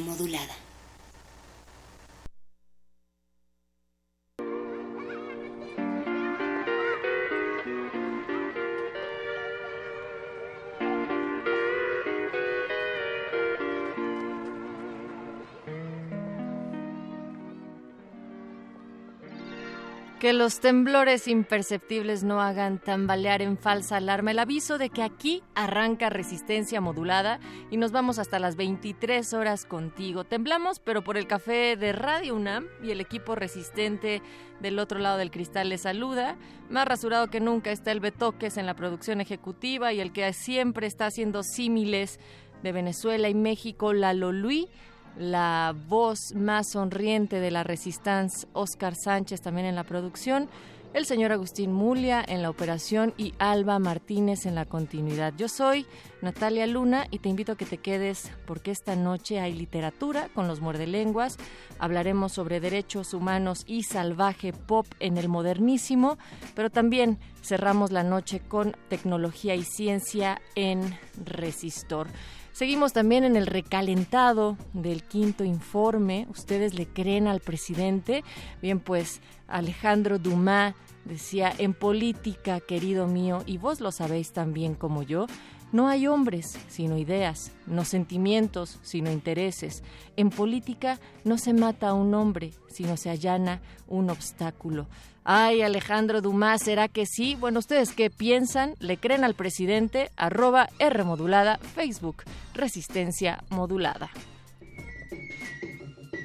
Modulada. Que los temblores imperceptibles no hagan tambalear en falsa alarma el aviso de que aquí arranca resistencia modulada y nos vamos hasta las 23 horas contigo. Temblamos, pero por el café de Radio UNAM y el equipo resistente del otro lado del cristal le saluda. Más rasurado que nunca está el Betoques en la producción ejecutiva y el que siempre está haciendo símiles de Venezuela y México, Lalo Luis la voz más sonriente de la Resistance, Oscar Sánchez también en la producción, el señor Agustín Mulia en la operación y Alba Martínez en la continuidad. Yo soy Natalia Luna y te invito a que te quedes porque esta noche hay literatura con los muerdelenguas. Hablaremos sobre derechos humanos y salvaje pop en el modernísimo, pero también cerramos la noche con tecnología y ciencia en Resistor. Seguimos también en el recalentado del quinto informe. ¿Ustedes le creen al presidente? Bien, pues Alejandro Dumas decía, en política, querido mío, y vos lo sabéis tan bien como yo, no hay hombres, sino ideas, no sentimientos, sino intereses. En política no se mata a un hombre, sino se allana un obstáculo. Ay, Alejandro Dumas, ¿será que sí? Bueno, ¿ustedes qué piensan? ¿Le creen al presidente? Arroba R modulada, Facebook, Resistencia Modulada.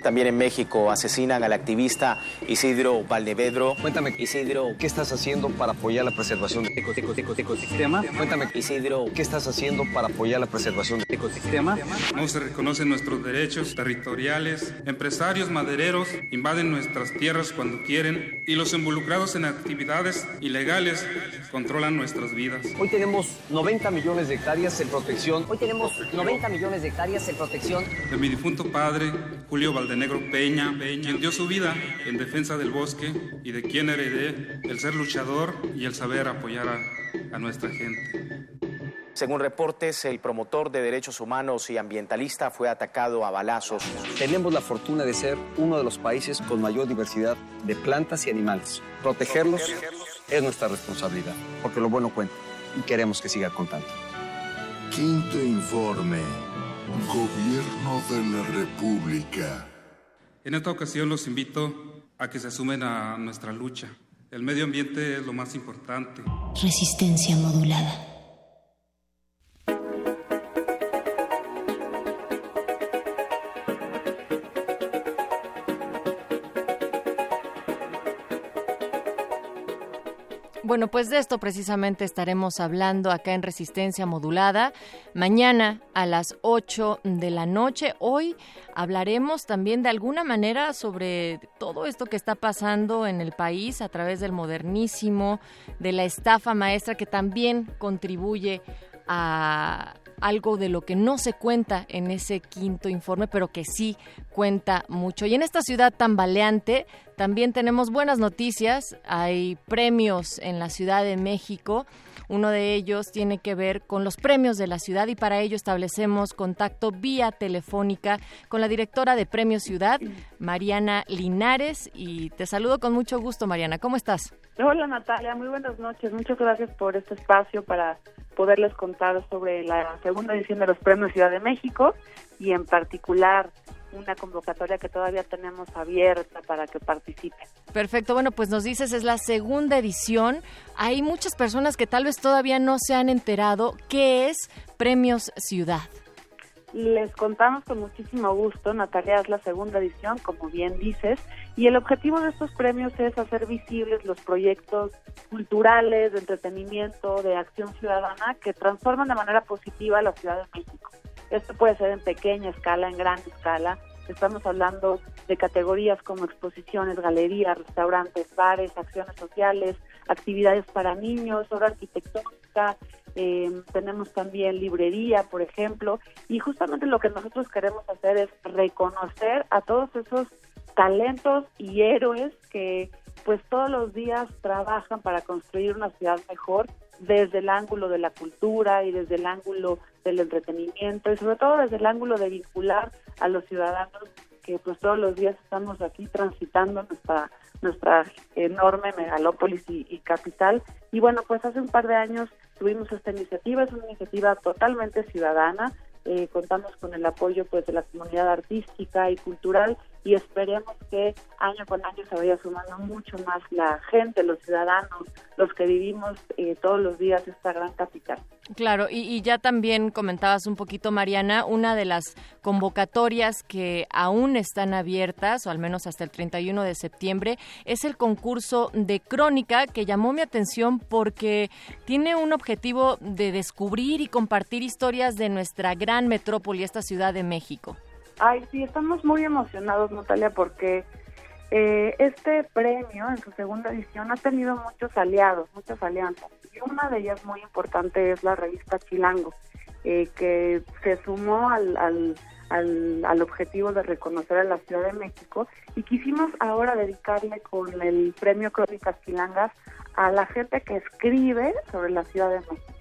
También en México asesinan al activista Isidro Valdevedro. Cuéntame, Isidro, ¿qué estás haciendo para apoyar la preservación del ecosistema? Cuéntame, Isidro, ¿qué estás haciendo para apoyar la preservación del ecosistema? No se reconocen nuestros derechos territoriales. Empresarios madereros invaden nuestras tierras cuando quieren y los involucrados en actividades ilegales controlan nuestras vidas. Hoy tenemos 90 millones de hectáreas en protección. Hoy tenemos 90 millones de hectáreas en protección. De mi difunto padre, Julio Valdenegro Peña, quien dio su vida en defensa del bosque y de quien heredé el ser luchador y el saber apoyar a, a nuestra gente. Según reportes, el promotor de derechos humanos y ambientalista fue atacado a balazos. Tenemos la fortuna de ser uno de los países con mayor diversidad de plantas y animales. Protegerlos es nuestra responsabilidad, porque lo bueno cuenta y queremos que siga contando. Quinto informe. Gobierno de la República. En esta ocasión los invito a que se sumen a nuestra lucha. El medio ambiente es lo más importante. Resistencia modulada. Bueno, pues de esto precisamente estaremos hablando acá en Resistencia Modulada. Mañana a las 8 de la noche. Hoy hablaremos también de alguna manera sobre todo esto que está pasando en el país a través del modernísimo, de la estafa maestra que también contribuye a algo de lo que no se cuenta en ese quinto informe, pero que sí cuenta mucho. Y en esta ciudad tan baleante también tenemos buenas noticias. Hay premios en la Ciudad de México. Uno de ellos tiene que ver con los premios de la ciudad y para ello establecemos contacto vía telefónica con la directora de Premio Ciudad, Mariana Linares. Y te saludo con mucho gusto, Mariana. ¿Cómo estás? Hola Natalia, muy buenas noches. Muchas gracias por este espacio para poderles contar sobre la segunda edición de los Premios Ciudad de México y en particular una convocatoria que todavía tenemos abierta para que participen. Perfecto, bueno, pues nos dices, es la segunda edición. Hay muchas personas que tal vez todavía no se han enterado qué es Premios Ciudad. Les contamos con muchísimo gusto, Natalia, es la segunda edición, como bien dices, y el objetivo de estos premios es hacer visibles los proyectos culturales, de entretenimiento, de acción ciudadana que transforman de manera positiva la Ciudad de México. Esto puede ser en pequeña escala, en gran escala. Estamos hablando de categorías como exposiciones, galerías, restaurantes, bares, acciones sociales, actividades para niños, obra arquitectónica, eh, tenemos también librería, por ejemplo, y justamente lo que nosotros queremos hacer es reconocer a todos esos talentos y héroes que pues todos los días trabajan para construir una ciudad mejor desde el ángulo de la cultura y desde el ángulo del entretenimiento y sobre todo desde el ángulo de vincular a los ciudadanos que pues todos los días estamos aquí transitando nuestra nuestra enorme megalópolis y, capital. Y bueno pues hace un par de años tuvimos esta iniciativa es una iniciativa totalmente ciudadana eh, contamos con el apoyo pues de la comunidad artística y cultural y esperemos que año con año se vaya sumando mucho más la gente, los ciudadanos, los que vivimos eh, todos los días esta gran capital. Claro, y, ya también comentabas un poquito, Mariana, una de las convocatorias que aún están abiertas, o al menos hasta el 31 de septiembre, es el concurso de crónica que llamó mi atención porque tiene un objetivo de descubrir y compartir historias de nuestra gran metrópoli, esta Ciudad de México. Ay, sí, estamos muy emocionados, Natalia, porque eh, este premio en su segunda edición ha tenido muchos aliados, muchas alianzas. Y una de ellas muy importante es la revista Chilango, eh, que se sumó al, al, al, objetivo de reconocer a la Ciudad de México y quisimos ahora dedicarle con el premio Crónicas Chilangas a la gente que escribe sobre la Ciudad de México.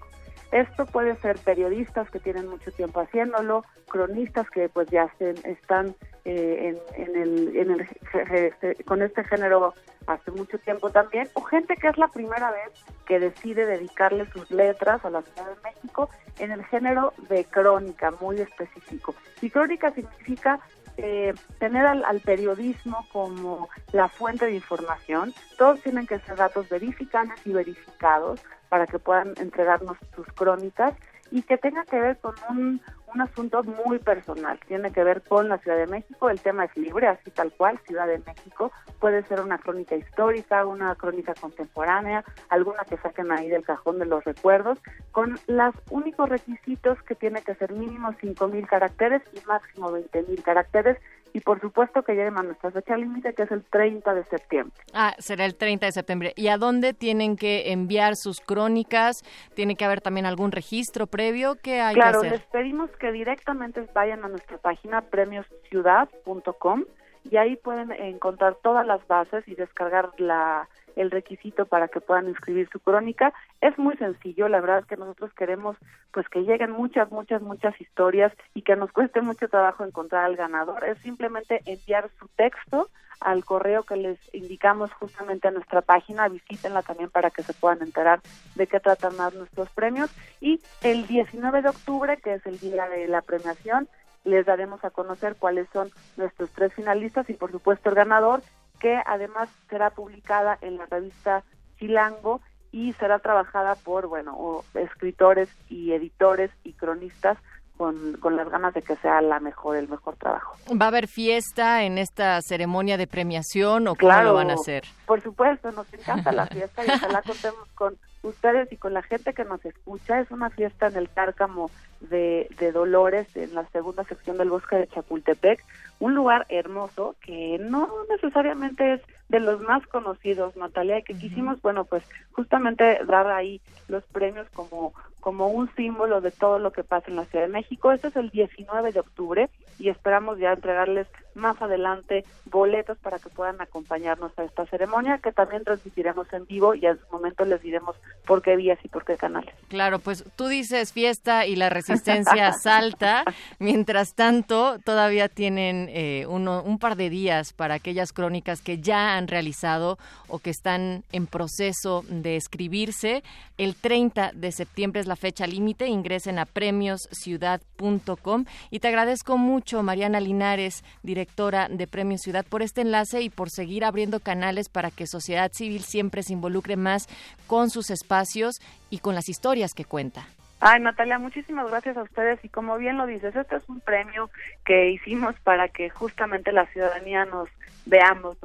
Esto puede ser periodistas que tienen mucho tiempo haciéndolo, cronistas que pues ya están eh, en, el, en el, este, con este género hace mucho tiempo también, o gente que es la primera vez que decide dedicarle sus letras a la Ciudad de México en el género de crónica muy específico. Y crónica significa eh, tener al, al, periodismo como la fuente de información. Todos tienen que ser datos verificables y verificados para que puedan entregarnos sus crónicas y que tenga que ver con un, un asunto muy personal. Tiene que ver con la Ciudad de México, el tema es libre, así tal cual, Ciudad de México. Puede ser una crónica histórica, una crónica contemporánea, alguna que saquen ahí del cajón de los recuerdos, con los únicos requisitos que tiene que ser mínimo 5.000 caracteres y máximo 20.000 caracteres y por supuesto que lleguen a nuestra fecha límite que es el 30 de septiembre. Ah, será el 30 de septiembre. ¿Y a dónde tienen que enviar sus crónicas? ¿Tiene que haber también algún registro previo? que hay claro, que hacer? les pedimos que directamente vayan a nuestra página premiosciudad.com y ahí pueden encontrar todas las bases y descargar la el requisito para que puedan inscribir su crónica. Es muy sencillo, la verdad es que nosotros queremos pues que lleguen muchas, muchas, muchas historias y que nos cueste mucho trabajo encontrar al ganador. Es simplemente enviar su texto al correo que les indicamos justamente a nuestra página, visítenla también para que se puedan enterar de qué tratan más nuestros premios y el 19 de octubre, que es el día de la premiación, les daremos a conocer cuáles son nuestros tres finalistas y por supuesto el ganador que además será publicada en la revista Chilango y será trabajada por, bueno, escritores y editores y cronistas con, con, las ganas de que sea la mejor, el mejor trabajo. ¿Va a haber fiesta en esta ceremonia de premiación o cómo lo van a hacer? Por supuesto, nos encanta la fiesta y ojalá contemos con ustedes y con la gente que nos escucha. Es una fiesta en el Cárcamo de, de Dolores, en la segunda sección del bosque de Chapultepec un lugar hermoso que no necesariamente es de los más conocidos, Natalia, y que quisimos, bueno, pues justamente dar ahí los premios como, como un símbolo de todo lo que pasa en la Ciudad de México. Este es el 19 de octubre y esperamos ya entregarles más adelante boletos para que puedan acompañarnos a esta ceremonia que también transmitiremos en vivo y en su momento les diremos por qué vías y por qué canales. Claro, pues tú dices fiesta y la resistencia salta, mientras tanto todavía tienen eh, uno, un par de días para aquellas crónicas que ya han realizado o que están en proceso de escribirse. El 30 de septiembre es la fecha límite, ingresen a premiosciudad.com y te agradezco mucho Mariana Linares, directora de Premios Ciudad, por este enlace y por seguir abriendo canales para que sociedad civil siempre se involucre más con sus espacios y con las historias que cuenta. Ay, Natalia, muchísimas gracias a ustedes y como bien lo dices, este es un premio que hicimos para que justamente la ciudadanía nos veamos,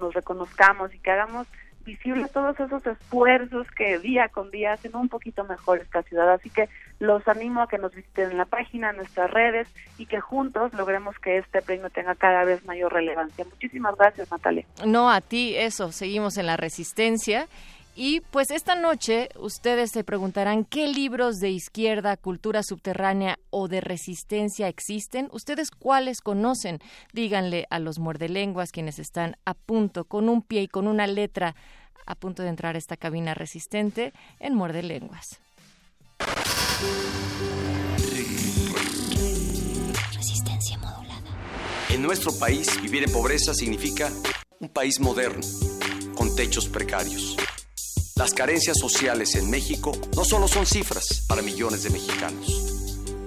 nos, reconozcamos y que hagamos visibles todos esos esfuerzos que día con día hacen un poquito mejor esta ciudad. Así que los animo a que nos visiten en la página, en nuestras redes y que juntos logremos que este premio tenga cada vez mayor relevancia. Muchísimas gracias, Natalia. No, a ti, eso, seguimos en la resistencia. Y pues esta noche ustedes se preguntarán qué libros de izquierda, cultura subterránea o de resistencia existen. ¿Ustedes cuáles conocen? Díganle a los muerdelenguas quienes están a punto, con un pie y con una letra, a punto de entrar a esta cabina resistente en muerdelenguas. Resistencia modulada. En nuestro país, vivir en pobreza significa un país moderno, con techos precarios las carencias sociales en México no solo son cifras para millones de mexicanos.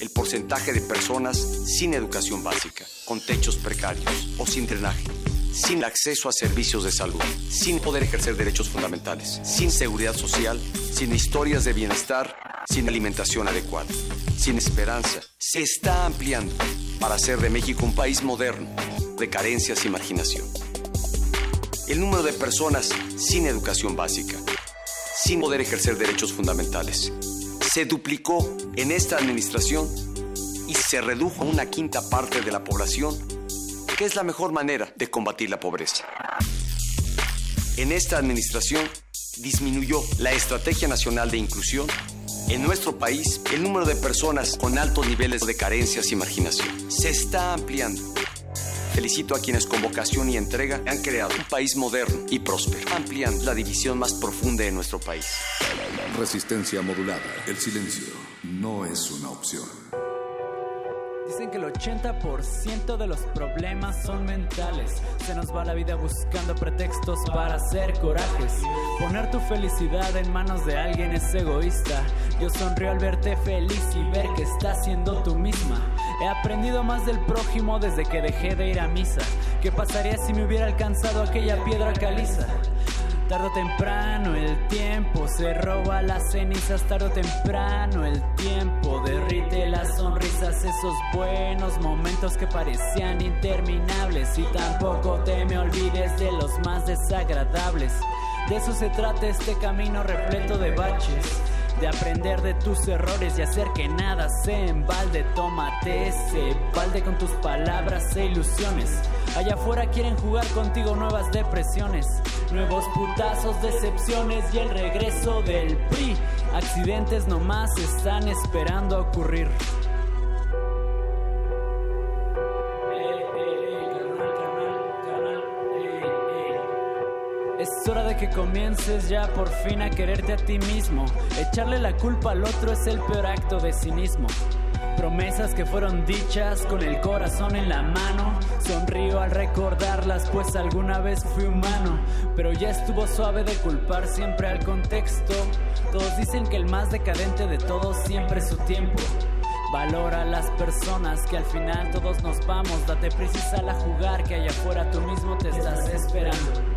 El porcentaje de personas sin educación básica, con techos precarios o sin drenaje, sin acceso a servicios de salud, sin poder ejercer derechos fundamentales, sin seguridad social, sin historias de bienestar, sin alimentación adecuada, sin esperanza, se está ampliando para hacer de México un país moderno, de carencias y marginación el número de personas sin educación básica, sin poder ejercer derechos fundamentales, se duplicó en esta administración y se redujo a una quinta parte de la población, que es la mejor manera de combatir la pobreza. En esta administración disminuyó la Estrategia Nacional de Inclusión. En nuestro país, el número de personas con altos niveles de carencias y marginación se está ampliando Felicito a quienes con vocación y entrega han creado un país moderno y próspero, ampliando la división más profunda de nuestro país. Resistencia modulada. El silencio no es una opción. Dicen que el 80% de los problemas son mentales. Se nos va la vida buscando pretextos para hacer corajes. Poner tu felicidad en manos de alguien es egoísta. Yo sonrío al verte feliz y ver que estás siendo tú misma. He aprendido más del prójimo desde que dejé de ir a misa. ¿Qué pasaría si me hubiera alcanzado aquella piedra caliza? Tardo temprano el tiempo se roba las cenizas, tarde temprano el tiempo. Derrite las sonrisas, esos buenos momentos que parecían interminables. Y tampoco te me olvides de los más desagradables. De eso se trata este camino repleto de baches de aprender de tus errores y hacer que nada se embalde. Tómate ese balde con tus palabras e ilusiones. Allá afuera quieren jugar contigo nuevas depresiones, nuevos putazos, decepciones y el regreso del PRI. Accidentes nomás están esperando a ocurrir. Es hora de que comiences ya por fin a quererte a ti mismo. Echarle la culpa al otro es el peor acto de cinismo. Promesas que fueron dichas con el corazón en la mano. Sonrío al recordarlas, pues alguna vez fui humano. Pero ya estuvo suave de culpar siempre al contexto. Todos dicen que el más decadente de todos siempre es su tiempo. Valora a las personas que al final todos nos vamos. Date prisa a jugar que allá afuera tú mismo te estás esperando.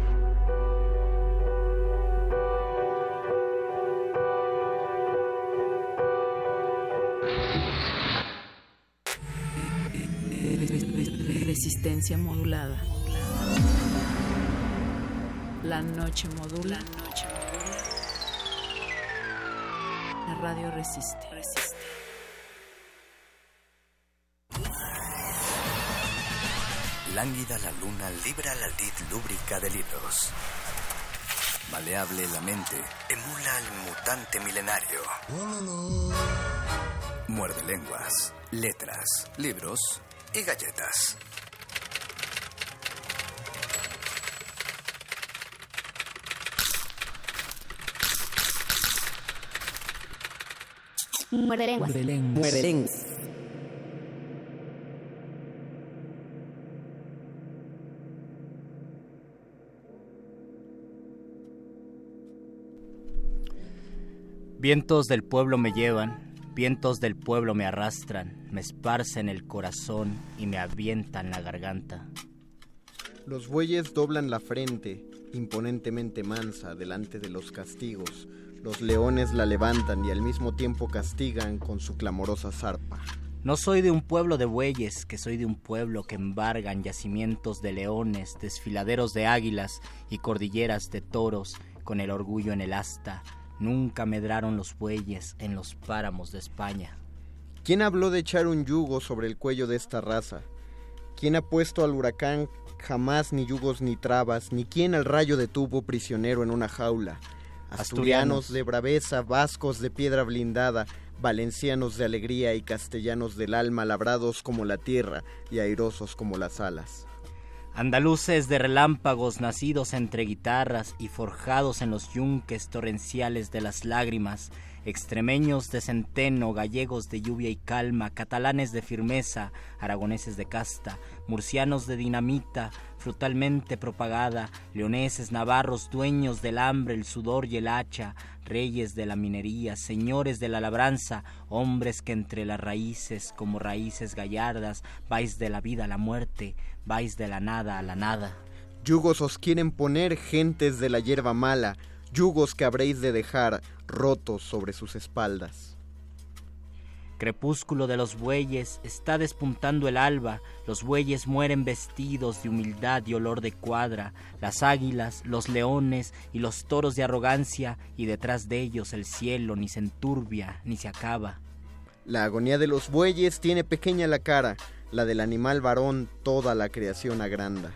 Modulada. La noche modula. La noche modula. La radio resiste. resiste. Lánguida la luna libra la lid lúbrica de libros. Maleable la mente, emula al mutante milenario. Muerde lenguas, letras, libros y galletas. Muerde lenguas. Muerde lenguas. Vientos del pueblo me llevan, vientos del pueblo me arrastran, me esparcen el corazón y me avientan la garganta. Los bueyes doblan la frente, imponentemente mansa, delante de los castigos. Los leones la levantan y al mismo tiempo castigan con su clamorosa zarpa. No soy de un pueblo de bueyes, que soy de un pueblo que embargan yacimientos de leones, desfiladeros de águilas y cordilleras de toros, con el orgullo en el asta. Nunca medraron los bueyes en los páramos de España. ¿Quién habló de echar un yugo sobre el cuello de esta raza? ¿Quién ha puesto al huracán jamás ni yugos ni trabas, ni quién al rayo detuvo prisionero en una jaula? Asturianos de braveza, vascos de piedra blindada, valencianos de alegría y castellanos del alma, labrados como la tierra y airosos como las alas. Andaluces de relámpagos nacidos entre guitarras y forjados en los yunques torrenciales de las lágrimas, extremeños de centeno, gallegos de lluvia y calma, catalanes de firmeza, aragoneses de casta, murcianos de dinamita, frutalmente propagada, leoneses navarros, dueños del hambre, el sudor y el hacha, reyes de la minería, señores de la labranza, hombres que entre las raíces, como raíces gallardas, vais de la vida a la muerte, vais de la nada a la nada. Yugos os quieren poner gentes de la hierba mala, yugos que habréis de dejar rotos sobre sus espaldas. Crepúsculo de los bueyes, está despuntando el alba, los bueyes mueren vestidos de humildad y olor de cuadra, las águilas, los leones y los toros de arrogancia, y detrás de ellos el cielo ni se enturbia ni se acaba. La agonía de los bueyes tiene pequeña la cara, la del animal varón toda la creación agranda.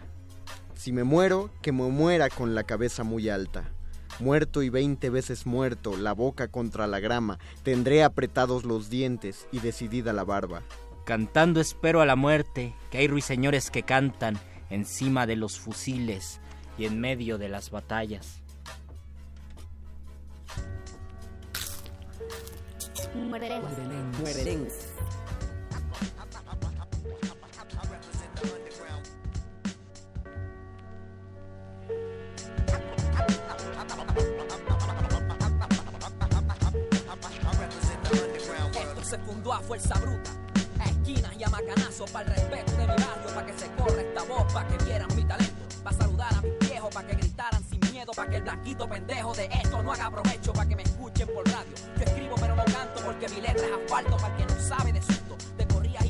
Si me muero, que me muera con la cabeza muy alta muerto y veinte veces muerto, la boca contra la grama, tendré apretados los dientes y decidida la barba. Cantando espero a la muerte, que hay ruiseñores que cantan encima de los fusiles y en medio de las batallas. A fuerza bruta. A esquinas y a macanazo para el respeto de mi barrio, para que se corra esta voz, para que vieran mi talento. Para saludar a mis viejos, para que gritaran sin miedo, para que el blanquito pendejo de esto no haga provecho, para que me escuchen por radio. Yo escribo pero no canto porque mi letra es asfalto, para que no sabe de susto,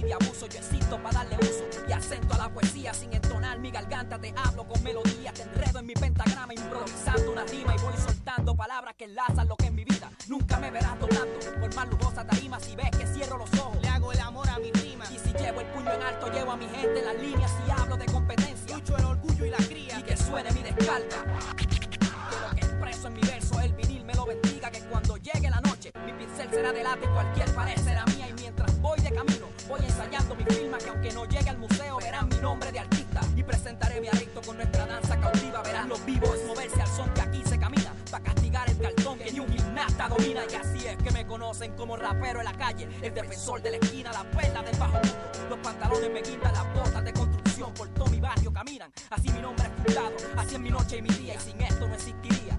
de de abuso. Yo existo para darle uso y acento a la poesía sin entonar mi garganta. Te hablo con melodía, te enredo en mi pentagrama, improvisando una rima y voy soltando palabras que enlazan lo que es mi vida. Nunca me verás doblando por más lujosa tarima si ves que cierro los ojos. Le hago el amor a mi prima. Y si llevo el puño en alto, llevo a mi gente en las líneas y hablo de competencia. Lucho el orgullo y la cría. Y que suene mi descarga. Que lo que expreso en mi verso, el vinil me lo bendiga. Que cuando llegue la noche, mi pincel será de lata y cualquier pared será mía. Y mientras voy de camino, voy ensayando mi firma. Que aunque no llegue al museo, verán mi nombre de artista. Y presentaré mi arito con nuestra danza cautiva. Verán los vivos moverse al son que aquí se camina. Para castigar el cartón que ni un gimnasta domina. Y así es que me conocen como rapero en la calle. El defensor de la esquina, la perla del bajo mundo. Los pantalones me guindan, las botas de construcción. Por todo mi barrio caminan. Así mi nombre es fundado. Así es mi noche y mi día. Y sin esto no existiría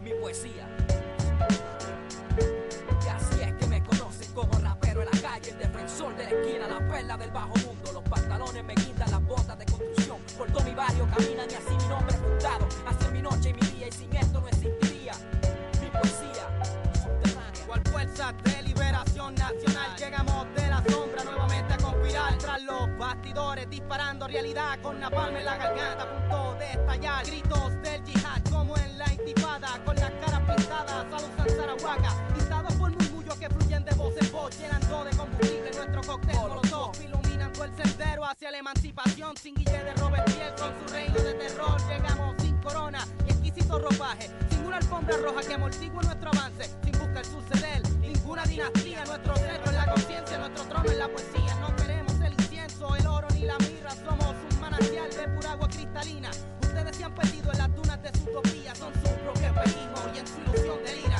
mi poesía. El defensor de la esquina, la perla del bajo mundo. Los pantalones me guindan, las botas de construcción. Por todo mi barrio caminan y así mi nombre es fundado. Es mi noche y mi día y sin esto no existiría mi poesía subterránea. Cual fuerza de liberación nacional llegamos de la sombra nuevamente a conspirar tras los bastidores disparando realidad con la palma en la garganta a punto de estallar gritos del yihad como en la intifada con las caras pintadas Salud Sarahuaca instados por murmullos que fluyen de voz en voz llenando de de nuestro cóctel molotov iluminando el sendero hacia la emancipación. Sin Guille de Robert Robespierre con su reino de terror. Llegamos sin corona y exquisito ropaje. Sin una alfombra roja que amortigua nuestro avance. Sin buscar su suceder ninguna dinastía. Nuestro cerro es la conciencia, nuestro trono es la poesía. No queremos el incienso, el oro ni la mirra. Somos un manantial de pura agua cristalina. Ustedes se han perdido en las dunas de su utopía. Son su propio espejismo y en su ilusión de ira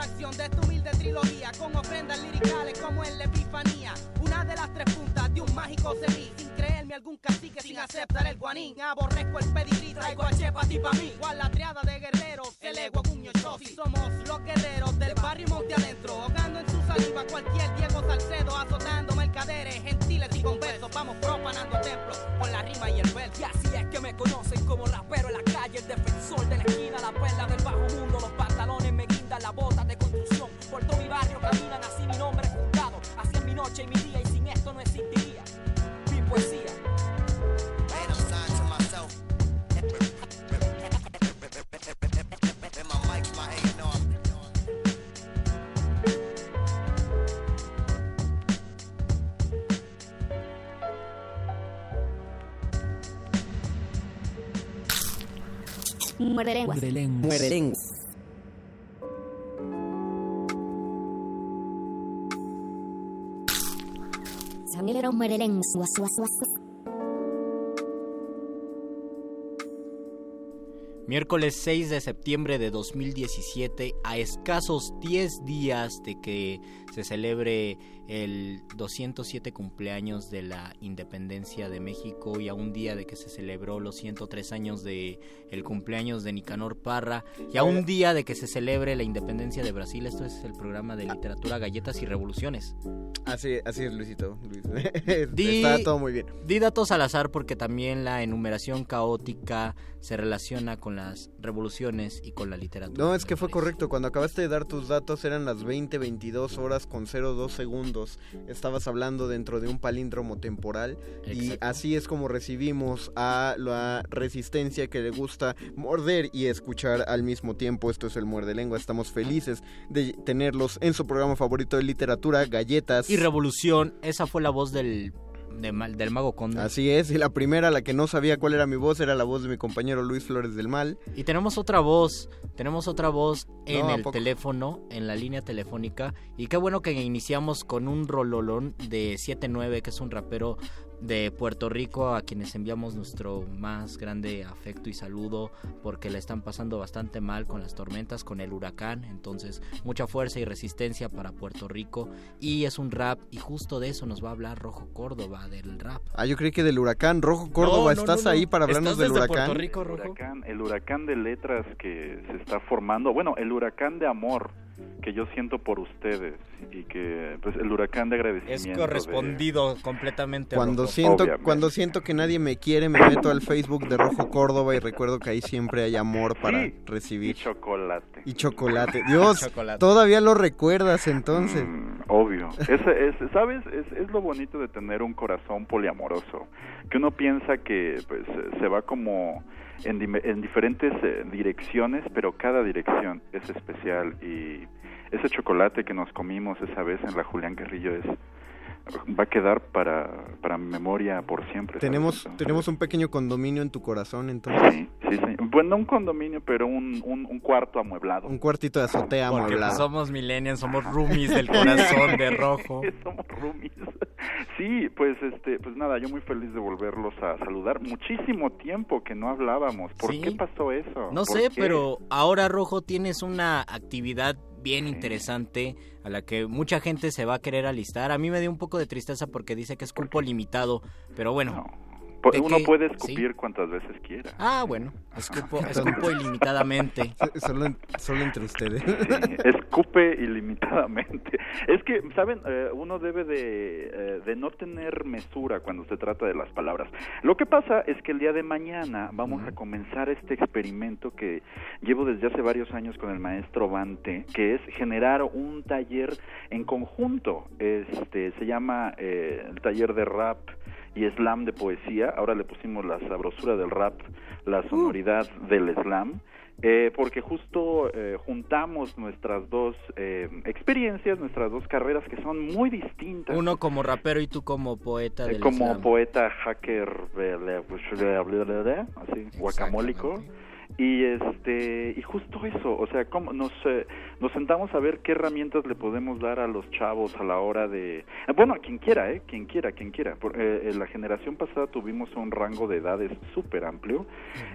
de esta humilde trilogía, con ofrendas liricales como en la epifanía. Una de las tres puntas de un mágico semí, sin creerme algún cacique, sin aceptar el guanín. Aborrezco el pedigrí, traigo a Chepa ti pa' mí. Igual la triada de guerreros, el ego cuño Chofi. Somos los guerreros del barrio y monte adentro, ahogando en su saliva cualquier Diego Salcedo, azotando mercaderes, gentiles y conversos. Vamos profanando templos con la rima y el verso. Y así es que me conocen como rapero en la calle, el defensor de la esquina, la perla del bajo mundo. Los pantalones me guindan, de construcción. Por todo mi barrio caminan así mi nombre es juntado. Así es mi noche y mi día y sin esto no existiría. Mi poesía. Muerde lenguas. Muerde lenguas. Muerde lenguas. Miércoles 6 de septiembre de 2017, a escasos 10 días de que se celebre el 207 cumpleaños de la independencia de México y a un día de que se celebró los 103 años de el cumpleaños de Nicanor Parra y a un día de que se celebre la independencia de Brasil. Esto es el programa de literatura Galletas y Revoluciones. Así, así es, Luisito. Luis. Di- Está todo muy bien. Di datos al azar porque también la enumeración caótica se relaciona con las revoluciones y con la literatura. No, es que fue correcto. Cuando acabaste de dar tus datos eran las 20, 22 horas con 02 segundos. Estabas hablando dentro de un palíndromo temporal. Y así es como recibimos a la resistencia que le gusta morder y escuchar al mismo tiempo. Esto es el Muerde Lengua. Estamos felices de tenerlos en su programa favorito de literatura, Galletas. Y revolución, esa fue la voz del, de del mago Conde. Así es, y la primera, la que no sabía cuál era mi voz, era la voz de mi compañero Luis Flores del Mal. Y tenemos otra voz, tenemos otra voz en No, ¿a el teléfono, en la línea telefónica. Y qué bueno que iniciamos con un rololón de 79, que es un rapero de Puerto Rico, a quienes enviamos nuestro más grande afecto y saludo, porque la están pasando bastante mal con las tormentas, con el huracán. Entonces, mucha fuerza y resistencia para Puerto Rico. Y es un rap, y justo de eso nos va a hablar Rojo Córdoba, del rap. Ah, yo creí que del huracán. Rojo Córdoba, No, no, ¿estás no, no. ahí para hablarnos ¿Estás del huracán? Puerto Rico, el Rojo? huracán, el huracán de letras que se está formando, bueno, el huracán de amor que yo siento por ustedes y que pues el huracán de Es agradecimiento. correspondido completamente a Cuando Rojo. siento, Obviamente. cuando siento que nadie me quiere, me meto al Facebook de Rojo Córdoba y recuerdo que ahí siempre hay amor para Sí. recibir. y chocolate. Y chocolate. Dios, Chocolate. todavía lo recuerdas entonces. Mm, obvio. Es, es- ¿Sabes? Es, es lo bonito de tener un corazón poliamoroso. Que uno piensa que pues se va como en, diferentes eh, direcciones, pero cada dirección es especial. Y ese chocolate que nos comimos esa vez en la Julián Carrillo es va a quedar para, para mi memoria por siempre. Tenemos, tenemos un pequeño condominio en tu corazón entonces. Sí, sí, sí. Bueno, un condominio, pero un, un, un cuarto amueblado. Un cuartito de azotea Porque pues, amueblado. somos millennials, somos roomies del corazón de rojo. Somos roomies. Sí, pues este, pues nada, yo muy feliz de volverlos a saludar. Muchísimo tiempo que no hablábamos. ¿Por Sí. qué pasó eso? No ¿Por sé, qué? pero ahora rojo tienes una actividad bien interesante a la que mucha gente se va a querer alistar. A mí me dio un poco de tristeza porque dice que es cupo limitado, pero bueno. Po- ¿de Uno qué? puede Sí. escupir cuantas veces quiera. Ah, bueno, escupo, escupo ilimitadamente. Solo, en- solo entre ustedes. Sí, escupe ilimitadamente. Es que, ¿saben? Eh, uno debe de, eh, de no tener mesura cuando se trata de las palabras. Lo que pasa es que el día de mañana vamos a comenzar este experimento que llevo desde hace varios años con el maestro Bante, que es generar un taller en conjunto. Este Se llama eh, el taller de rap y slam de poesía. Ahora le pusimos la sabrosura del rap, la sonoridad del slam. eh, porque justo eh, juntamos nuestras dos eh, experiencias, nuestras dos carreras que son muy distintas. Uno como rapero y tú como poeta Eh, del como slam. poeta hacker, así, guacamólico. Y este y justo eso, o sea, cómo nos eh, nos sentamos a ver qué herramientas le podemos dar a los chavos a la hora de eh, bueno, a quien quiera, eh, quien quiera, quien quiera. Por, eh, en la generación pasada tuvimos un rango de edades súper amplio.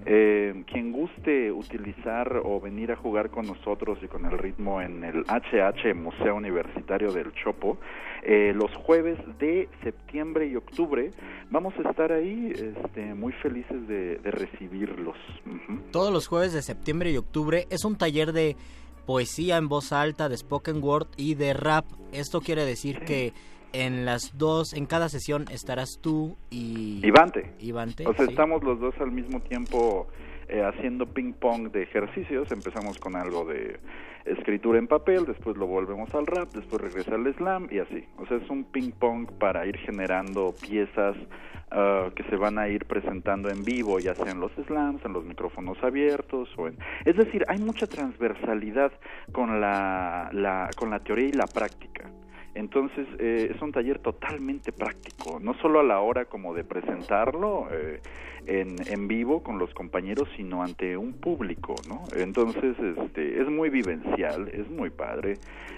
Eh, quien guste utilizar o venir a jugar con nosotros y con el ritmo en el HH Museo Universitario del Chopo, eh, los jueves de septiembre y octubre vamos a estar ahí este, muy felices de, de recibirlos. Todos los jueves de septiembre y octubre es un taller de poesía en voz alta, de spoken word y de rap. Esto quiere decir que en las dos, en cada sesión estarás tú y... Ivante. Ivante, O sea, sí. estamos los dos al mismo tiempo eh, haciendo ping pong de ejercicios. Empezamos con algo de escritura en papel, después lo volvemos al rap, después regresa al slam y así. O sea, es un ping pong para ir generando piezas ah, que se van a ir presentando en vivo, ya sea en los slams, en los micrófonos abiertos o en... Es decir, hay mucha transversalidad con la, la, con la teoría y la práctica. Entonces eh, es un taller totalmente práctico, no solo a la hora como de presentarlo eh, en, en vivo con los compañeros, sino ante un público, ¿no? Entonces este, es muy vivencial, es muy padre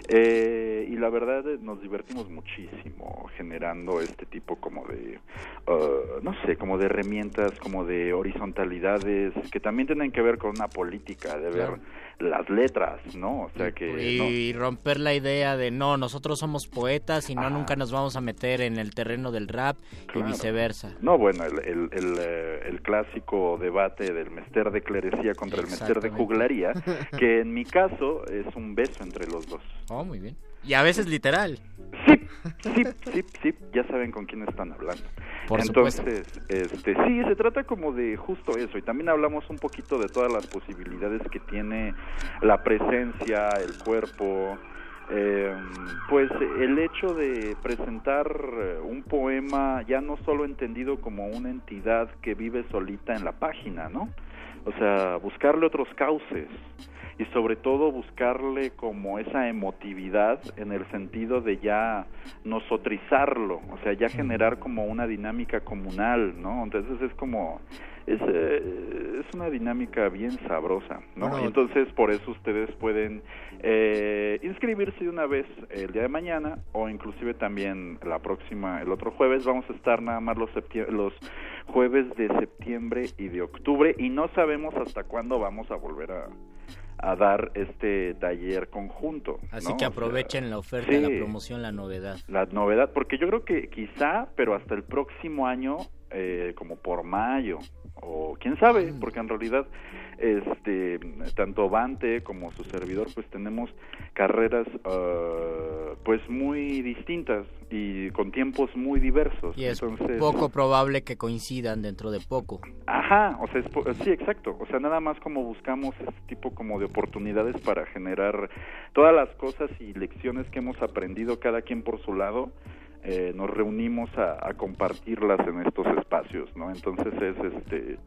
eh, y la verdad eh, nos divertimos muchísimo generando este tipo como de, uh, no sé, como de herramientas, como de horizontalidades que también tienen que ver con una política, de ver Claro. Las letras, ¿no? O sea que... no- Y romper la idea de no, nosotros somos poetas y no Ajá. nunca nos vamos a meter en el terreno del rap Claro. y viceversa. No, bueno, el, el, el, eh, el clásico debate del mester de clerecía contra el mester de juglaría, que en mi caso es un beso entre los dos. Oh, muy bien. Y a veces literal. Sí, sí, sí, ya saben con quién están hablando. Por Entonces, este, sí, se trata como de justo eso. Y también hablamos un poquito de todas las posibilidades que tiene la presencia, el cuerpo. eh, pues el hecho de presentar un poema ya no solo entendido como una entidad que vive solita en la página, ¿no? O sea, buscarle otros cauces y sobre todo buscarle como esa emotividad en el sentido de ya nosotrizarlo, o sea, ya generar como una dinámica comunal, ¿no? Entonces es como es, eh, es una dinámica bien sabrosa, ¿no? Bueno. Y entonces por eso ustedes pueden eh, inscribirse de una vez el día de mañana o inclusive también la próxima, el otro jueves, vamos a estar nada más los, los jueves de septiembre y de octubre y no sabemos hasta cuándo vamos a volver a, a dar este taller conjunto. Así ¿no? que O sea, aprovechen la oferta, sí. la promoción, la novedad. la novedad, porque yo creo que quizá, pero hasta el próximo año, eh, como por mayo, o quién sabe, porque en realidad, este, tanto Vante como su servidor, pues tenemos carreras, ah, pues muy distintas y con tiempos muy diversos. Y es Entonces, poco probable que coincidan dentro de poco. Ajá, o sea, es sí, exacto. O sea, nada más como buscamos este tipo como de oportunidades para generar todas las cosas y lecciones que hemos aprendido cada quien por su lado, eh, nos reunimos a, compartirlas en estos espacios, ¿no? Entonces es este,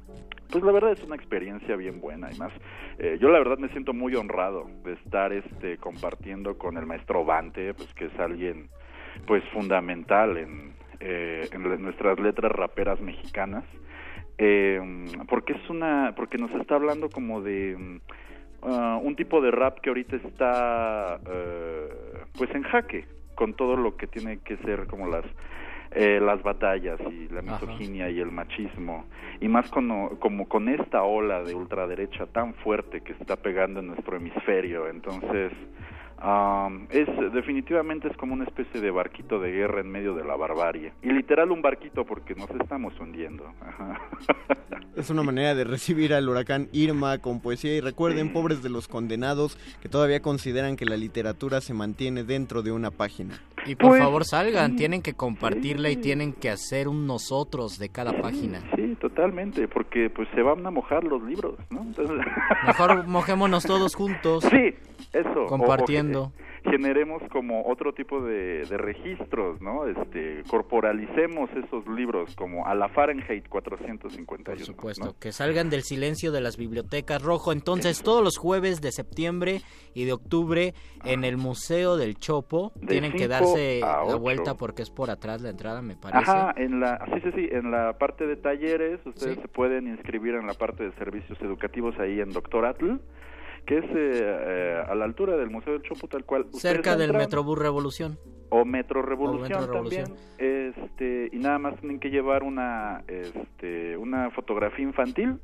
pues la verdad es una experiencia bien buena y más. eh, yo la verdad me siento muy honrado de estar este compartiendo con el maestro Vante, pues que es alguien pues fundamental en, eh, nuestras letras raperas mexicanas eh, porque es una porque nos está hablando como de ah, un tipo de rap que ahorita está eh, pues en jaque con todo lo que tiene que ser como las eh, las batallas y la Ajá. misoginia y el machismo y más con, como con esta ola de ultraderecha tan fuerte que está pegando en nuestro hemisferio entonces es definitivamente es como una especie de barquito de guerra en medio de la barbarie y literal un barquito porque nos estamos hundiendo. Es una manera de recibir al huracán Irma con poesía y recuerden, pobres de los condenados, que todavía consideran que la literatura se mantiene dentro de una página. Y por Pues, favor salgan, sí. tienen que compartirla y tienen que hacer un nosotros de cada página. Sí, totalmente, porque pues se van a mojar los libros, ¿no? Entonces, Mejor mojémonos todos juntos. Sí, eso. o- o Compartiendo. Generemos como otro tipo de, de registros, ¿no? Este, corporalicemos esos libros como a la Fahrenheit 451. Por supuesto, ¿no? que salgan del silencio de las bibliotecas rojo. Entonces, todos los jueves de septiembre y de octubre en el Museo del Chopo De tienen que darse la vuelta porque es por atrás la entrada, me parece. Ajá, en la, sí, sí, sí, en la parte de talleres ustedes Sí. se pueden inscribir en la parte de servicios educativos ahí en Doctor Atl, que es eh, a la altura del Museo del Chopo tal cual. Cerca del Metrobús Revolución. o Metro Revolución, Metro Revolución. también, este, y nada más tienen que llevar una, este, una fotografía infantil,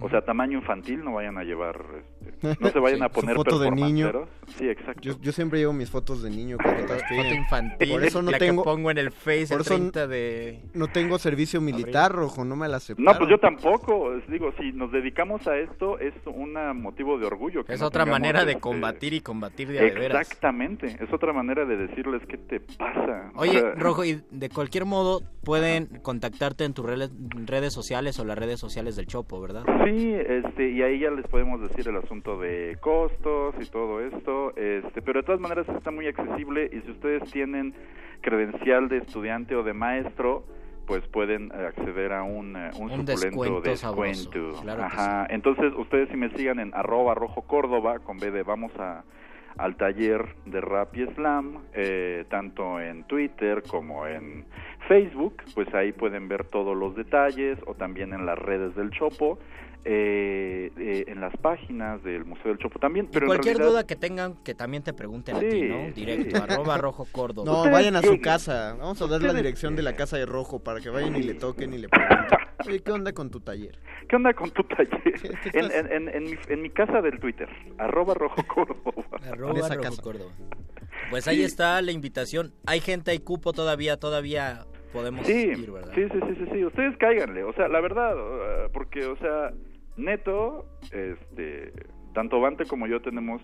o sea, tamaño infantil, no vayan a llevar, este, no se vayan Sí, a su poner foto de niño. Sí, exacto. Yo, yo siempre llevo mis fotos de niño cuando todas Foto piden. infantil, Por eso no la que tengo pongo en el Face por el eso 30 de no tengo servicio militar rojo, no me la aceptaron. No, pues yo tampoco. Digo, si nos dedicamos a esto, es un motivo de orgullo. que Es no otra manera de este, combatir y combatir de veras. Exactamente. Es otra manera de decirles qué te pasa. O Oye, sea, Rojo, y de cualquier modo pueden contactarte en tus redes, redes sociales o las redes sociales del Chopo, ¿verdad? Sí, este, y ahí ya les podemos decir el asunto de costos y todo esto, este, pero de todas maneras está muy accesible y si ustedes tienen credencial de estudiante o de maestro, pues pueden eh, acceder a un, eh, un, Un suculento descuento descuento. claro Ajá. Entonces, ustedes si me sigan en arroba rojo córdoba, con B de vamos a al taller de rap y slam, eh, tanto en Twitter como en Facebook, pues ahí pueden ver todos los detalles o también en las redes del Chopo, eh, eh, en las páginas del Museo del Chopo también. Pero en cualquier realidad- duda que tengan, que también te pregunten a ti, Sí, ¿no? Directo, sí. arroba rojo córdoba. No, Ustedes vayan a su casa. Vamos a dar la dirección de la casa de rojo para que vayan y le toquen y le pregunten. Oye, ¿qué onda con tu taller? ¿Qué onda con tu taller? qué En, estás- en, en, en mi, en mi casa del Twitter, arroba rojo córdoba. Arroba En esa Rojo casa. Córdoba. Pues ahí está la invitación. Hay gente, hay cupo todavía, todavía podemos Sí, ir, ¿verdad? sí, sí, sí, sí, sí, ustedes cáiganle, o sea, la verdad, eh, porque, o sea, neto, este, tanto Bante como yo tenemos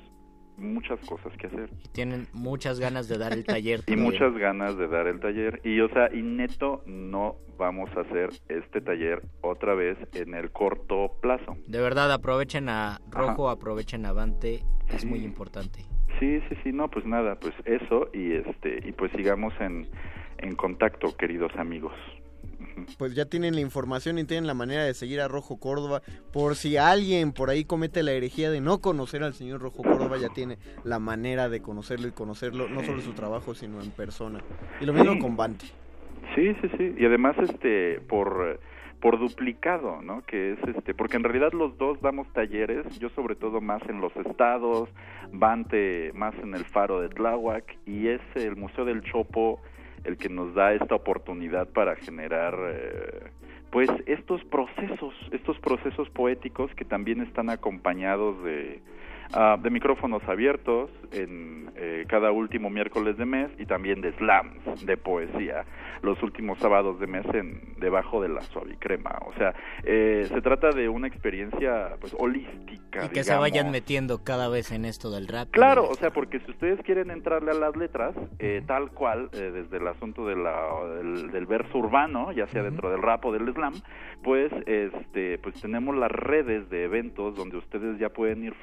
muchas cosas que hacer Tienen muchas ganas de dar el taller. y muchas ganas de dar el taller y, o sea, y neto no vamos a hacer este taller otra vez en el corto plazo. De verdad, aprovechen a Rojo, aprovechen a Avante, es Sí. muy importante. Sí, sí, sí, no, pues nada, pues eso y este y pues sigamos en, en contacto, queridos amigos. Pues ya tienen la información y tienen la manera de seguir a Rojo Córdoba. Por si alguien por ahí comete la herejía de no conocer al señor Rojo Córdoba, ya tiene la manera de conocerlo y conocerlo no solo su trabajo, sino en persona. Y lo mismo Sí. con Bante. Sí, sí, sí, y además este por por duplicado, ¿no? Que es este, porque en realidad los dos damos talleres, yo sobre todo más en los estados, Bante más en el Faro de Tláhuac y es el Museo del Chopo el que nos da esta oportunidad para generar eh, pues estos procesos, estos procesos poéticos que también están acompañados de ah, de micrófonos abiertos en eh, cada último miércoles de mes y también de slams de poesía los últimos sábados de mes en debajo de la suavicrema. O sea eh, se trata de una experiencia pues holística Y que se vayan metiendo cada vez en esto del rap. Claro, o sea, porque si ustedes quieren entrarle a las letras, eh, tal cual, eh, desde el asunto de la, del, del verso urbano, ya sea dentro del rap o del slam, pues, este, pues tenemos las redes de eventos donde ustedes ya pueden ir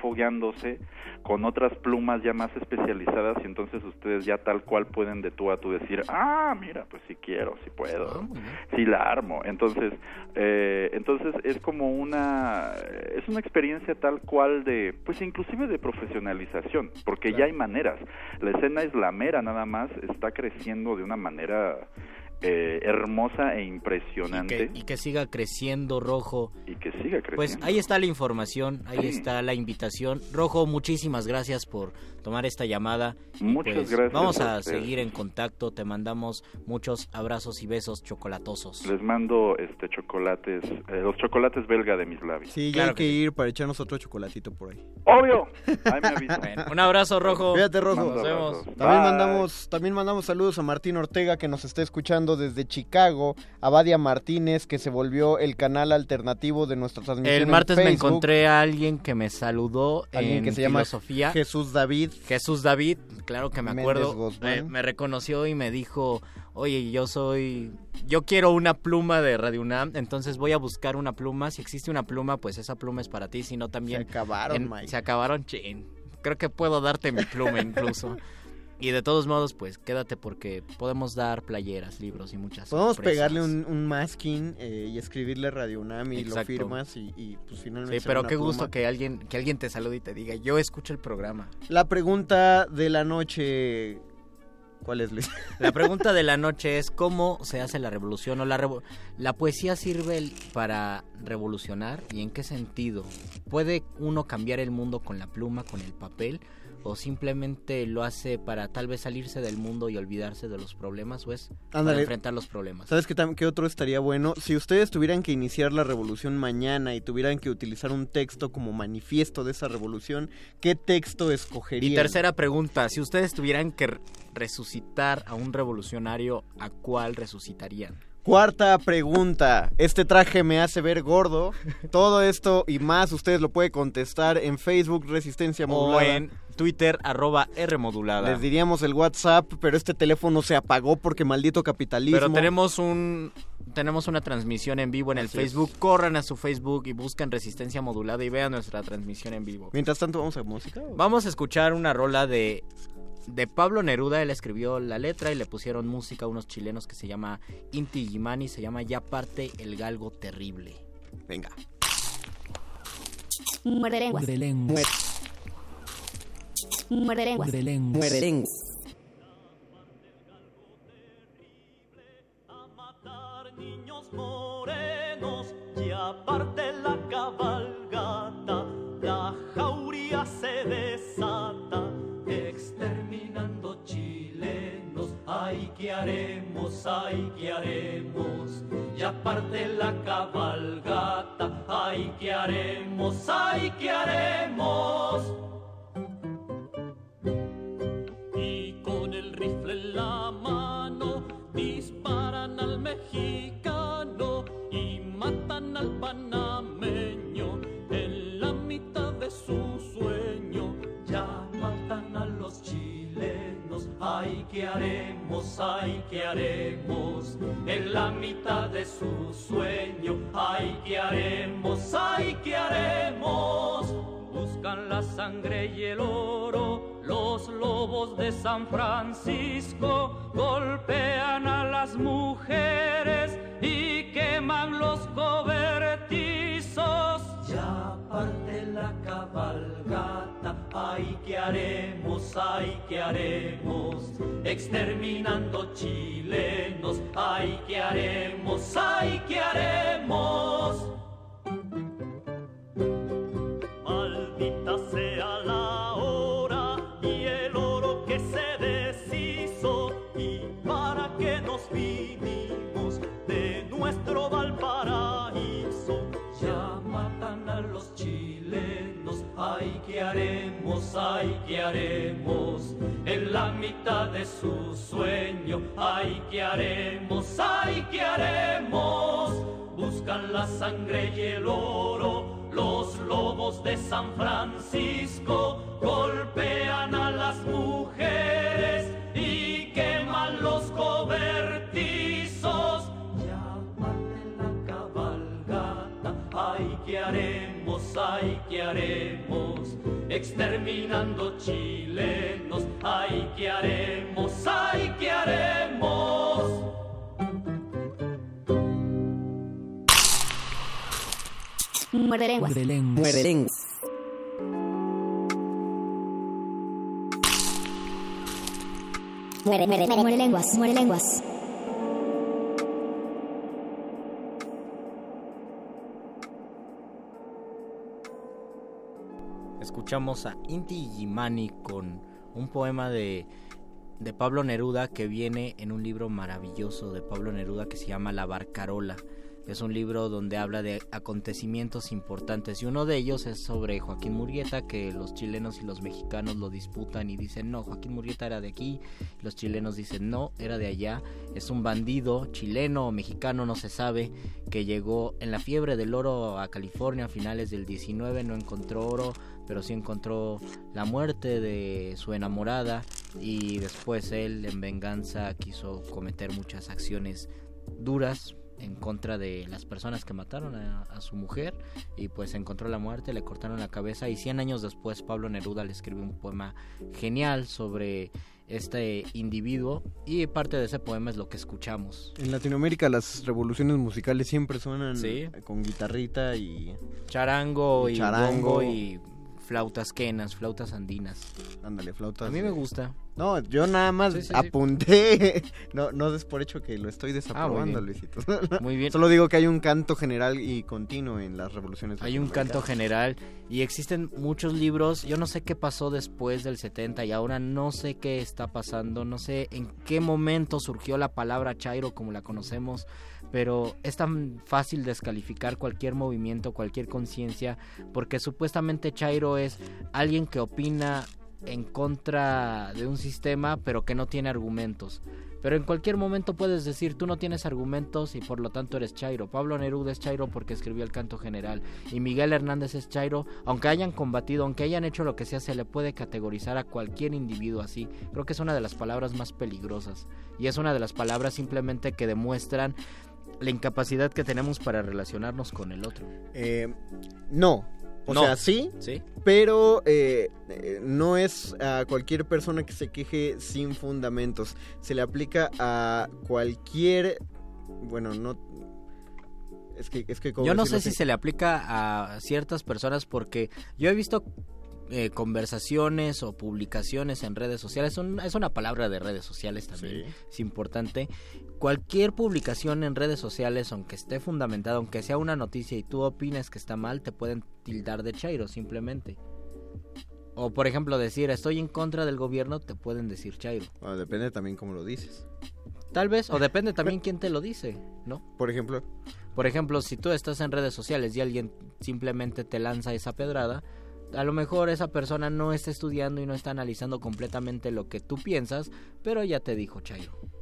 con otras plumas ya más especializadas y entonces ustedes ya tal cual pueden de tú a tú decir, ah, mira, pues si quiero, si puedo, si la armo. Entonces, eh, entonces es como una, es una experiencia tal cual de, pues inclusive de profesionalización, porque ya hay maneras. La escena islamera nada más está creciendo de una manera eh, hermosa e Y impresionante que, y que siga creciendo Rojo. y que siga creciendo. Pues ahí está la información, ahí Sí. está la invitación. Rojo, muchísimas gracias por tomar esta llamada. Muchas pues, gracias Vamos a seguir en contacto, te mandamos muchos abrazos y besos chocolatosos. Les mando este chocolates, eh, los chocolates belga de mis labios. Sí, ya Claro hay que, ir para echarnos otro chocolatito por ahí. Obvio. Ahí me aviso. Bueno, un abrazo Rojo. Cuídate, Rojo. Nos vemos. También mandamos, también mandamos saludos a Martín Ortega que nos está escuchando desde Chicago, a Badia Martínez que se volvió el canal alternativo de nuestra transmisión. El en martes me Facebook. encontré a alguien que me saludó Alguien en que se llama filosofía. Jesús David. Jesús David, claro que me acuerdo, me, me reconoció y me dijo, oye, yo soy, yo quiero una pluma de Radio UNAM, entonces voy a buscar una pluma, si existe una pluma, pues esa pluma es para ti, si no también... Se acabaron, en- Mike. Se acabaron, chin. Creo que puedo darte mi pluma incluso. Y de todos modos, pues quédate porque podemos dar playeras, libros y muchas Podemos sorpresas. pegarle un, un masking eh, y escribirle Radio UNAM y lo firmas y, y, pues finalmente Sí, pero qué gusto que alguien, que alguien te salude y te diga, yo escucho el programa. La pregunta de la noche... ¿Cuál es, Luis? La pregunta de la noche es cómo se hace la revolución o la revo- la poesía sirve para revolucionar y en qué sentido. ¿Puede uno cambiar el mundo con la pluma, con el papel o simplemente lo hace para tal vez salirse del mundo y olvidarse de los problemas o es para enfrentar los problemas? ¿Sabes qué, qué otro estaría bueno? Si ustedes tuvieran que iniciar la revolución mañana y tuvieran que utilizar un texto como manifiesto de esa revolución, ¿qué texto escogerían? Y tercera pregunta, si ustedes tuvieran que re- resucitar a un revolucionario, ¿a cuál resucitarían? Cuarta pregunta. Este traje me hace ver gordo. Todo esto y más ustedes lo pueden contestar en Facebook Resistencia O Modulada. en Twitter, arroba R modulada. Les diríamos el WhatsApp, pero este teléfono se apagó porque maldito capitalismo. Pero tenemos un tenemos una transmisión en vivo en el Así es. Facebook. Corran a su Facebook y buscan Resistencia Modulada y vean nuestra transmisión en vivo. Mientras tanto, vamos a música. ¿o? Vamos a escuchar una rola de de Pablo Neruda, él escribió la letra y le pusieron música a unos chilenos que se llama Inti Gimani, se llama Ya parte el galgo terrible. Venga. Muerde lenguas. Muerde lenguas. Muerde lenguas. Muerde lenguas. Muerde lenguas. niños morenos y aparte la cabalgata, la jauría se desata, ¿qué haremos? Ay, ¿qué haremos? Y aparte la cabalgata, ay, ¿qué haremos? Ay, ¿qué haremos? y con el rifle en la mano disparan al mexicano y matan al panameño en la mitad de su ¿qué haremos? Ay, ¿qué haremos? En la mitad de su sueño, ay, ¿qué haremos? Ay, ¿qué haremos? Buscan la sangre y el oro, los lobos de San Francisco golpean a las mujeres y queman los cobertizos. Ya parte la cabalgata, ay, ¿qué haremos? Ay, ¿qué haremos? Exterminando chilenos, ay, ¿qué haremos? Ay, ¿qué haremos? Haremos? Ay, ¿qué haremos? En la mitad de su sueño. Ay, ¿qué haremos? Ay, ¿qué haremos? Buscan la sangre y el oro. Los lobos de San Francisco golpean a las mujeres y queman los cobertizos. Ya parte la cabalgata, ay, ¿qué haremos? Ay, ¿qué haremos? Exterminando chilenos, ay, ¿qué haremos? Ay, ¿qué haremos? Muerde lenguas. Muerde lenguas. Muerde lenguas. Muerde, muerde, muerde lenguas. Muerde lenguas. Escuchamos a Inti Gimani con un poema de, de Pablo Neruda que viene en un libro maravilloso de Pablo Neruda que se llama La Barcarola. Es un libro donde habla de acontecimientos importantes y uno de ellos es sobre Joaquín Murrieta, que los chilenos y los mexicanos lo disputan y dicen, no, Joaquín Murrieta era de aquí, los chilenos dicen, no, era de allá, es un bandido chileno o mexicano, no se sabe, que llegó en la fiebre del oro a California a finales del 19, no encontró oro, pero sí encontró la muerte de su enamorada y después él en venganza quiso cometer muchas acciones duras en contra de las personas que mataron a, a, su mujer y pues encontró la muerte, le cortaron la cabeza y 100 años después Pablo Neruda le escribió un poema genial sobre este individuo y parte de ese poema es lo que escuchamos. En Latinoamérica las revoluciones musicales siempre suenan Sí. con guitarrita y Charango y, charango. y flautas quenas, flautas andinas. Ándale, flautas. A mí me gusta. No, yo nada más Sí, sí, sí. apunté. No, no des por hecho que lo estoy Ah, desaprobando, muy bien. Luisito. Muy bien. Solo digo que hay un canto general y continuo en las revoluciones. Hay un canto general y existen muchos libros. Yo no sé qué pasó después del 70 y ahora no sé qué está pasando. No sé en qué momento surgió la palabra Chairo como la conocemos. Pero es tan fácil descalificar cualquier movimiento, cualquier conciencia, porque supuestamente Chairo es alguien que opina en contra de un sistema, pero que no tiene argumentos. Pero en cualquier momento puedes decir, tú no tienes argumentos y por lo tanto eres Chairo. Pablo Neruda es Chairo porque escribió el canto general. Y Miguel Hernández es Chairo, aunque hayan combatido, aunque hayan hecho lo que sea, se le puede categorizar a cualquier individuo así. Creo que es una de las palabras más peligrosas. Y es una de las palabras simplemente que demuestran la incapacidad que tenemos para relacionarnos con el otro. Eh, no. O No. sea, sí, Sí. pero eh, eh, no es a cualquier persona que se queje sin fundamentos. Se le aplica a cualquier... Bueno, no... Es que... Es que ¿cómo Yo no sé si se le aplica a ciertas personas porque yo he visto eh, conversaciones o publicaciones en redes sociales. Un- es una palabra de redes sociales también, es importante. Cualquier publicación en redes sociales, aunque esté fundamentada, aunque sea una noticia y tú opines que está mal, te pueden tildar de chairo simplemente. O por ejemplo decir estoy en contra del gobierno, te pueden decir chairo. Bueno, depende también cómo lo dices. Tal vez, o depende también quién te lo dice, ¿no? Por ejemplo, Por ejemplo, si tú estás en redes sociales y alguien simplemente te lanza esa pedrada, a lo mejor esa persona no está estudiando y no está analizando completamente lo que tú piensas, pero ya te dijo Chairo.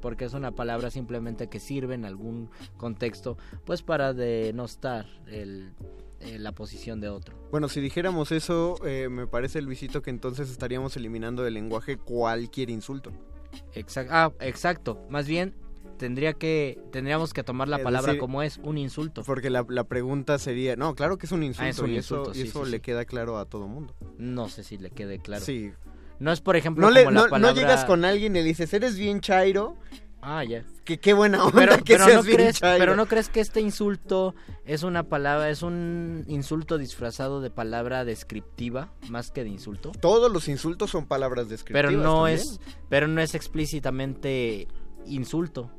Porque es una palabra simplemente que sirve en algún contexto, pues para denostar el, eh, la posición de otro. Bueno, si dijéramos eso, eh, me parece, Luisito, que entonces estaríamos eliminando del lenguaje cualquier insulto. Exacto. Ah, exacto. Más bien tendría que tendríamos que tomar la Es palabra decir, como es, un insulto. Porque la, la pregunta sería, no, claro que es un insulto, Ah, es un y insulto, eso, y eso sí, le sí. queda claro a todo mundo. No sé si le quede claro. Sí. No es, por ejemplo, No, le, como la no, no palabra... llegas con alguien y le dices, eres bien chairo, Ah, ya. que qué buena onda Pero, que pero seas no bien crees, chairo. pero no crees que este insulto es una palabra, es un insulto disfrazado de palabra descriptiva más que de insulto. Todos los insultos son palabras descriptivas Pero no también. es, pero no es explícitamente insulto.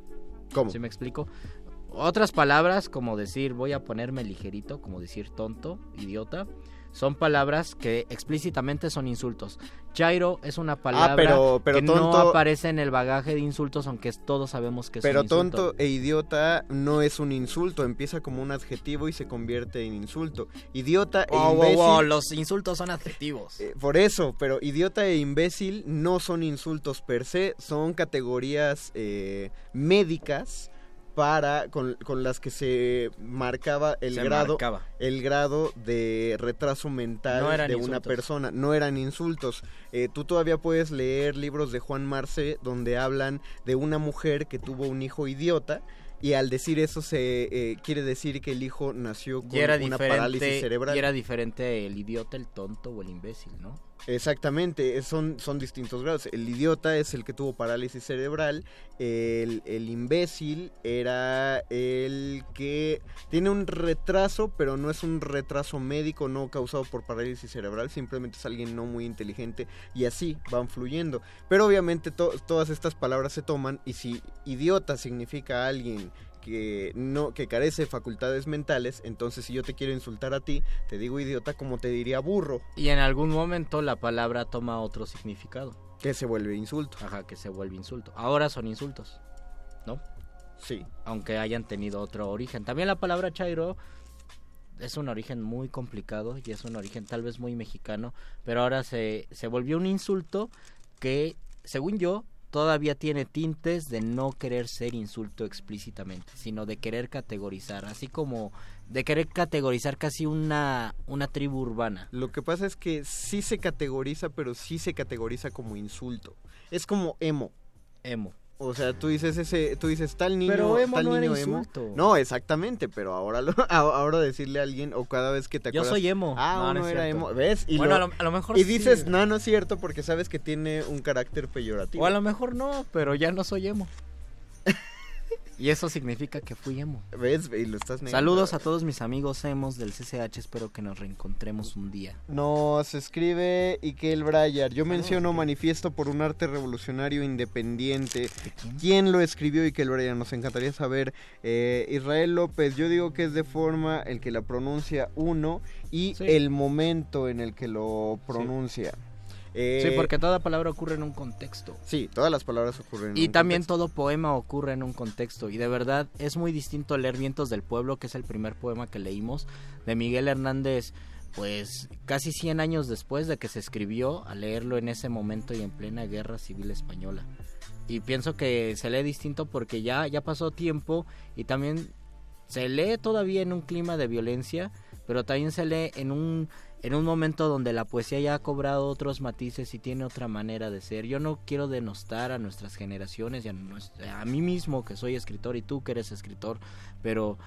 ¿Cómo? ¿Sí me explico? Otras palabras como decir voy a ponerme ligerito, como decir tonto, idiota, son palabras que explícitamente son insultos. Chairo es una palabra Ah, pero- pero que no aparece en el bagaje de insultos, aunque todos sabemos que es Pero un insulto. tonto e idiota no es un insulto, empieza como un adjetivo y se convierte en insulto. Idiota e Wow, wow, imbécil... wow, los insultos son adjetivos. Eh, Por eso, pero idiota e imbécil no son insultos per se, son categorías eh, médicas para con, con las que se marcaba el Se grado marcaba. el grado de retraso mental No de una persona no eran insultos Eh, tú todavía puedes leer libros de Juan Marce donde hablan de una mujer que tuvo un hijo idiota y al decir eso se eh, quiere decir que el hijo nació con Y era, una parálisis cerebral y era diferente el idiota, el tonto o el imbécil, ¿no? Exactamente, son, son distintos grados. El idiota es el que tuvo parálisis cerebral, el, el imbécil era el que tiene un retraso, pero no es un retraso médico, no causado por parálisis cerebral, simplemente es alguien no muy inteligente y así van fluyendo. Pero obviamente to- todas estas palabras se toman y si idiota significa alguien que no que carece de facultades mentales, entonces si yo te quiero insultar a ti, te digo idiota como te diría burro. Y en algún momento la palabra toma otro significado. Que se vuelve insulto. Ajá, que se vuelve insulto. Ahora son insultos, ¿no? Sí. Aunque hayan tenido otro origen. También la palabra chairo es un origen muy complicado y es un origen tal vez muy mexicano, pero ahora se, se volvió un insulto que, según yo, todavía tiene tintes de no querer ser insulto explícitamente, sino de querer categorizar, así como de querer categorizar casi una, una tribu urbana. Lo que pasa es que sí se categoriza, pero sí se categoriza como insulto. Es como emo. Emo. O sea, tú dices ese, tú dices tal niño, Pero emo tal no era niño emo. insulto. No, exactamente, pero ahora lo, ahora decirle a alguien o cada vez que te Yo acuerdas. soy emo. Ah, No, no era cierto. emo, ¿ves? Y Bueno, lo- a lo- a lo mejor Y sí. dices, no, no es cierto porque sabes que tiene un carácter peyorativo. O a lo mejor no, pero ya no soy emo. y eso significa que fui emo. ¿Ves? Y lo estás negando. Saludos a todos mis amigos emos del CCH, espero que nos reencontremos un día. Nos escribe Ikel Brayar. Yo menciono manifiesto por un arte revolucionario independiente. quién? lo escribió Ikel Brayar? Nos encantaría saber. Eh, Israel López, yo digo que es de forma el que la pronuncia uno y Sí. el momento en el que lo pronuncia. Eh, sí, porque toda palabra ocurre en un contexto. Sí, todas las palabras ocurren en Y un también contexto. todo poema ocurre en un contexto. Y de verdad es muy distinto leer Vientos del Pueblo, que es el primer poema que leímos, de Miguel Hernández, pues casi 100 años después de que se escribió, a leerlo en ese momento y en plena guerra civil española. Y pienso que se lee distinto porque ya, ya pasó tiempo y también se lee todavía en un clima de violencia, pero también se lee en un en un momento donde la poesía ya ha cobrado otros matices y tiene otra manera de ser. Yo no quiero denostar a nuestras generaciones y a, mí mismo que soy escritor y tú que eres escritor, pero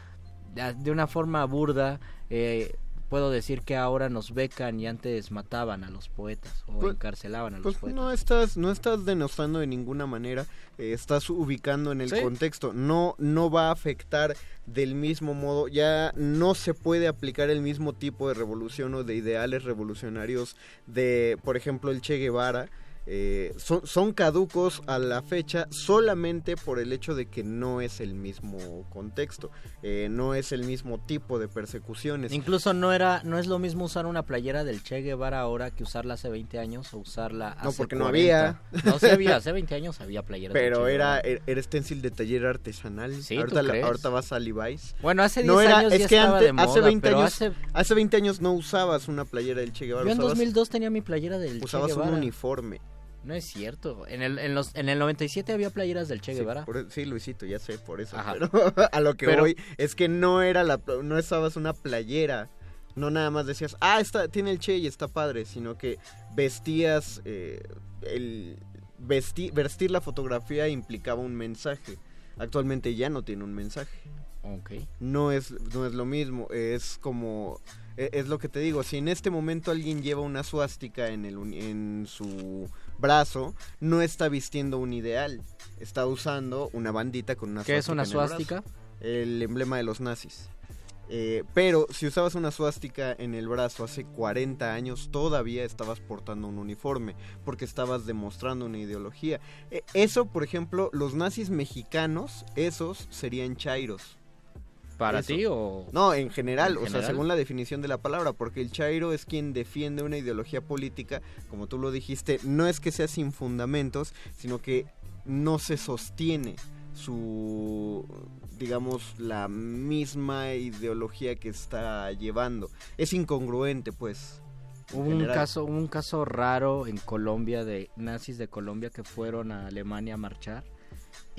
de de una forma burda eh, puedo decir que ahora nos becan y antes mataban a los poetas o Pues- encarcelaban a los Pues poetas. no estás, no estás denostando de ninguna manera, eh, estás ubicando en el Sí. contexto. No, no va a afectar del mismo modo, ya no se puede aplicar el mismo tipo de revolución o de ideales revolucionarios de, por ejemplo, el Che Guevara. Eh, son, son caducos a la fecha solamente por el hecho de que no es el mismo contexto, eh, no es el mismo tipo de persecuciones. Incluso no era no es lo mismo usar una playera del Che Guevara ahora que usarla hace 20 años o usarla hace No, porque no 40. había. No, sí había, hace 20 años había playeras del Pero Che era, Guevara. era, era stencil de taller artesanal. Sí, ¿tú ahorita, la- ahorita vas a Levi's. Bueno, hace No 10 era- años es ya que estaba antes, de hace moda, 20 pero años, hace- hace 20 años no usabas una playera del Che Guevara. Yo en usabas, 2002 tenía mi playera del Che usabas un Guevara. uniforme. No es cierto. En el, en, los, en el 97 había playeras del Che Sí, Guevara. por- e, Sí, Luisito, ya sé, por eso. Ajá. Pero a lo que Pero- voy es que no era la, no usabas una playera. No nada más decías, ah, está, tiene el Che y está padre, sino que vestías, eh, el, vesti- vestir la fotografía implicaba un mensaje. Actualmente ya no tiene un mensaje. Ok. no es no es lo mismo es como e- es lo que te digo si en este momento alguien lleva una suástica en el en su brazo no está vistiendo un ideal está usando una bandita con una ¿Qué es una el suástica? el emblema de los nazis Eh, pero si usabas una suástica en el brazo hace 40 años, todavía estabas portando un uniforme, porque estabas demostrando una ideología. E- eso, por ejemplo, los nazis mexicanos, esos serían chairos. ¿Para ti o...? No, en general, ¿En o sea, según la definición de la palabra, porque el chairo es quien defiende una ideología política, como tú lo dijiste, no es que sea sin fundamentos, sino que no se sostiene su, digamos, la misma ideología que está llevando. Es incongruente, pues. Hubo un caso, un caso raro en Colombia de nazis de Colombia que fueron a Alemania a marchar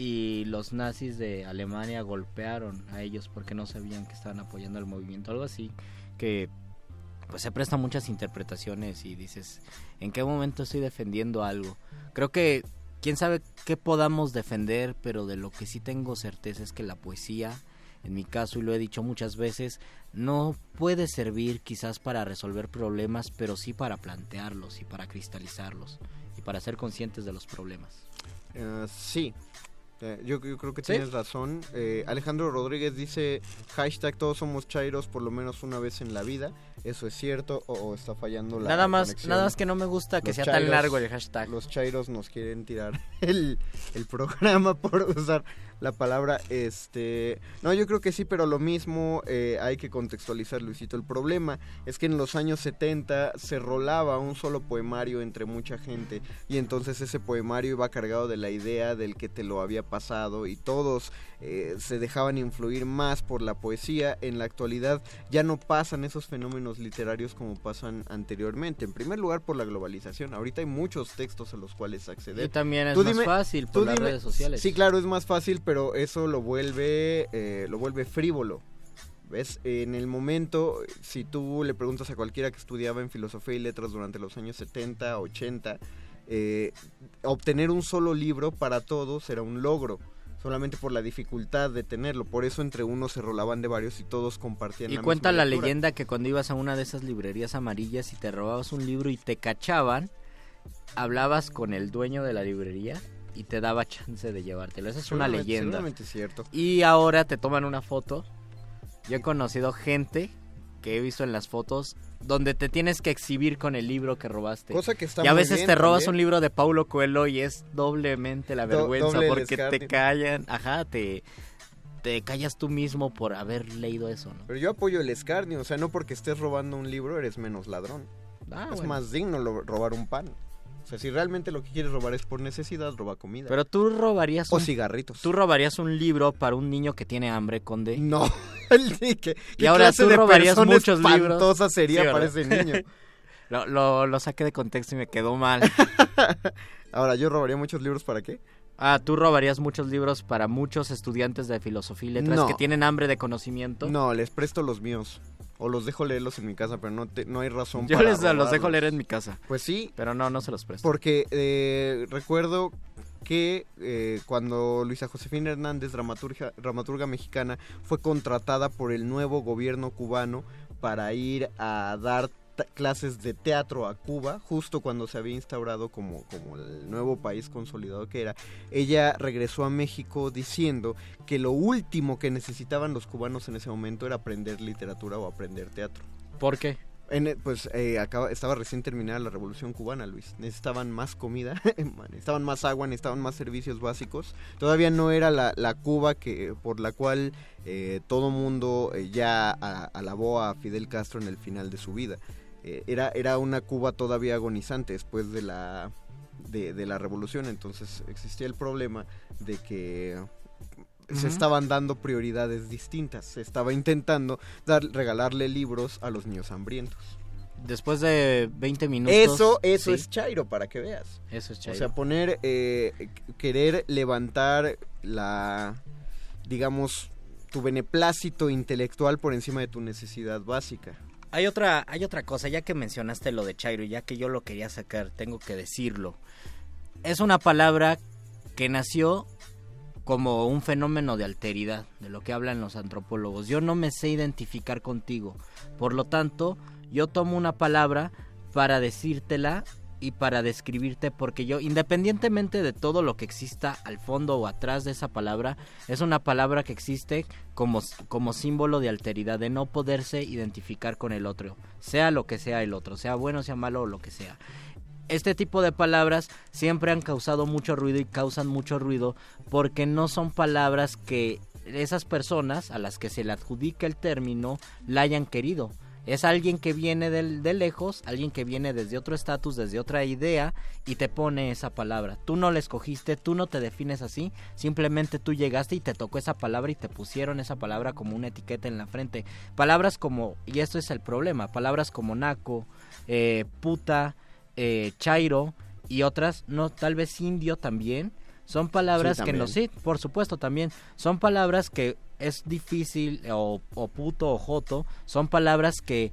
y los nazis de Alemania golpearon a ellos porque no sabían que estaban apoyando al movimiento, algo así que pues se presta muchas interpretaciones y dices, ¿en qué momento estoy defendiendo algo? Creo que quién sabe qué podamos defender, pero de lo que sí tengo certeza es que la poesía en mi caso, y lo he dicho muchas veces, no puede servir quizás para resolver problemas, pero sí para plantearlos y para cristalizarlos y para ser conscientes de los problemas. Eh, sí, yo, yo creo que ¿Sí? tienes razón. Eh, Alejandro Rodríguez dice, hashtag todos somos chairos por lo menos una vez en la vida. Eso es cierto o, o está fallando la Nada más, conexión? nada más que no me gusta que Los sea tan largo el hashtag. Los chairos nos quieren tirar el, el programa por usar la palabra este no yo creo que sí pero lo mismo eh, hay que contextualizar Luisito el problema. Es que en los años 70 se rolaba un solo poemario entre mucha gente y entonces ese poemario iba cargado de la idea del que te lo había pasado y todos eh, se dejaban influir más por la poesía en la actualidad ya no pasan esos fenómenos literarios como pasan anteriormente en primer lugar por la globalización ahorita hay muchos textos a los cuales acceder Y también es Tú más dime- fácil por las dime- redes sociales. Sí, claro, es más fácil, pero eso lo vuelve, eh, lo vuelve frívolo. ¿Ves? En el momento, si tú le preguntas a cualquiera que estudiaba en filosofía y letras durante los años 70, 80, eh, obtener un solo libro para todos era un logro solamente por la dificultad de tenerlo. Por eso entre unos se rolaban de varios y todos compartían. Y la cuenta misma la lectura. leyenda que cuando ibas a una de esas librerías amarillas y te robabas un libro y te cachaban, hablabas con el dueño de la librería y te daba chance de llevártelo. Esa es una leyenda. seguramente es cierto. Y ahora te toman una foto. Yo he conocido gente que he visto en las fotos donde te tienes que exhibir con el libro que robaste. Cosa que está y a muy veces bien te robas también. un libro de Paulo Coelho y es doblemente la vergüenza porque te callan, ajá, te te callas tú mismo por haber leído eso, ¿no? Pero yo apoyo el escarnio, o sea, no porque estés robando un libro eres menos ladrón. Ah, es bueno. más digno robar un pan. Sea, si realmente lo que quieres robar es por necesidad, roba comida. Pero tú robarías O un, cigarritos. Tú robarías un libro para un niño que tiene hambre, Conde. No. ¿Qué, y ahora clase tú de robarías muchos libros. sería Sí, para ese niño? lo, lo, lo saqué de contexto y me quedó mal. Ahora, ¿yo robaría muchos libros para qué? Ah, tú robarías muchos libros para muchos estudiantes de filosofía y letras No. que tienen hambre de conocimiento. No, les presto los míos. O los dejo leerlos en mi casa, pero no, te- no hay razón Yo para les los dejo leer en mi casa. Pues sí. Pero no, no se los presto. Porque eh, recuerdo que eh, cuando Luisa Josefina Hernández, dramaturga, dramaturga mexicana, fue contratada por el nuevo gobierno cubano para ir a dar clases de teatro a Cuba, justo cuando se había instaurado como, como el nuevo país consolidado que era, ella regresó a México diciendo que lo último que necesitaban los cubanos en ese momento era aprender literatura o aprender teatro. ¿Por qué? En, eh, pues eh, acaba- estaba recién terminada la revolución cubana, Luis. Necesitaban más comida, necesitaban más agua, necesitaban más servicios básicos. Todavía no era la, la Cuba que por la cual eh, todo mundo eh, ya a- alabó a Fidel Castro en el final de su vida. Eh, era, era una Cuba todavía agonizante después de la, de, de la revolución. Entonces existía el problema de que se estaban dando prioridades distintas. Se estaba intentando dar, regalarle libros a los niños hambrientos. Después de 20 minutos. Eso, eso sí, es Chairo, para que veas. Eso es O Chairo. sea, poner, eh, querer levantar la, digamos, tu beneplácito intelectual por encima de tu necesidad básica. Hay otra, hay otra cosa, ya que mencionaste lo de Chairo, ya que yo lo quería sacar, tengo que decirlo. Es una palabra que nació como un fenómeno de alteridad, de lo que hablan los antropólogos. Yo no me sé identificar contigo, por lo tanto, yo tomo una palabra para decírtela y para describirte, porque yo, independientemente de todo lo que exista al fondo o atrás de esa palabra, es una palabra que existe como, como símbolo de alteridad, de no poderse identificar con el otro, sea lo que sea el otro, sea bueno, sea malo o lo que sea este tipo de palabras siempre han causado mucho ruido y causan mucho ruido porque no son palabras que esas personas a las que se le adjudica el término la hayan querido. Es alguien que viene del- de, lejos, alguien que viene desde otro estatus, desde otra idea y te pone esa palabra. Tú no la escogiste, tú no te defines así, simplemente tú llegaste y te tocó esa palabra y te pusieron esa palabra como una etiqueta en la frente. Palabras como, y esto es el problema, palabras como naco, eh, puta, eh, chairo y otras, no, tal vez indio también, son palabras Sí, que no, sí, por supuesto también, son palabras que es difícil, o, o puto o joto, son palabras que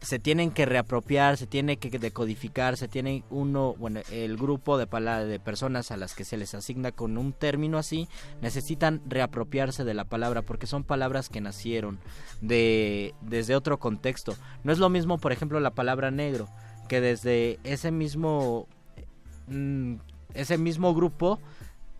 se tienen que reapropiar, se tiene que decodificar, se tiene uno, bueno, el grupo de, de personas a las que se les asigna con un término así, necesitan reapropiarse de la palabra porque son palabras que nacieron de desde otro contexto. No es lo mismo, por ejemplo, la palabra negro, que desde ese mismo mm, ese mismo grupo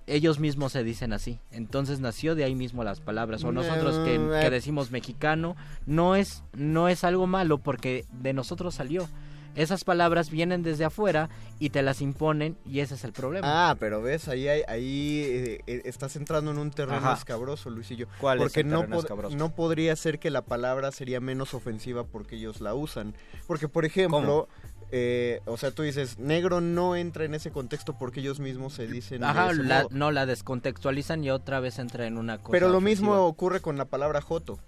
ellos mismos se dicen así. Entonces nació de ahí mismo las palabras. O nosotros que, Mm, que eh. decimos mexicano, no es, no es algo malo porque de nosotros salió. Esas palabras vienen desde afuera y te las imponen y ese es el problema. Ah, pero ves, ahí, hay- ahí eh, eh, estás entrando en un terreno Ajá. escabroso, Luisillo. ¿Cuál es porque el no, pod- no podría ser que la palabra sería menos ofensiva porque ellos la usan. Porque, por ejemplo, eh, o sea, tú dices, negro no entra en ese contexto porque ellos mismos se dicen. de Ajá, ese la- modo. no la descontextualizan y otra vez entra en una cosa. Pero lo ofensiva. mismo ocurre con la palabra joto.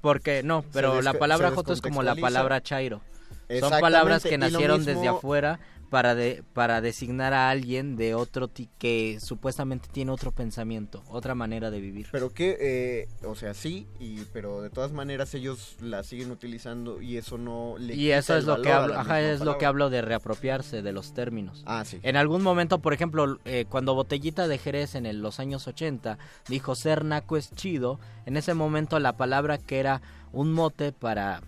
Porque no, pero la palabra joto es como la palabra chairo. Son palabras que nacieron mismo- desde afuera para de, para designar a alguien de otro ti- que supuestamente tiene otro pensamiento, otra manera de vivir. Pero que, eh, o sea, sí, y, pero de todas maneras ellos la siguen utilizando y eso no le Y eso es lo que hablo, ajá, es lo que hablo de reapropiarse de los términos. Ah, sí. En algún momento, por ejemplo, eh, cuando Botellita de Jerez en el- los años 80 dijo ser naco es chido, en ese momento la palabra que era un mote para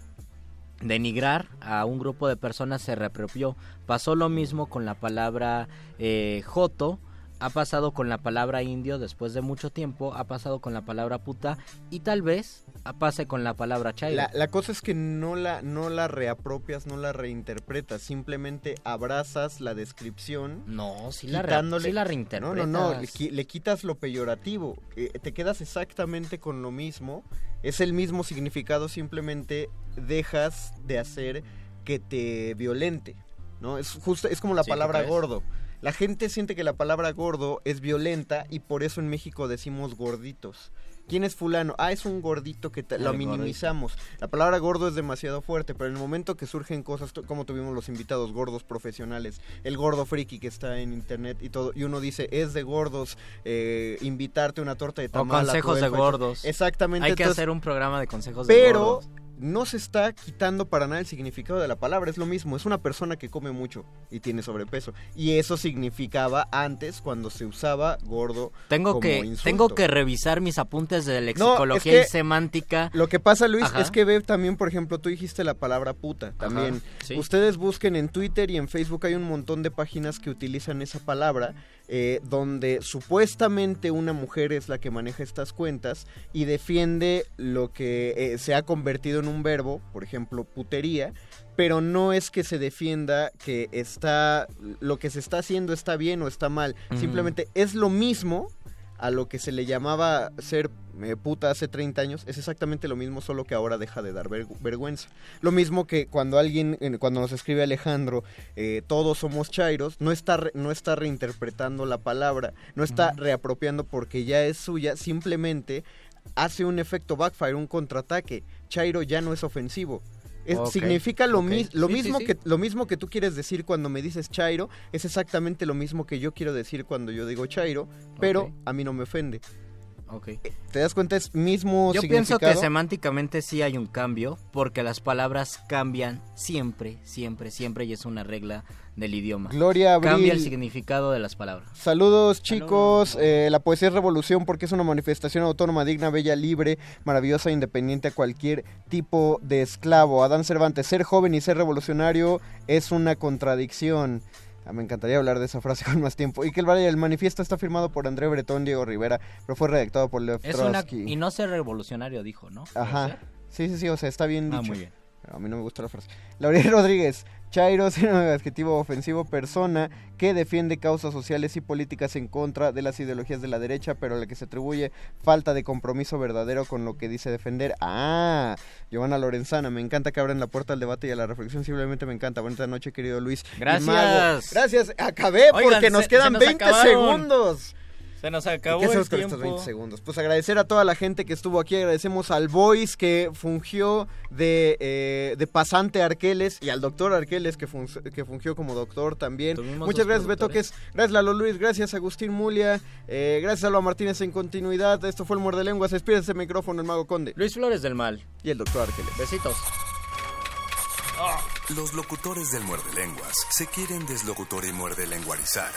denigrar a un grupo de personas se reapropió. Pasó lo mismo con la palabra eh, joto, ha pasado con la palabra indio después de mucho tiempo, ha pasado con la palabra puta y tal vez pase con la palabra chairo. La, la cosa es que no la, no la reapropias, no la reinterpretas, simplemente abrazas la descripción. No, sí la, sí la No, reinterpretas. no, no, le, le quitas lo peyorativo, eh, te quedas exactamente con lo mismo, es el mismo significado, simplemente dejas de hacer que te violente, ¿no? Es justo, es como la Sí, ¿tú palabra gordo. La gente siente que la palabra gordo es violenta y por eso en México decimos gorditos. ¿Quién es fulano? Ah, es un gordito que te- El lo minimizamos. La palabra gordo es demasiado fuerte, pero en el momento que surgen cosas como tuvimos los invitados gordos profesionales, el gordo friki que está en internet y todo, y uno dice, es de gordos eh, invitarte a una torta de O tamal. tu consejos de elfa". gordos. Exactamente. Hay que entonces- hacer un programa de consejos de pero gordos. No se está quitando para nada el significado de la palabra, es lo mismo, es una persona que come mucho y tiene sobrepeso. Y eso significaba antes cuando se usaba gordo Tengo como que, insulto. tengo que revisar mis apuntes de No, es lexicología que y semántica. Lo que pasa, Luis, Ajá. es que ve también, por ejemplo, tú dijiste la palabra puta también. sí. Ustedes busquen en Twitter y en Facebook hay un montón de páginas que utilizan esa palabra, eh, donde supuestamente una mujer es la que maneja estas cuentas y defiende lo que eh, se ha convertido en un verbo, por ejemplo, putería. Pero no es que se defienda que está lo que se está haciendo está bien o está mal. Simplemente es lo mismo a lo que se le llamaba ser eh, puta hace 30 años, es exactamente lo mismo, solo que ahora deja de dar vergüenza. Lo mismo que cuando alguien, eh, cuando nos escribe Alejandro, eh, todos somos chairos, no está, re- no está reinterpretando la palabra, no está reapropiando porque ya es suya, simplemente hace un efecto backfire, un contraataque. Chairo ya no es ofensivo. Es- significa lo, lo Sí, mismo sí. que lo mismo que tú quieres decir cuando me dices chairo es exactamente lo mismo que yo quiero decir cuando yo digo chairo, pero a mí no me ofende. Ok. ¿Te das cuenta? Es mismo Yo pienso que semánticamente sí hay un cambio, porque las palabras cambian siempre, siempre, siempre, y es una regla del idioma. Gloria Abril. Cambia el significado de las palabras. Saludos chicos, Eh, la poesía es revolución porque es una manifestación autónoma, digna, bella, libre, maravillosa, independiente a cualquier tipo de esclavo. Adán Cervantes, ser joven y ser revolucionario es una contradicción. Ah, me encantaría hablar de esa frase con más tiempo. Y que el, el manifiesto está firmado por André Bretón, Diego Rivera, pero fue redactado por Lev Es una, Trotsky. y no ser revolucionario, dijo, ¿no? Ajá. Sí, sí, sí, o sea, está bien Ah, muy bien. Pero a mí no me gusta la frase. Lauriel Rodríguez, Chairo es un adjetivo ofensivo, persona que defiende causas sociales y políticas en contra de las ideologías de la derecha, pero a la que se atribuye falta de compromiso verdadero con lo que dice defender. Ah, Giovanna Lorenzana, me encanta que abran la puerta al debate y a la reflexión, simplemente me encanta. Buenas noches, querido Luis. Gracias. Gracias, acabé Oigan, porque nos se- quedan se nos 20 acabaron. segundos. Se nos ¿Y acabó qué el hacemos con tiempo. estos 20 segundos? Pues agradecer a toda la gente que estuvo aquí, agradecemos al Voice que fungió de, eh, de pasante Arqueles y al doctor Arqueles que, fun- que fungió como doctor también. Muchas gracias. Betoques, gracias Lalo Luis, gracias Agustín Mulia, eh, gracias a Alba Martínez en continuidad. Esto fue el Muerde Lenguas, despídese el micrófono el Mago Conde. Luis Flores del Mal. Y el doctor Arqueles. Besitos. Los locutores del muerde lenguas se quieren deslocutor y muerde lenguarizar.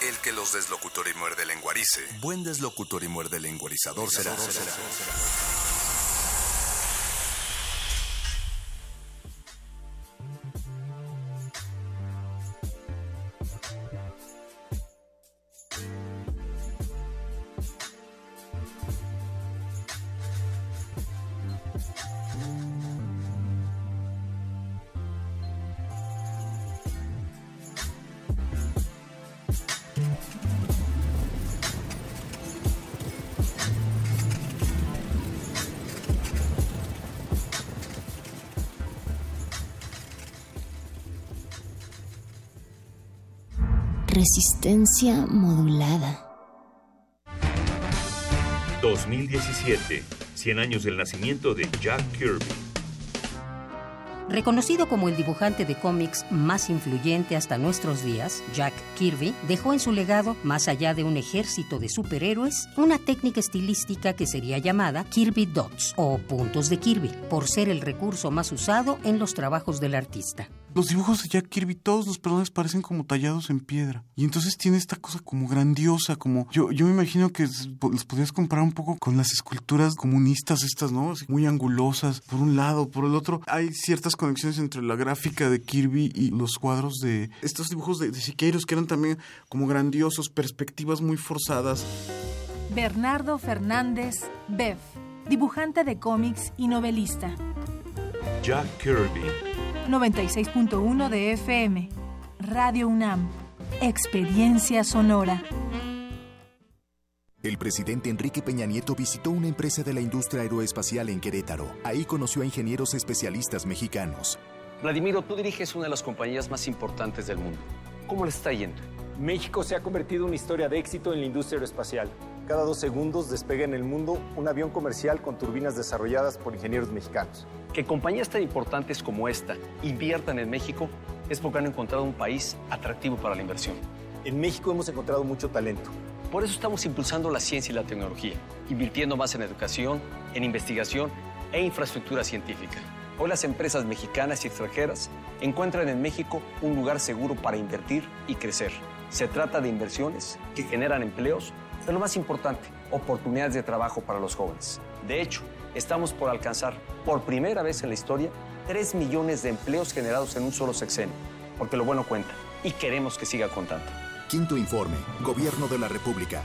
El que los deslocutor y muerde lenguarice, buen deslocutor y muerde lenguarizador será. Resistencia modulada. 2017, 100 años del nacimiento de Jack Kirby. Reconocido como el dibujante de cómics más influyente hasta nuestros días, Jack Kirby dejó en su legado, más allá de un ejército de superhéroes, una técnica estilística que sería llamada Kirby Dots o puntos de Kirby, por ser el recurso más usado en los trabajos del artista los dibujos de Jack Kirby, todos los personajes parecen como tallados en piedra. Y entonces tiene esta cosa como grandiosa, como yo, yo me imagino que los podrías comparar un poco con las esculturas comunistas estas, ¿no? muy angulosas, por un lado, por el otro. Hay ciertas conexiones entre la gráfica de Kirby y los cuadros de estos dibujos de, de Siqueiros que eran también como grandiosos, perspectivas muy forzadas. Bernardo Fernández Bev, dibujante de cómics y novelista. Jack Kirby 96.1 de FM. Radio UNAM. Experiencia sonora. El presidente Enrique Peña Nieto visitó una empresa de la industria aeroespacial en Querétaro. Ahí conoció a ingenieros especialistas mexicanos. Vladimiro, tú diriges una de las compañías más importantes del mundo. ¿Cómo le está yendo? México se ha convertido en una historia de éxito en la industria aeroespacial. Cada dos segundos despega en el mundo un avión comercial con turbinas desarrolladas por ingenieros mexicanos. Que compañías tan importantes como esta inviertan en México es porque han encontrado un país atractivo para la inversión. En México hemos encontrado mucho talento. Por eso estamos impulsando la ciencia y la tecnología, invirtiendo más en educación, en investigación e infraestructura científica. Hoy las empresas mexicanas y extranjeras encuentran en México un lugar seguro para invertir y crecer. Se trata de inversiones que generan empleos pero lo más importante, oportunidades de trabajo para los jóvenes. De hecho, estamos por alcanzar por primera vez en la historia 3 millones de empleos generados en un solo sexenio, porque lo bueno cuenta y queremos que siga contando. Quinto informe, Gobierno de la República.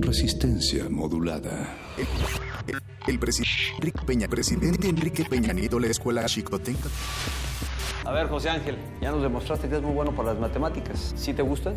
Resistencia modulada. El, presidente Enrique Peña, presidente Enrique Peña Nieto, la escuela Chicotenca. A ver, José Ángel, ya nos demostraste que es muy bueno para las matemáticas. ¿Sí te gustan?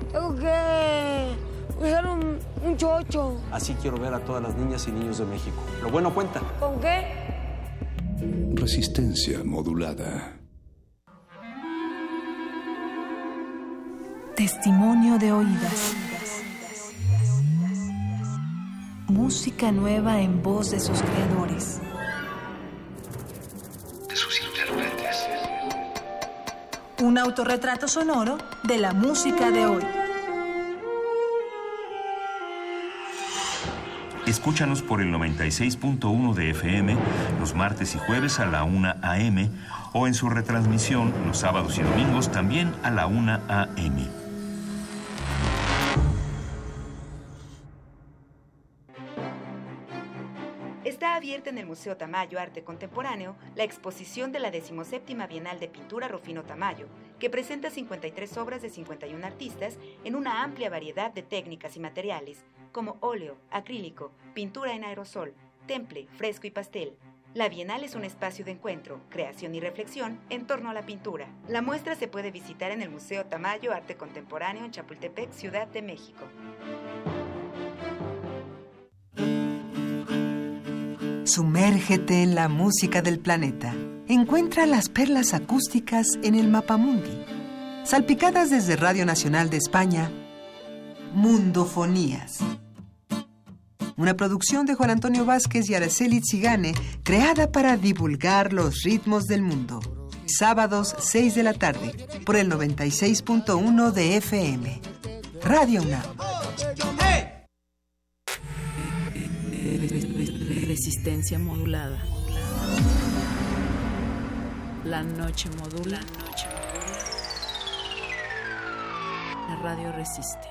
tengo que usar un, un chocho. Así quiero ver a todas las niñas y niños de México. Lo bueno cuenta. ¿Con qué? Resistencia modulada. Testimonio de oídas. Música nueva en voz de sus creadores. De sus intérpretes. Un autorretrato sonoro de la música de hoy. Escúchanos por el 96.1 de FM los martes y jueves a la 1 a.m. o en su retransmisión los sábados y domingos también a la 1 a.m. Está abierta en el Museo Tamayo Arte Contemporáneo la exposición de la 17 Bienal de Pintura Rufino Tamayo, que presenta 53 obras de 51 artistas en una amplia variedad de técnicas y materiales, como óleo, acrílico, pintura en aerosol, temple, fresco y pastel. La Bienal es un espacio de encuentro, creación y reflexión en torno a la pintura. La muestra se puede visitar en el Museo Tamayo Arte Contemporáneo en Chapultepec, Ciudad de México. Sumérgete en la música del planeta. Encuentra las perlas acústicas en el Mapamundi. Salpicadas desde Radio Nacional de España, Mundofonías. Una producción de Juan Antonio Vázquez y Araceli Zigane, creada para divulgar los ritmos del mundo. Sábados 6 de la tarde, por el 96.1 de FM. Radio UNAM. Resistencia modulada. La noche modula. La radio resiste.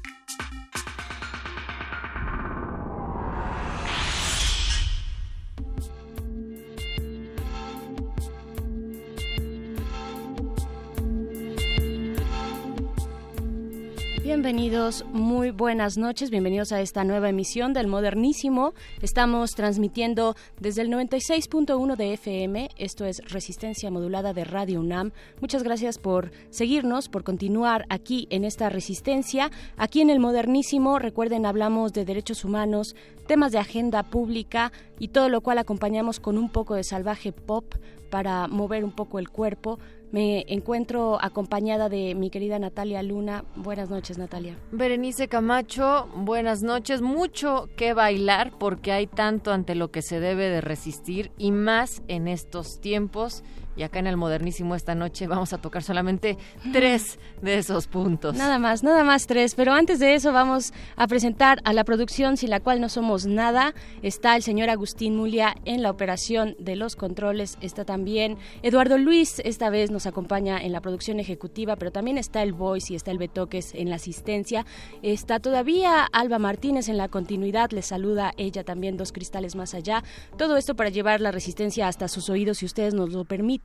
Bienvenidos, muy buenas noches, bienvenidos a esta nueva emisión del Modernísimo. Estamos transmitiendo desde el 96.1 de FM, esto es Resistencia Modulada de Radio UNAM. Muchas gracias por seguirnos, por continuar aquí en esta resistencia. Aquí en el Modernísimo, recuerden, hablamos de derechos humanos, temas de agenda pública y todo lo cual acompañamos con un poco de salvaje pop para mover un poco el cuerpo. Me encuentro acompañada de mi querida Natalia Luna. Buenas noches, Natalia. Berenice Camacho, buenas noches. Mucho que bailar porque hay tanto ante lo que se debe de resistir y más en estos tiempos. Y acá en el Modernísimo esta noche vamos a tocar solamente tres de esos puntos. Nada más, nada más tres. Pero antes de eso vamos a presentar a la producción sin la cual no somos nada. Está el señor Agustín Mulia en la operación de los controles. Está también Eduardo Luis, esta vez nos acompaña en la producción ejecutiva, pero también está el Voice y está el Betoques en la asistencia. Está todavía Alba Martínez en la continuidad. Le saluda ella también dos cristales más allá. Todo esto para llevar la resistencia hasta sus oídos si ustedes nos lo permiten.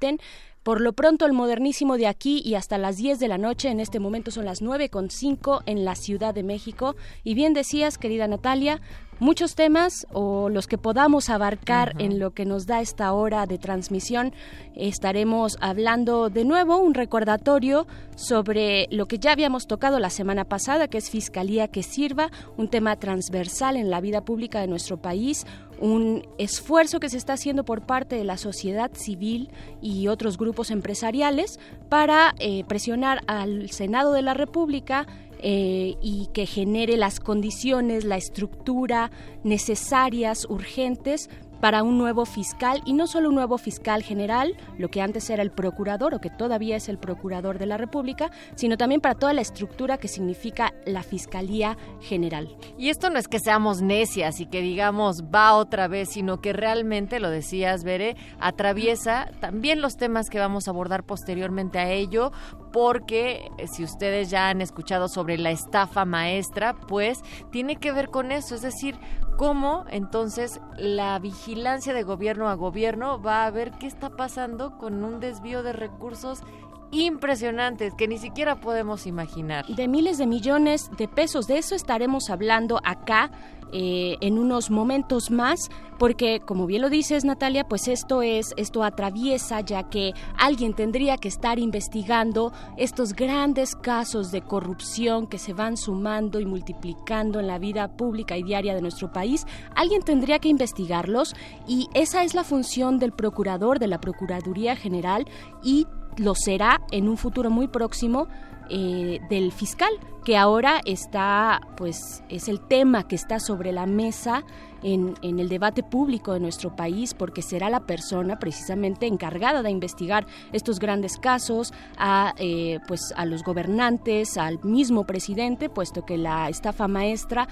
Por lo pronto, el modernísimo de aquí y hasta las 10 de la noche, en este momento son las 9.5 en la Ciudad de México. Y bien decías, querida Natalia, muchos temas o los que podamos abarcar en lo que nos da esta hora de transmisión. Estaremos hablando de nuevo un recordatorio sobre lo que ya habíamos tocado la semana pasada, que es Fiscalía que sirva, un tema transversal en la vida pública de nuestro país, un esfuerzo que se está haciendo por parte de la sociedad civil y otros grupos empresariales para eh, presionar al Senado de la República eh, y que genere las condiciones, la estructura necesarias, urgentes para un nuevo fiscal y no solo un nuevo fiscal general, lo que antes era el procurador o que todavía es el procurador de la República, sino también para toda la estructura que significa la Fiscalía General. Y esto no es que seamos necias y que digamos va otra vez, sino que realmente, lo decías, Bere, atraviesa también los temas que vamos a abordar posteriormente a ello, porque eh, si ustedes ya han escuchado sobre la estafa maestra, pues tiene que ver con eso, es decir, cómo entonces la vigilancia de gobierno a gobierno va a ver qué está pasando con un desvío de recursos impresionantes que ni siquiera podemos imaginar. De miles de millones de pesos, de eso estaremos hablando acá eh, en unos momentos más, porque como bien lo dices Natalia, pues esto es, esto atraviesa ya que alguien tendría que estar investigando estos grandes casos de corrupción que se van sumando y multiplicando en la vida pública y diaria de nuestro país. Alguien tendría que investigarlos y esa es la función del procurador de la Procuraduría General y lo será en un futuro muy próximo eh, del fiscal, que ahora está, pues, es el tema que está sobre la mesa en, en, el debate público de nuestro país, porque será la persona precisamente encargada de investigar estos grandes casos, a, eh, pues, a los gobernantes, al mismo presidente, puesto que la estafa maestra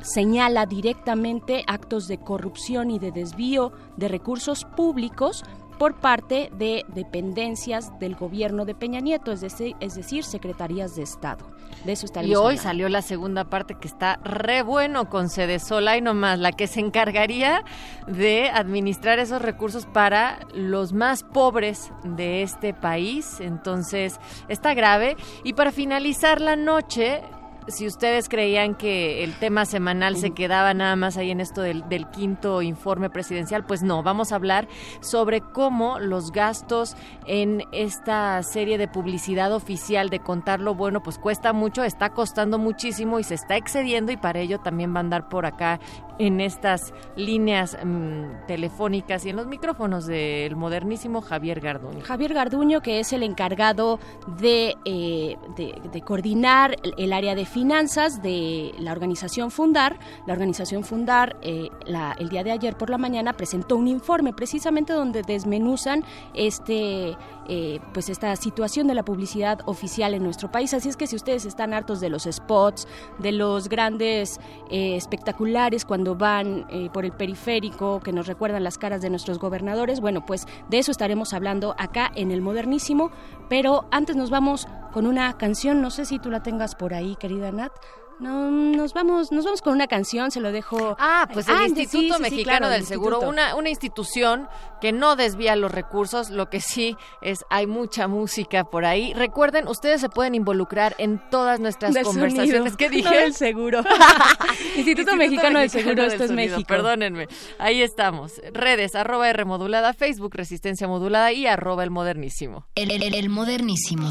señala directamente actos de corrupción y de desvío de recursos públicos por parte de dependencias del gobierno de Peña Nieto, es decir, es decir secretarías de Estado. De eso Y hoy salió la segunda parte que está re bueno con sede sola y nomás, la que se encargaría de administrar esos recursos para los más pobres de este país. Entonces, está grave. Y para finalizar la noche, si ustedes creían que el tema semanal se quedaba nada más ahí en esto del, quinto informe presidencial, pues no, vamos a hablar sobre cómo los gastos en esta serie de publicidad oficial de contar lo bueno, pues cuesta mucho, está costando muchísimo y se está excediendo y para ello también va a andar por acá en estas líneas mm, telefónicas y en los micrófonos del modernísimo Javier Garduño. Javier Garduño, que es el encargado de, eh, de coordinar el área de finanzas de la organización Fundar. La organización Fundar eh, el día de ayer por la mañana presentó un informe precisamente donde desmenuzan este eh, pues esta situación de la publicidad oficial en nuestro país. Así es que si ustedes están hartos de los spots, de los grandes eh, espectaculares cuando van por el periférico que nos recuerdan las caras de nuestros gobernadores, bueno, pues de eso estaremos hablando acá en el Modernísimo. Pero antes nos vamos con una canción, no sé si tú la tengas por ahí, querida Nat. No, nos vamos, nos vamos con una canción, se lo dejo. Ah, pues el Ah, Instituto sí, sí, sí, Mexicano claro, el del Seguro, instituto. una, una institución que no desvía los recursos, lo que sí es hay mucha música por ahí. Recuerden, ustedes se pueden involucrar en todas nuestras Del conversaciones sonido, que no dije. del seguro. Instituto Mexicano del Seguro, esto es Sonido, México. Perdónenme, ahí estamos. Redes, arroba R modulada, Facebook Resistencia Modulada y arroba el modernísimo. El, el- el modernísimo.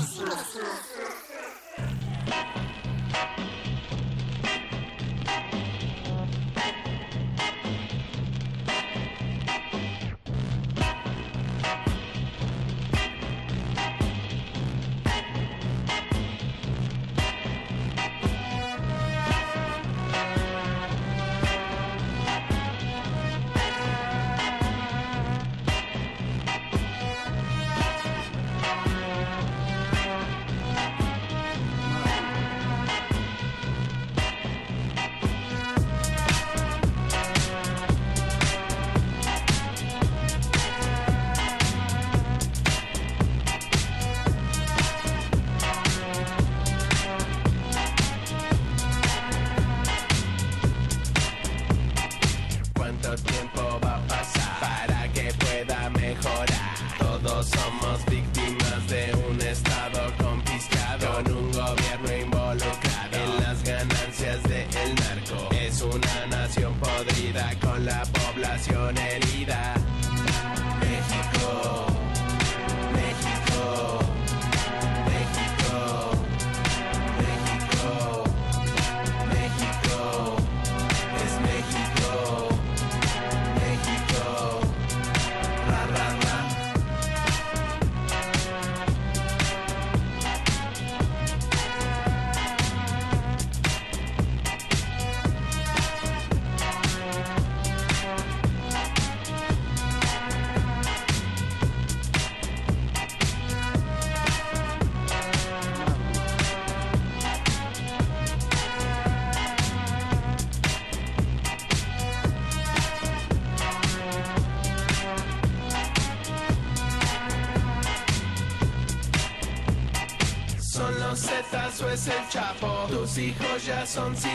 Chapo. Tus hijos ya son sicarios.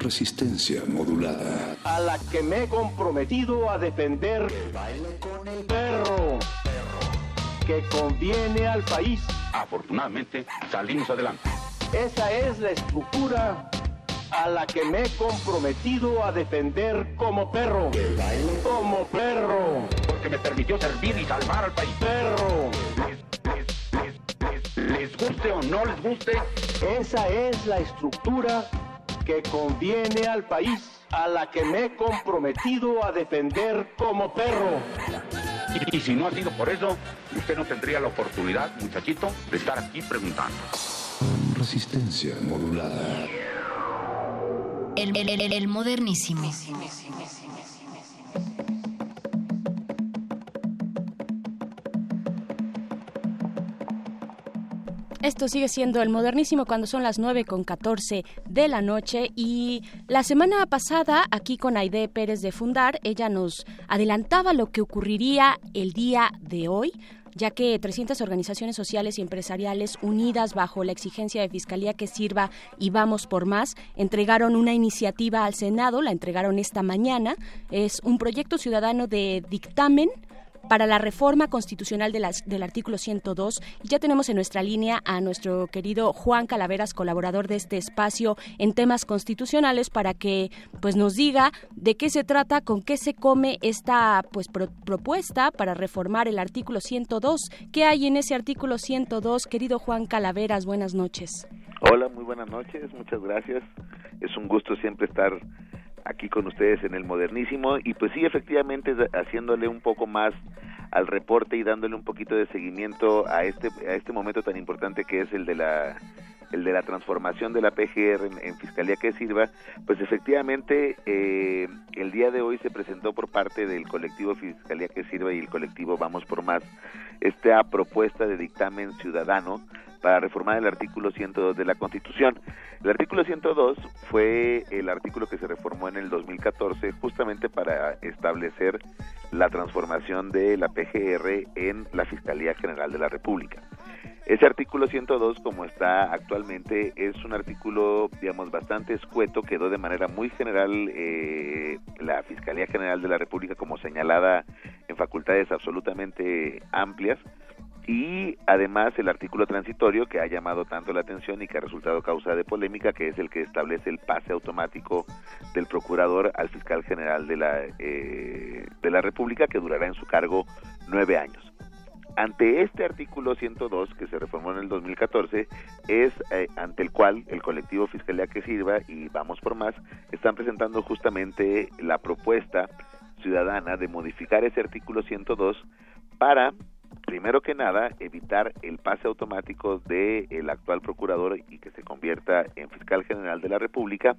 Resistencia modulada. a la que me he comprometido a defender perro que conviene al país. Afortunadamente salimos adelante. Esa es la estructura a la que me he comprometido a defender como perro. Como perro. Porque me permitió servir y salvar al país. Perro. Les guste o no les guste, Esa es la estructura que conviene al país, a la que me he comprometido a defender como perro. y, y si no ha sido por eso, usted no tendría la oportunidad, muchachito, de estar aquí preguntando. Resistencia modulada. El, el- el- el modernísimo. Esto sigue siendo el modernísimo cuando son las 9 con 14 de la noche. Y la semana pasada aquí con Aide Pérez de Fundar, ella nos adelantaba lo que ocurriría el día de hoy ya que 300 organizaciones sociales y empresariales unidas bajo la exigencia de Fiscalía que sirva y vamos por más, entregaron una iniciativa al Senado, la entregaron esta mañana, es un proyecto ciudadano de dictamen para la reforma constitucional del artículo 102. Y ya tenemos en nuestra línea a nuestro querido Juan Calaveras, colaborador de este espacio en temas constitucionales, para que pues nos diga de qué se trata, con qué se come esta pues pro- propuesta para reformar el artículo 102. ¿Qué hay en ese artículo 102? Querido Juan Calaveras, buenas noches. Hola, muy buenas noches, muchas gracias. Es un gusto siempre estar aquí con ustedes en el modernísimo y pues sí, efectivamente, haciéndole un poco más al reporte y dándole un poquito de seguimiento a este a este momento tan importante que es el de la el de la transformación de la PGR en, en Fiscalía que Sirva, pues efectivamente eh, el día de hoy se presentó por parte del colectivo Fiscalía que Sirva y el colectivo Vamos por Más esta propuesta de dictamen ciudadano para reformar el artículo 102 de la Constitución. El artículo 102 fue el artículo que se reformó en el 2014 justamente para establecer la transformación de la PGR en la Fiscalía General de la República. Ese artículo 102, como está actualmente, es un artículo, digamos, bastante escueto, quedó de manera muy general eh, la Fiscalía General de la República como señalada en facultades absolutamente amplias y además el artículo transitorio que ha llamado tanto la atención y que ha resultado causa de polémica, que es el que establece el pase automático del procurador al fiscal general de la, eh, de la República, que durará en su cargo nueve años. Ante este artículo 102 que se reformó en el 2014 es eh, ante el cual el colectivo Fiscalía que Sirva y Vamos por Más están presentando justamente la propuesta ciudadana de modificar ese artículo 102 para primero que nada evitar el pase automático del actual procurador y que se convierta en fiscal general de la República.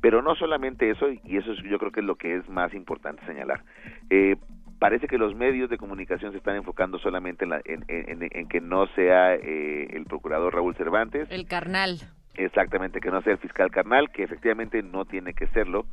Pero no solamente eso y eso es- yo creo que es lo que es más importante señalar. Eh, parece que los medios de comunicación se están enfocando solamente en, la- en- en- en que no sea eh, el procurador Raúl Cervantes El carnal. Exactamente, que no sea el fiscal carnal, que efectivamente no tiene que serlo,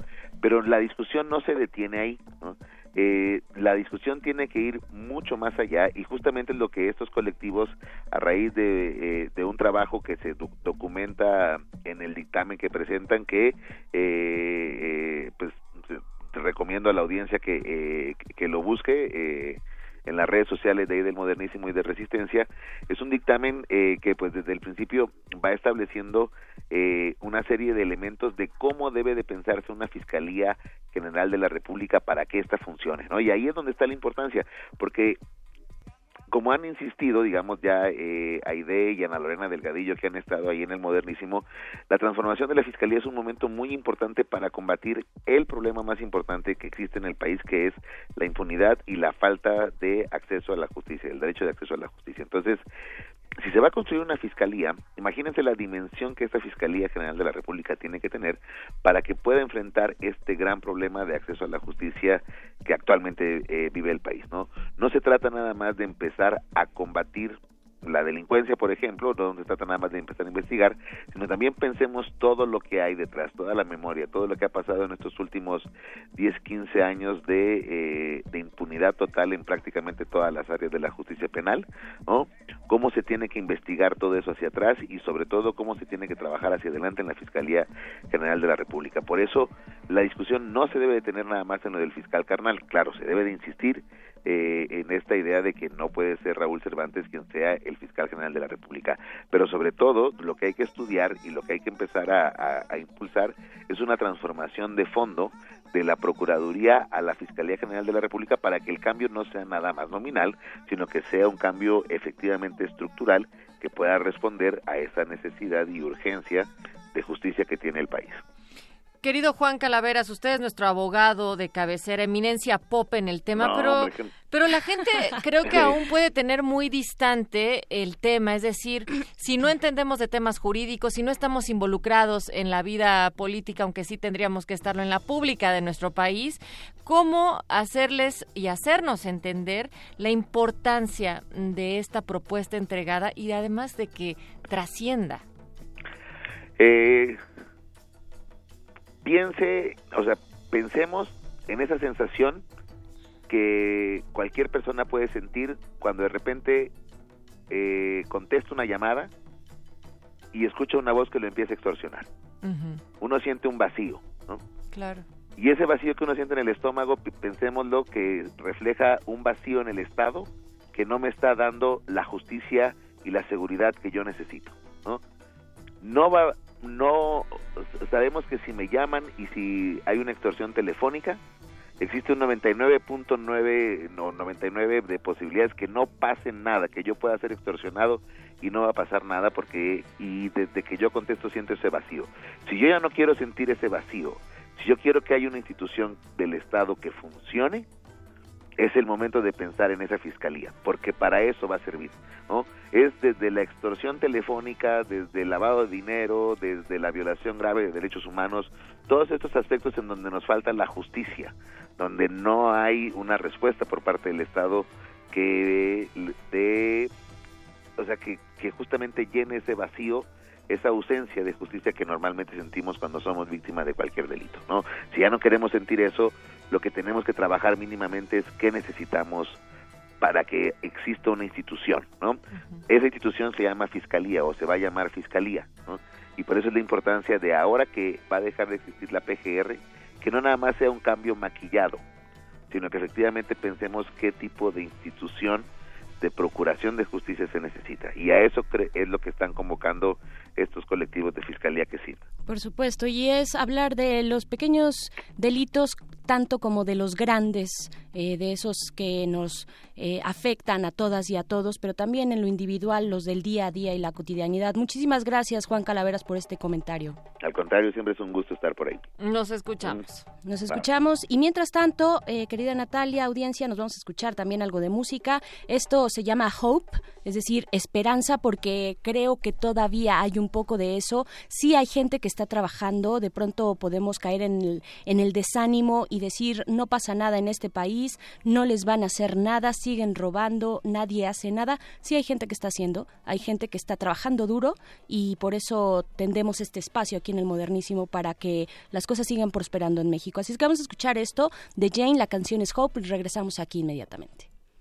pero la discusión no se detiene ahí. ¿no? Eh, la discusión tiene que ir mucho más allá y justamente es lo que estos colectivos, a raíz de, eh, de un trabajo que se doc- documenta en el dictamen que presentan, que eh, eh, pues recomiendo a la audiencia que, eh, que- que lo busque. Eh, en las redes sociales de ahí del modernísimo y de resistencia es un dictamen eh, que pues desde el principio va estableciendo eh, una serie de elementos de cómo debe de pensarse una fiscalía general de la república para que ésta funcione no y ahí es donde está la importancia porque como han insistido, digamos ya eh, Aide y Ana Lorena Delgadillo que han estado ahí en el modernísimo, la transformación de la fiscalía es un momento muy importante para combatir el problema más importante que existe en el país, que es la impunidad y la falta de acceso a la justicia, el derecho de acceso a la justicia. Entonces, si se va a construir una fiscalía, imagínense la dimensión que esta Fiscalía General de la República tiene que tener para que pueda enfrentar este gran problema de acceso a la justicia que actualmente eh, vive el país, ¿no? No se trata nada más de empezar a combatir la delincuencia, por ejemplo, no se trata nada más de empezar a investigar, sino también pensemos todo lo que hay detrás, toda la memoria, todo lo que ha pasado en estos últimos 10, 15 años de, eh, de impunidad total en prácticamente todas las áreas de la justicia penal, ¿no? Cómo se tiene que investigar todo eso hacia atrás y sobre todo cómo se tiene que trabajar hacia adelante en la Fiscalía General de la República. Por eso la discusión no se debe de tener nada más en lo del fiscal carnal, claro, se debe de insistir eh, en esta idea de que no puede ser Raúl Cervantes quien sea el fiscal general de la República. Pero sobre todo, lo que hay que estudiar y lo que hay que empezar a, a- a impulsar es una transformación de fondo de la Procuraduría a la Fiscalía General de la República para que el cambio no sea nada más nominal, sino que sea un cambio efectivamente estructural que pueda responder a esa necesidad y urgencia de justicia que tiene el país. Querido Juan Calaveras, usted es nuestro abogado de cabecera, eminencia pop en el tema, No, pero, pero la gente creo que aún puede tener muy distante el tema, es decir, si no entendemos de temas jurídicos, si no estamos involucrados en la vida política, aunque sí tendríamos que estarlo en la pública de nuestro país, ¿cómo hacerles y hacernos entender la importancia de esta propuesta entregada y además de que trascienda? Eh, piense, o sea, pensemos en esa sensación que cualquier persona puede sentir cuando de repente eh, contesta una llamada y escucha una voz que lo empieza a extorsionar. Uno siente un vacío, ¿no? Claro. Y ese vacío que uno siente en el estómago, pensémoslo que refleja un vacío en el Estado que no me está dando la justicia y la seguridad que yo necesito, ¿no? No va, no, sabemos que si me llaman y si hay una extorsión telefónica, existe un 99.9, no, 99 de posibilidades que no pase nada, que yo pueda ser extorsionado y no va a pasar nada porque, y desde que yo contesto siento ese vacío. Si yo ya no quiero sentir ese vacío, si yo quiero que haya una institución del Estado que funcione, es el momento de pensar en esa fiscalía, porque para eso va a servir, ¿no? Es desde la extorsión telefónica, desde el lavado de dinero, desde la violación grave de derechos humanos, todos estos aspectos en donde nos falta la justicia, donde no hay una respuesta por parte del Estado que de, o sea, que, que justamente llene ese vacío esa ausencia de justicia que normalmente sentimos cuando somos víctimas de cualquier delito, ¿no? Si ya no queremos sentir eso, lo que tenemos que trabajar mínimamente es qué necesitamos para que exista una institución, ¿no? Esa institución se llama fiscalía o se va a llamar fiscalía, ¿no? Y por eso es la importancia de ahora que va a dejar de existir la PGR, que no nada más sea un cambio maquillado, sino que efectivamente pensemos qué tipo de institución de procuración de justicia se necesita. Y a eso cre- es lo que están convocando estos colectivos de fiscalía que sí. Por supuesto, y es hablar de los pequeños delitos tanto como de los grandes, eh, de esos que nos eh, afectan a todas y a todos, pero también en lo individual, los del día a día y la cotidianidad. Muchísimas gracias, Juan Calaveras, por este comentario. Al contrario, siempre es un gusto estar por ahí. Nos escuchamos. Nos escuchamos y mientras tanto, eh, querida Natalia, audiencia, nos vamos a escuchar también algo de música. Esto se llama Hope, es decir, esperanza, porque creo que todavía hay un poco de eso. Sí hay gente que está trabajando, de pronto podemos caer en el, en el desánimo y decir, no pasa nada en este país, no les van a hacer nada, siguen robando, nadie hace nada. Sí hay gente que está haciendo, hay gente que está trabajando duro y por eso tendemos este espacio aquí en el Modernísimo para que las cosas sigan prosperando en México. Así es que vamos a escuchar esto de Jane, la canción es Hope y regresamos aquí inmediatamente.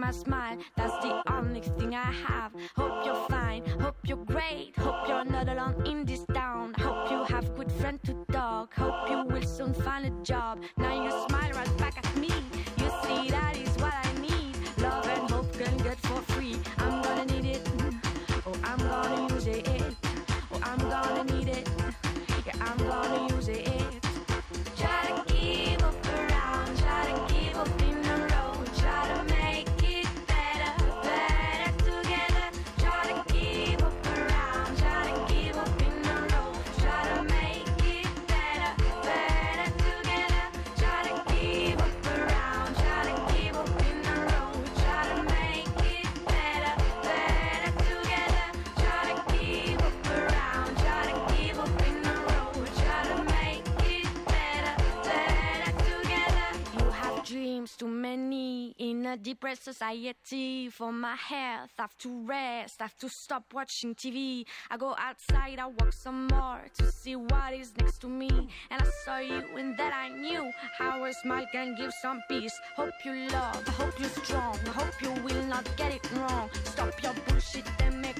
my smile, that's the only thing I have. A depressed society. For my health, I have to rest, I have to stop watching TV. I go outside, I walk some more to see what is next to me. And I saw you, and that I knew how a smile can give some peace. Hope you love, I hope you're strong, I hope you will not get it wrong. Stop your bullshit and make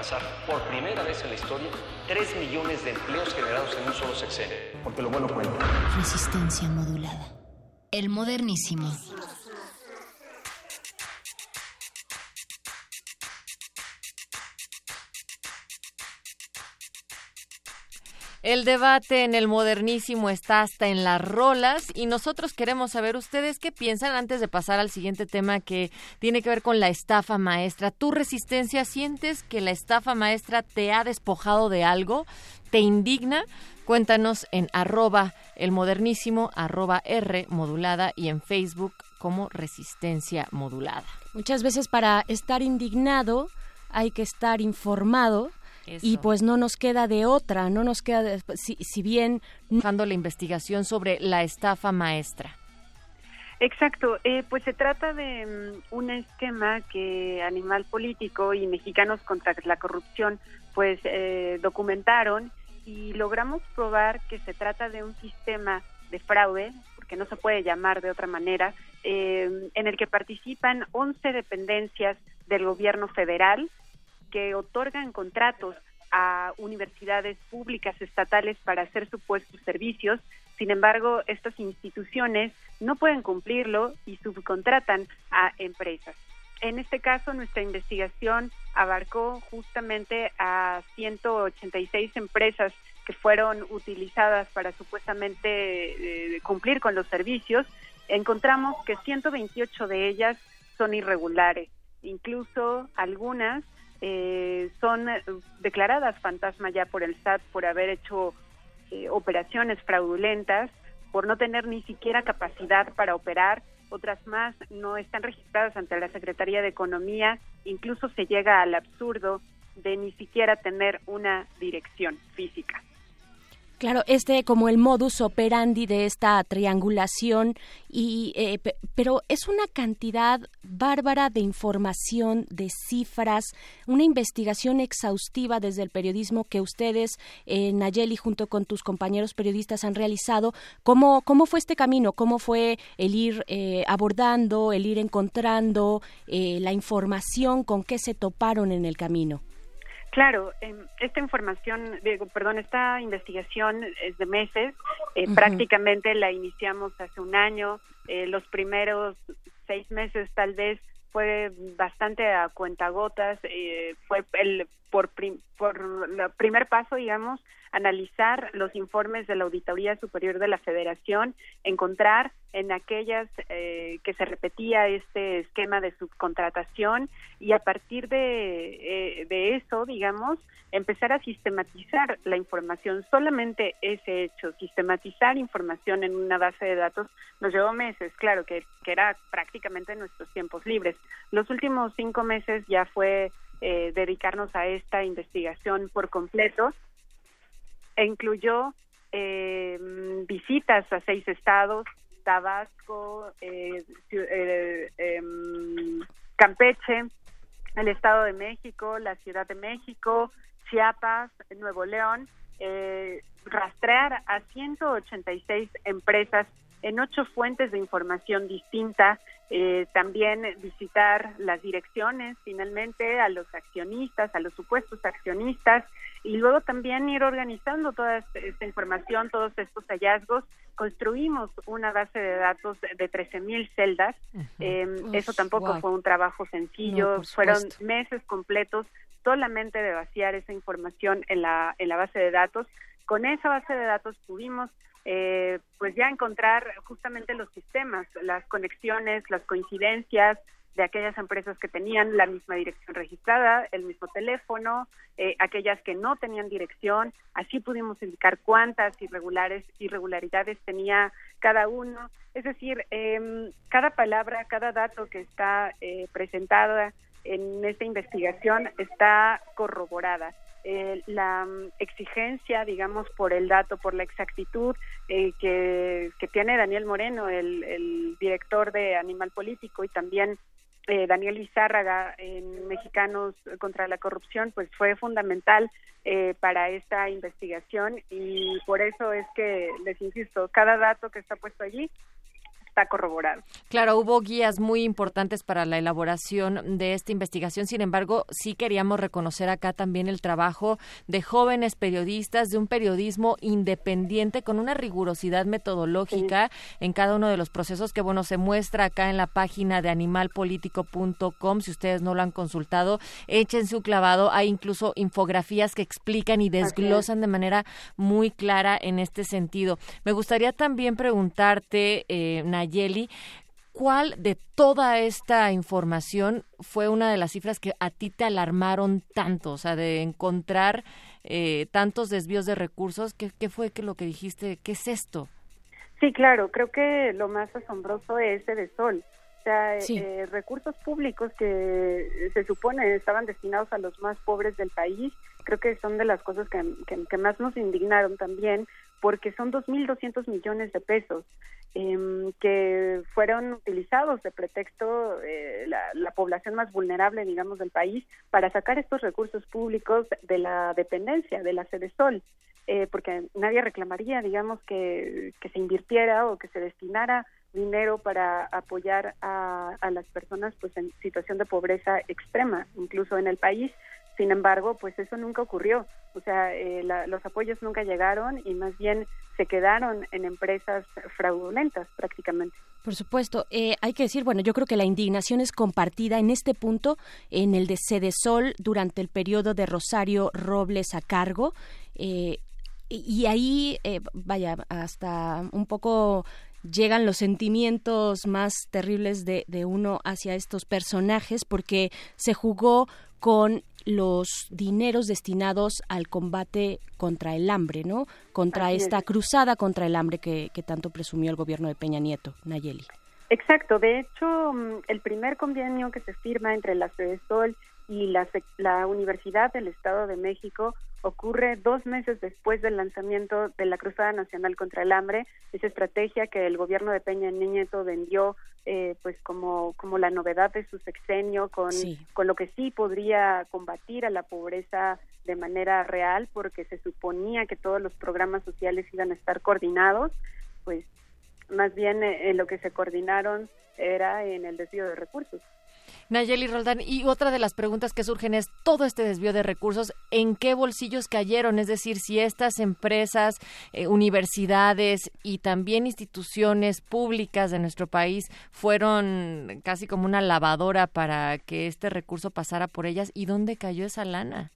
alcanzar, por primera vez en la historia, 3 millones de empleos generados en un solo sexenio. Porque lo bueno cuenta. Resistencia modulada. El modernísimo. El debate en el modernísimo está hasta en las rolas y nosotros queremos saber ustedes qué piensan antes de pasar al siguiente tema que tiene que ver con la estafa maestra. ¿Tu resistencia sientes que la estafa maestra te ha despojado de algo? ¿Te indigna? Cuéntanos en arroba el modernísimo, arroba R modulada y en Facebook como resistencia modulada. Muchas veces para estar indignado hay que estar informado y pues no nos queda de otra, no nos queda de, si, si bien Dando la investigación sobre la estafa maestra. Exacto, eh, pues se trata de mm, un esquema que Animal Político y Mexicanos contra la Corrupción pues eh, documentaron y logramos probar que se trata de un sistema de fraude, porque no se puede llamar de otra manera, eh, en el que participan 11 dependencias del gobierno federal que otorgan contratos a universidades públicas estatales para hacer supuestos servicios. Sin embargo, estas instituciones no pueden cumplirlo y subcontratan a empresas. En este caso, nuestra investigación abarcó justamente a 186 empresas que fueron utilizadas para supuestamente eh, cumplir con los servicios. Encontramos que 128 de ellas son irregulares, incluso algunas eh, son eh, declaradas fantasma ya por el SAT por haber hecho eh, operaciones fraudulentas, por no tener ni siquiera capacidad para operar. Otras más no están registradas ante la Secretaría de Economía. Incluso se llega al absurdo de ni siquiera tener una dirección física. Claro, este como el modus operandi de esta triangulación y eh, pe- pero es una cantidad bárbara de información, de cifras, una investigación exhaustiva desde el periodismo que ustedes, eh, Nayeli, junto con tus compañeros periodistas han realizado. ¿Cómo cómo fue este camino? ¿Cómo fue el ir eh, abordando, el ir encontrando eh, la información con qué se toparon en el camino? Claro, em, esta información, digo, perdón, esta investigación es de meses, eh, Ujú. prácticamente la iniciamos hace un año, eh, los primeros seis meses tal vez fue bastante a cuentagotas, eh, fue el por, prim- por el primer paso, digamos, analizar los informes de la Auditoría Superior de la Federación, encontrar en aquellas eh, que se repetía este esquema de subcontratación y a partir de, eh, de eso, digamos, empezar a sistematizar la información, solamente ese hecho, sistematizar información en una base de datos, nos llevó meses, claro, que, que era prácticamente nuestros tiempos libres. Los últimos cinco meses ya fue eh, dedicarnos a esta investigación por completo e incluyó eh, visitas a seis estados, Tabasco, eh, eh, em, Campeche, el Estado de México, la Ciudad de México, Chiapas, Nuevo León, eh, rastrear a 186 empresas en ocho fuentes de información distintas, eh, también visitar las direcciones finalmente a los accionistas, a los supuestos accionistas y luego también ir organizando toda esta información, todos estos hallazgos. Construimos una base de datos de 13.000 celdas. Eh, Uf, eso tampoco wow. fue un trabajo sencillo, No, fueron meses completos solamente de vaciar esa información en la, en la base de datos. Con esa base de datos pudimos eh, pues ya encontrar justamente los sistemas, las conexiones, las coincidencias de aquellas empresas que tenían la misma dirección registrada, el mismo teléfono, eh, aquellas que no tenían dirección, así pudimos indicar cuántas irregulares, irregularidades tenía cada uno. Es decir, em, cada palabra, cada dato que está eh, presentada en esta investigación está corroborada. Eh, la mm, exigencia, digamos, por el dato, por la exactitud eh, que, tiene Daniel Moreno, el, el director de Animal Político, y también eh, Daniel Izárraga en Mexicanos contra la Corrupción, pues fue fundamental eh, para esta investigación y por eso es que, les insisto, cada dato que está puesto allí está corroborado. Claro, hubo guías muy importantes para la elaboración de esta investigación. Sin embargo, sí queríamos reconocer acá también el trabajo de jóvenes periodistas, de un periodismo independiente con una rigurosidad metodológica en cada uno de los procesos que, bueno, se muestra acá en la página de animalpolitico.com. Si ustedes no lo han consultado, echen su clavado. Hay incluso infografías que explican y desglosan de manera muy clara en este sentido. Me gustaría también preguntarte, eh, Nayeli, ¿cuál de toda esta información fue una de las cifras que a ti te alarmaron tanto? O sea, de encontrar eh, tantos desvíos de recursos. ¿Qué, ¿Qué fue que lo que dijiste? ¿Qué es esto? Sí, claro, creo que lo más asombroso es ese de Sol. O sea, Sí. eh, recursos públicos que se supone estaban destinados a los más pobres del país, creo que son de las cosas que, que- que más nos indignaron también, porque son 2.200 millones de pesos em, que fueron utilizados de pretexto eh, la, la población más vulnerable, digamos, del país, para sacar estos recursos públicos de la dependencia, de la sede Sol eh, porque nadie reclamaría, digamos, que, que se invirtiera o que se destinara dinero para apoyar a, a las personas pues en situación de pobreza extrema, incluso en el país. Sin embargo, pues eso nunca ocurrió. O sea, eh, la- los apoyos nunca llegaron y más bien se quedaron en empresas fraudulentas prácticamente. Por supuesto, eh, hay que decir, bueno, yo creo que la indignación es compartida en este punto, en el de Cedesol durante el periodo de Rosario Robles a cargo, eh, y ahí, eh, vaya, hasta un poco llegan los sentimientos más terribles de, de uno hacia estos personajes, porque se jugó con los dineros destinados al combate contra el hambre, ¿no? Contra Así es. esta cruzada contra el hambre que, que tanto presumió el gobierno de Peña Nieto, Nayeli. Exacto, de hecho, mm, el primer convenio que se firma entre la Sol y la, la Universidad del Estado de México ocurre dos meses después del lanzamiento de la Cruzada Nacional contra el Hambre, esa estrategia que el gobierno de Peña Nieto vendió eh, pues como, como la novedad de su sexenio, con, Sí. con lo que sí podría combatir a la pobreza de manera real, porque se suponía que todos los programas sociales iban a estar coordinados, pues más bien eh, en lo que se coordinaron era en el desvío de recursos. Nayeli Roldán, y otra de las preguntas que surgen es todo este desvío de recursos, ¿en qué bolsillos cayeron? Es decir, si estas empresas, eh, universidades y también instituciones públicas de nuestro país fueron casi como una lavadora para que este recurso pasara por ellas, ¿y dónde cayó esa lana?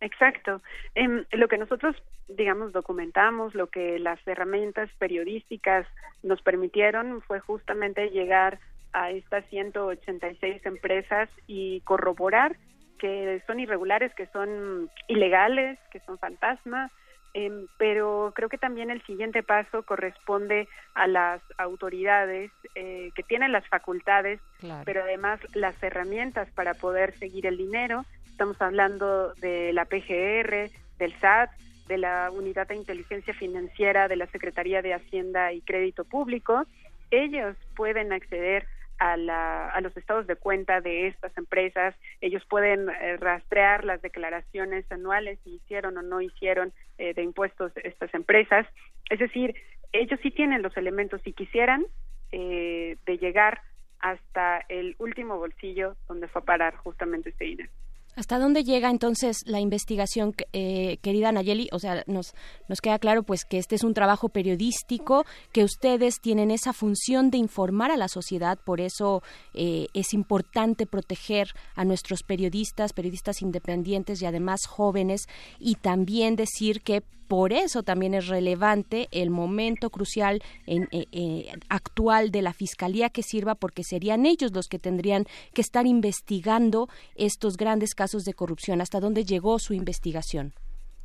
Exacto. Em, lo que nosotros, digamos, documentamos, lo que las herramientas periodísticas nos permitieron fue justamente llegar a estas 186 empresas y corroborar que son irregulares, que son ilegales, que son fantasmas, em, pero creo que también el siguiente paso corresponde a las autoridades eh, que tienen las facultades, Claro. pero además las herramientas para poder seguir el dinero. Estamos hablando de la PGR, del SAT, de la Unidad de Inteligencia Financiera de la Secretaría de Hacienda y Crédito Público. Ellos pueden acceder a, la- a los estados de cuenta de estas empresas, ellos pueden eh, rastrear las declaraciones anuales si hicieron o no hicieron eh, de impuestos estas empresas. Es decir, ellos sí tienen los elementos, si quisieran, eh, de llegar hasta el último bolsillo donde fue a parar justamente este dinero. ¿Hasta dónde llega entonces la investigación, eh, querida Nayeli? O sea, nos, nos queda claro pues que este es un trabajo periodístico, que ustedes tienen esa función de informar a la sociedad, por eso eh, es importante proteger a nuestros periodistas, periodistas independientes y además jóvenes, y también decir que por eso también es relevante el momento crucial en, eh, eh, actual de la fiscalía que sirva porque serían ellos los que tendrían que estar investigando estos grandes casos de corrupción. ¿Hasta dónde llegó su investigación?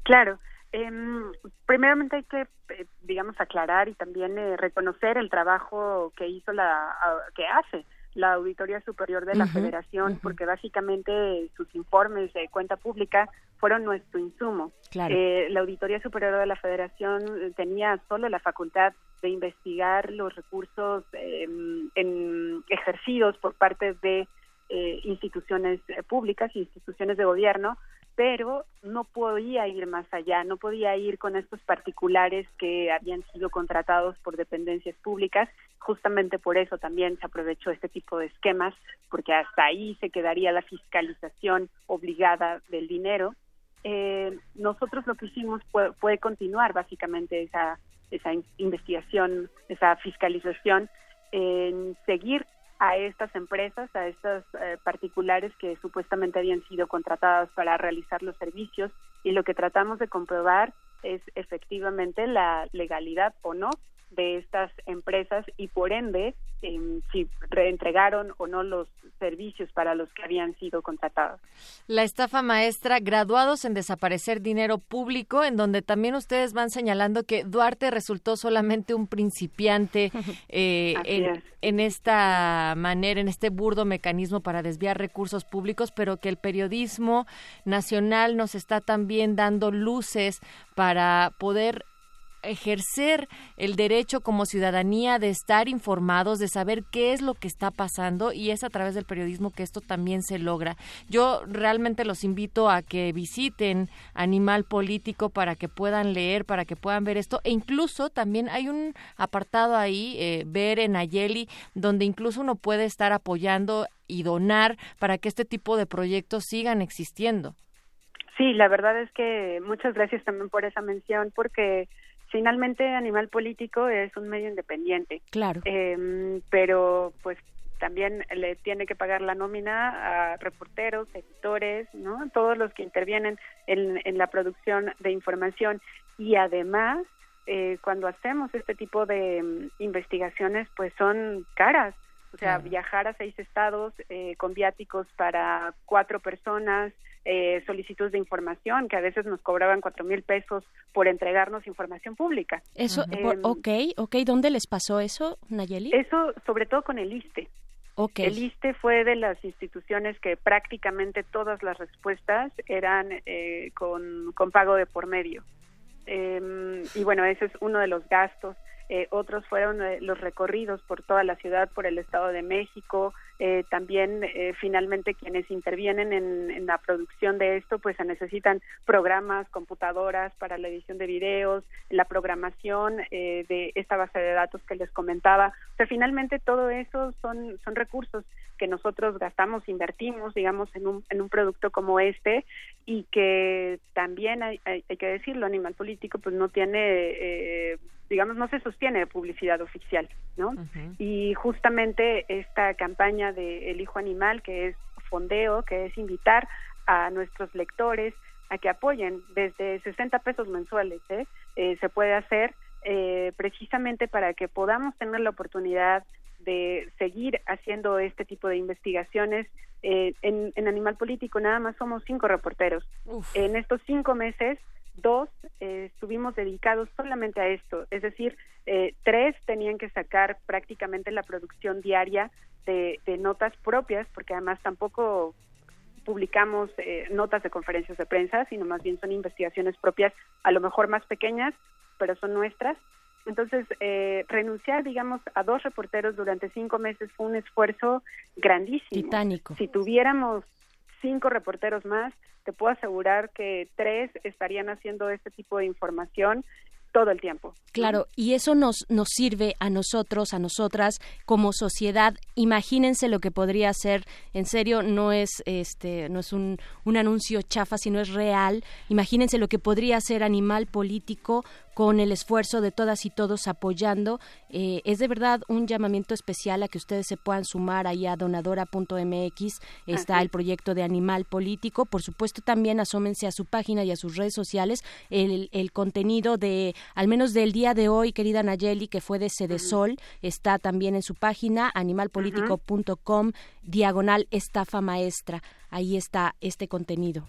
Claro. em, primeramente hay que, eh, digamos, aclarar y también eh, reconocer el trabajo que hizo la, que hace la Auditoría Superior de la Federación, porque básicamente sus informes de cuenta pública fueron nuestro insumo. Claro. Eh, la Auditoría Superior de la Federación eh, tenía solo la facultad de investigar los recursos em, en- ejercidos por parte de eh, instituciones eh, públicas, instituciones de gobierno, pero no podía ir más allá, no podía ir con estos particulares que habían sido contratados por dependencias públicas. Justamente por eso también se aprovechó este tipo de esquemas, porque hasta ahí se quedaría la fiscalización obligada del dinero. Eh, nosotros lo que hicimos fue, continuar básicamente esa, esa in- investigación, esa fiscalización, en seguir a estas empresas, a estas eh, particulares que supuestamente habían sido contratadas para realizar los servicios y lo que tratamos de comprobar es efectivamente la legalidad o no de estas empresas y por ende em, si reentregaron o no los servicios para los que habían sido contratados. La estafa maestra, graduados en desaparecer dinero público, en donde también ustedes van señalando que Duarte resultó solamente un principiante eh, Así en, es. en esta manera, en este burdo mecanismo para desviar recursos públicos, pero que el periodismo nacional nos está también dando luces para poder ejercer el derecho como ciudadanía de estar informados, de saber qué es lo que está pasando y es a través del periodismo que esto también se logra. Yo realmente los invito a que visiten Animal Político para que puedan leer, para que puedan ver esto e incluso también hay un apartado ahí, eh, ver en Ayeli, donde incluso uno puede estar apoyando y donar para que este tipo de proyectos sigan existiendo. Sí, la verdad es que muchas gracias también por esa mención, porque finalmente Animal Político es un medio independiente. Claro. Em, pero pues también le tiene que pagar la nómina a reporteros, editores, ¿no? Todos los que intervienen en, en la producción de información y además eh, cuando hacemos este tipo de mm, investigaciones pues son caras. O sea, Claro. viajar a seis estados eh, con viáticos para cuatro personas, eh, solicitudes de información que a veces nos cobraban cuatro mil pesos por entregarnos información pública. Eso, Em, por- ok, ok, ¿dónde les pasó eso, Nayeli? eso sobre todo con el ISTE. Ok. El ISTE fue de las instituciones que prácticamente todas las respuestas eran eh, con, con pago de por medio. Em, y bueno, ese es uno de los gastos. Eh, otros fueron eh, los recorridos por toda la ciudad, por el Estado de México. Eh, también, eh, finalmente, quienes intervienen en, en la producción de esto, pues se necesitan programas, computadoras para la edición de videos, la programación eh, de esta base de datos que les comentaba. O sea, finalmente todo eso son, son recursos que nosotros gastamos, invertimos, digamos, en un, en un producto como este y que también hay, hay, hay que decirlo, Animal Político pues no tiene, eh, digamos, no se sostiene de publicidad oficial, ¿no? Y justamente esta campaña de El Hijo Animal, que es fondeo, que es invitar a nuestros lectores a que apoyen desde 60 pesos mensuales, ¿eh? Eh, se puede hacer eh, precisamente para que podamos tener la oportunidad de seguir haciendo este tipo de investigaciones. Eh, en, en Animal Político nada más somos cinco reporteros. En estos cinco meses, dos eh, estuvimos dedicados solamente a esto. Es decir, eh, tres tenían que sacar prácticamente la producción diaria de, de notas propias, porque además tampoco publicamos eh, notas de conferencias de prensa, sino más bien son investigaciones propias, a lo mejor más pequeñas, pero son nuestras. Entonces, eh, renunciar, digamos, a dos reporteros durante cinco meses fue un esfuerzo grandísimo. Titánico. Si tuviéramos cinco reporteros más, te puedo asegurar que tres estarían haciendo este tipo de información todo el tiempo. Claro, y eso nos, nos sirve a nosotros, a nosotras, como sociedad. Imagínense lo que podría ser, en serio, no es este, no es un, un anuncio chafa, sino es real. Imagínense lo que podría ser animal político con el esfuerzo de todas y todos apoyando. Eh, es de verdad un llamamiento especial a que ustedes se puedan sumar ahí a donadora.mx. Está el proyecto de Animal Político. Por supuesto, también asómense a su página y a sus redes sociales. El, el contenido de, al menos del día de hoy, querida Nayeli, que fue de Sol, está también en su página, animalpolitico.com, diagonal estafa maestra. Ahí está este contenido.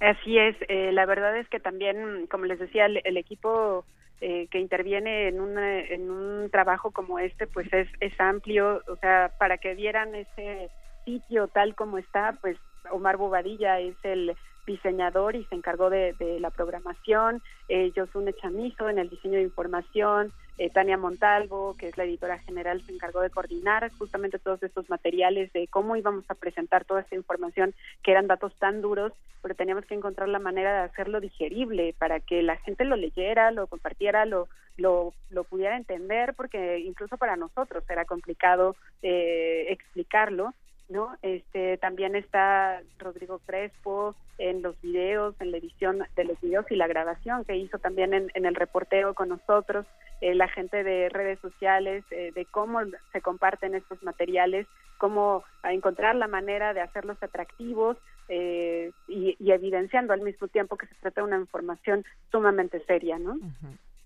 Así es, eh, la verdad es que también, como les decía, el, el equipo eh, que interviene en, una, en un trabajo como este, pues es, es amplio, o sea, para que vieran ese sitio tal como está, pues Omar Bobadilla es el diseñador y se encargó de, la programación, eh, Josune Chamizo en el diseño de información, eh, Tania Montalvo, que es la editora general, se encargó de coordinar justamente todos estos materiales de cómo íbamos a presentar toda esta información, que eran datos tan duros, pero teníamos que encontrar la manera de hacerlo digerible para que la gente lo leyera, lo compartiera, lo, lo, lo pudiera entender, porque incluso para nosotros era complicado eh, explicarlo. ¿No? Este también está Rodrigo Crespo en los videos, en la edición de los videos y la grabación que hizo también en, en el reporteo con nosotros, eh, la gente de redes sociales, eh, de cómo se comparten estos materiales, cómo encontrar la manera de hacerlos atractivos eh, y, y evidenciando al mismo tiempo que se trata de una información sumamente seria, ¿no?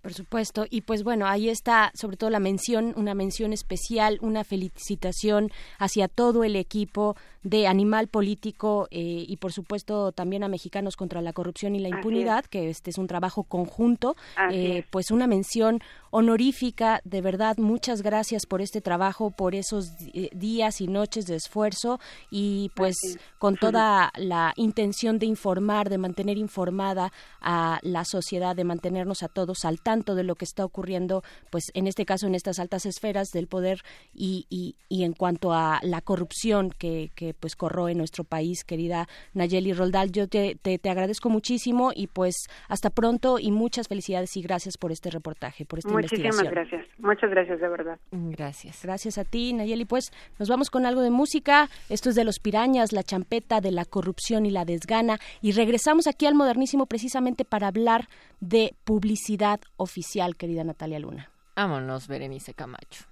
Por supuesto, y pues bueno, ahí está sobre todo la mención, una mención especial, una felicitación hacia todo el equipo de Animal Político eh, y por supuesto también a Mexicanos contra la Corrupción y la Impunidad, que este es un trabajo conjunto, eh, es. pues una mención honorífica, de verdad, muchas gracias por este trabajo, por esos eh, días y noches de esfuerzo. Y pues Así con toda la intención de informar, de mantener informada a la sociedad, de mantenernos a todos al tanto de lo que está ocurriendo, pues en este caso en estas altas esferas del poder y, y, y en cuanto a la corrupción que, que pues corroe nuestro país, querida Nayeli Roldal, yo te, te, te agradezco muchísimo y pues hasta pronto y muchas felicidades y gracias por este reportaje, por esta Muchísimas investigación. gracias, muchas gracias de verdad. Gracias. Gracias a ti, Nayeli. Pues nos vamos con algo de música. Esto es de los pirañas, la champeta de la corrupción y la desgana. Y regresamos aquí al modernísimo precisamente para hablar de publicidad oficial, querida Natalia Luna. Vámonos, Berenice Camacho.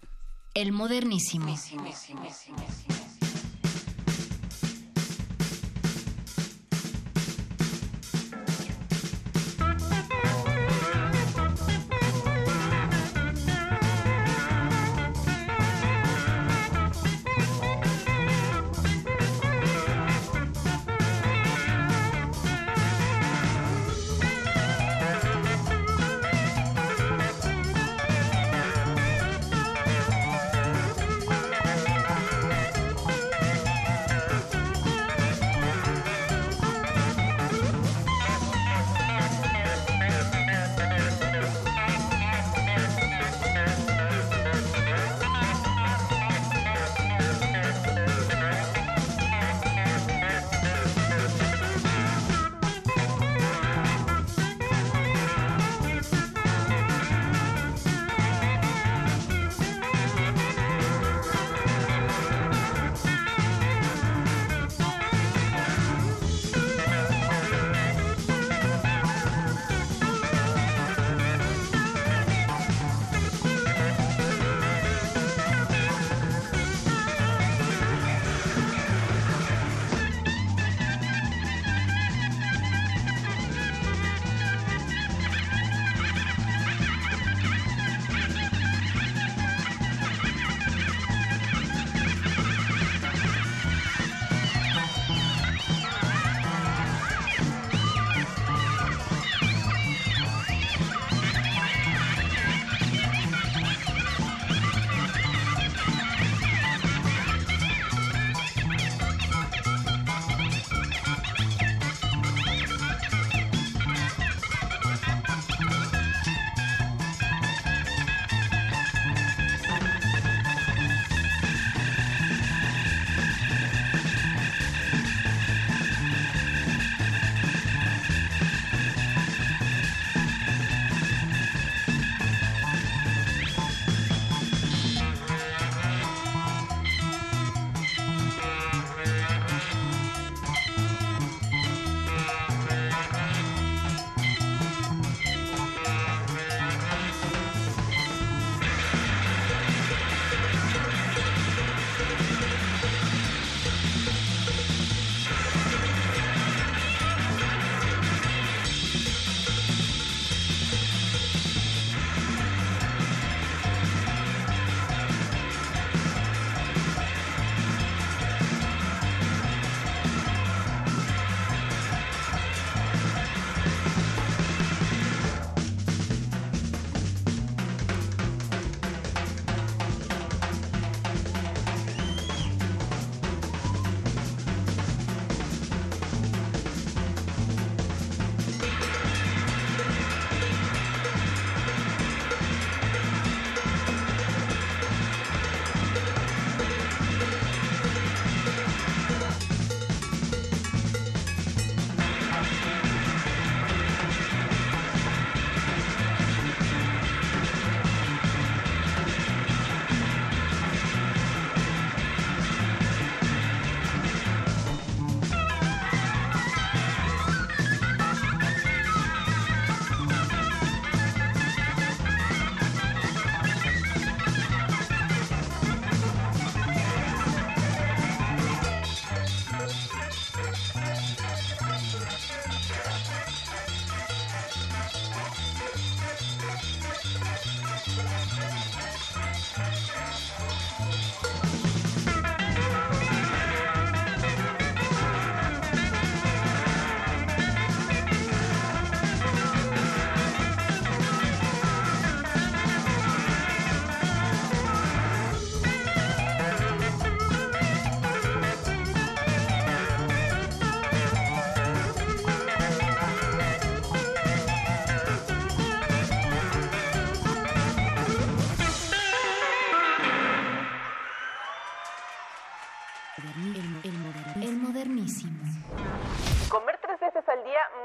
El modernísimo.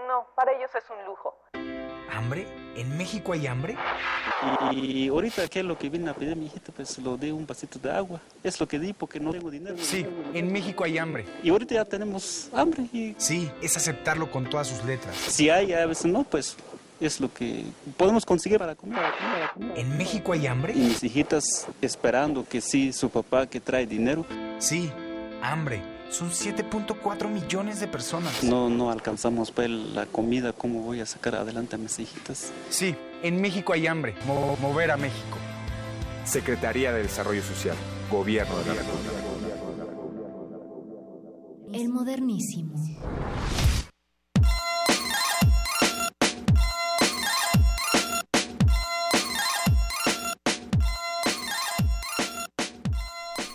No, para ellos es un lujo. ¿Hambre? ¿En México hay hambre? Y ahorita, ¿qué es lo que viene a pedir mi hijita? Pues lo de un vasito de agua. Es lo que di porque no tengo dinero. Sí, en México hay hambre. Y ahorita ya tenemos hambre. Y Sí, es aceptarlo con todas sus letras. si hay, a veces no, pues es lo que podemos conseguir para comer. para comer, para comer. ¿En México hay hambre? Y mis hijitas esperando que sí, su papá que trae dinero. Sí, hambre. Son 7.4 millones de personas. No, no alcanzamos pues la comida. ¿Cómo voy a sacar adelante a mis hijitas? Sí, en México hay hambre. Mo- mover a México. Secretaría de Desarrollo Social, Gobierno de la República. El modernísimo.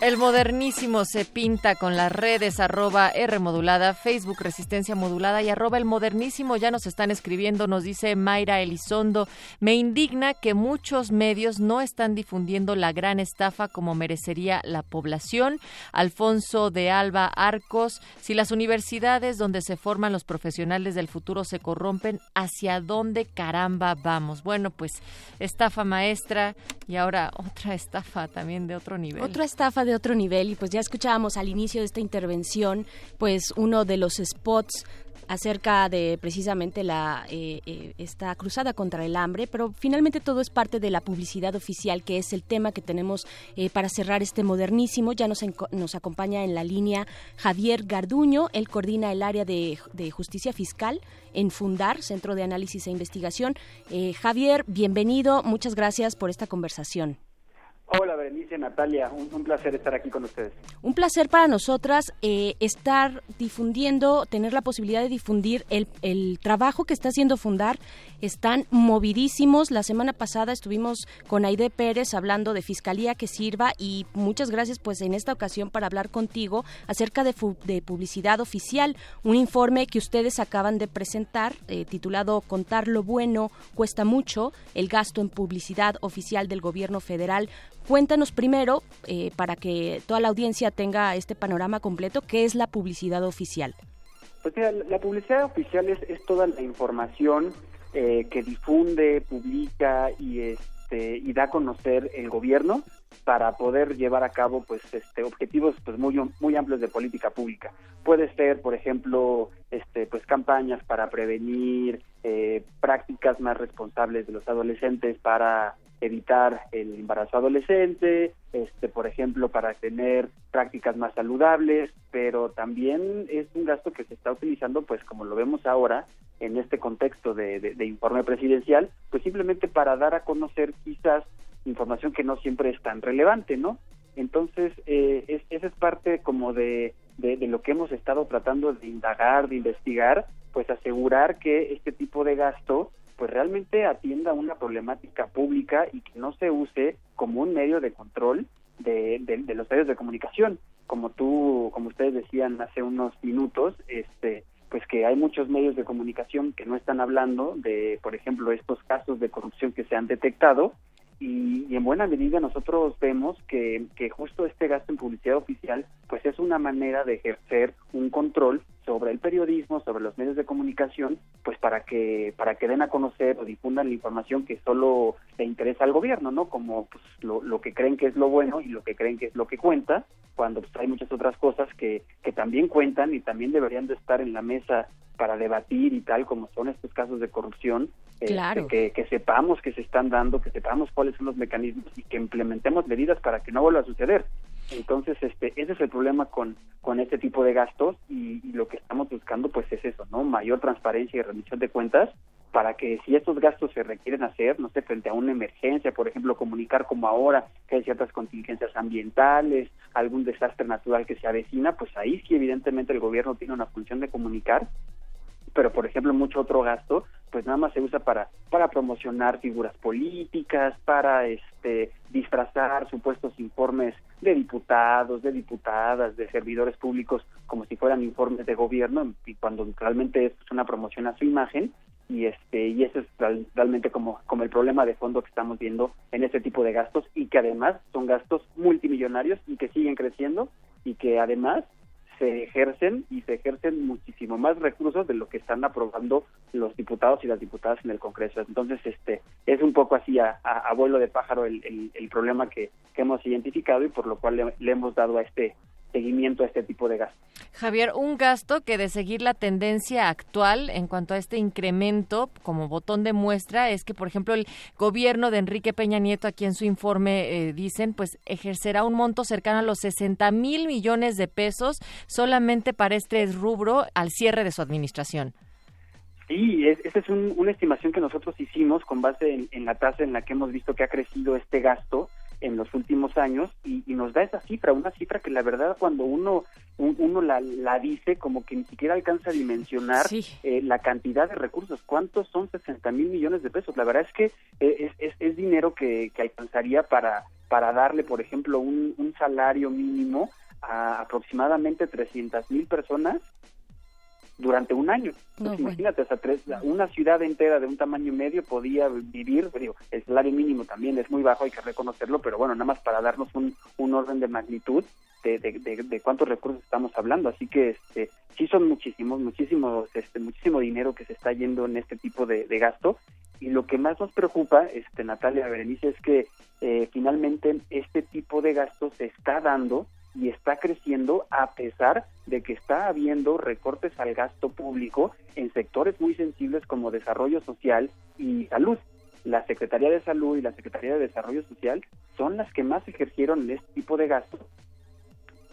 El modernísimo se pinta con las redes arroba R modulada, Facebook Resistencia Modulada y arroba el modernísimo. Ya nos están escribiendo, nos dice Mayra Elizondo. Me indigna que muchos medios no están difundiendo la gran estafa como merecería la población. Alfonso de Alba Arcos, si las universidades donde se forman los profesionales del futuro se corrompen, ¿hacia dónde caramba vamos? Bueno, pues estafa maestra y ahora otra estafa también de otro nivel. Otra estafa de otro nivel y pues ya escuchábamos al inicio de esta intervención pues uno de los spots acerca de precisamente la eh, eh, esta cruzada contra el hambre, pero finalmente todo es parte de la publicidad oficial, que es el tema que tenemos eh, para cerrar este modernísimo. Ya nos, nos acompaña en la línea Javier Garduño, él coordina el área de, de justicia fiscal en Fundar, Centro de Análisis e Investigación. Eh, Javier, bienvenido, muchas gracias por esta conversación. Hola, Berenice, Natalia, un, placer estar aquí con ustedes. Un placer para nosotras eh, estar difundiendo, tener la posibilidad de difundir el, el trabajo que está haciendo Fundar. Están movidísimos. La semana pasada estuvimos con Aide Pérez hablando de Fiscalía que sirva y muchas gracias pues en esta ocasión para hablar contigo acerca de publicidad oficial, un informe que ustedes acaban de presentar eh, titulado Contar lo bueno cuesta mucho, el gasto en publicidad oficial del gobierno federal. Cuéntanos primero, eh, para que toda la audiencia tenga este panorama completo, qué es la publicidad oficial. Pues mira, la publicidad oficial es, es toda la información eh, que difunde, publica y este y da a conocer el gobierno para poder llevar a cabo pues este objetivos pues muy muy amplios de política pública. Puede ser, por ejemplo, este pues campañas para prevenir eh, prácticas más responsables de los adolescentes para evitar el embarazo adolescente, este, por ejemplo, para tener prácticas más saludables, pero también es un gasto que se está utilizando, pues como lo vemos ahora, en este contexto de, de- informe presidencial, pues simplemente para dar a conocer quizás información que no siempre es tan relevante, ¿no? Entonces, eh, es, esa es parte como de, de, de lo que hemos estado tratando de indagar, de investigar, pues asegurar que este tipo de gasto pues realmente atienda una problemática pública y que no se use como un medio de control de, de- de los medios de comunicación. Como tú, como ustedes decían hace unos minutos, este, pues que hay muchos medios de comunicación que no están hablando de, por ejemplo, estos casos de corrupción que se han detectado y, y en buena medida nosotros vemos que, que justo este gasto en publicidad oficial pues es una manera de ejercer un control sobre el periodismo, sobre los medios de comunicación, pues para que para que den a conocer o difundan la información que solo le interesa al gobierno, ¿no? Como pues, lo, lo que creen que es lo bueno y lo que creen que es lo que cuenta, cuando pues, hay muchas otras cosas que, que también cuentan y también deberían de estar en la mesa para debatir y tal, como son estos casos de corrupción, este, Claro. que, que sepamos que se están dando, que sepamos cuáles son los mecanismos y que implementemos medidas para que no vuelva a suceder. Entonces, este, ese es el problema con, con este tipo de gastos y, lo que estamos buscando, pues, es eso, ¿no? Mayor transparencia y rendición de cuentas para que si estos gastos se requieren hacer, no sé, frente a una emergencia, por ejemplo, comunicar como ahora que hay ciertas contingencias ambientales, algún desastre natural que se avecina, pues ahí sí evidentemente el gobierno tiene una función de comunicar, pero por ejemplo mucho otro gasto pues nada más se usa para para promocionar figuras políticas para este disfrazar supuestos informes de diputados de diputadas de servidores públicos como si fueran informes de gobierno y cuando realmente es una promoción a su imagen y este y eso es real- realmente como como el problema de fondo que estamos viendo en este tipo de gastos y que además son gastos multimillonarios y que siguen creciendo y que además se ejercen y se ejercen muchísimo más recursos de lo que están aprobando los diputados y las diputadas en el Congreso. Entonces, este es un poco así a, vuelo de pájaro el, el, el problema que, que hemos identificado y por lo cual le, le hemos dado a este seguimiento a este tipo de gastos. Javier, un gasto que de seguir la tendencia actual en cuanto a este incremento, como botón de muestra, es que, por ejemplo, el gobierno de Enrique Peña Nieto, aquí en su informe eh, dicen, pues ejercerá un monto cercano a los 60 mil millones de pesos solamente para este rubro al cierre de su administración. Sí, es, esa es un- una estimación que nosotros hicimos con base en, en la tasa en la que hemos visto que ha crecido este gasto en los últimos años y, y nos da esa cifra, una cifra que la verdad cuando uno un- uno la, la dice como que ni siquiera alcanza a dimensionar eh, la cantidad de recursos. ¿Cuántos son 60 mil millones de pesos? La verdad es que eh, es, es, es dinero que, que alcanzaría para, para darle, por ejemplo, un, un salario mínimo a aproximadamente 300 mil personas durante un año. No, bueno. imagínate, o sea, tres- una ciudad entera de un tamaño medio podía vivir, digo, el salario mínimo también es muy bajo, hay que reconocerlo, pero bueno, nada más para darnos un, un orden de magnitud de, de, de- de cuántos recursos estamos hablando. Así que este, sí son muchísimos, muchísimos, este, muchísimo dinero que se está yendo en este tipo de, de gasto. Y lo que más nos preocupa, este, Natalia Berenice, es que eh, finalmente este tipo de gasto se está dando y está creciendo a pesar de que está habiendo recortes al gasto público en sectores muy sensibles como desarrollo social y salud. La Secretaría de Salud y la Secretaría de Desarrollo Social son las que más ejercieron este tipo de gasto,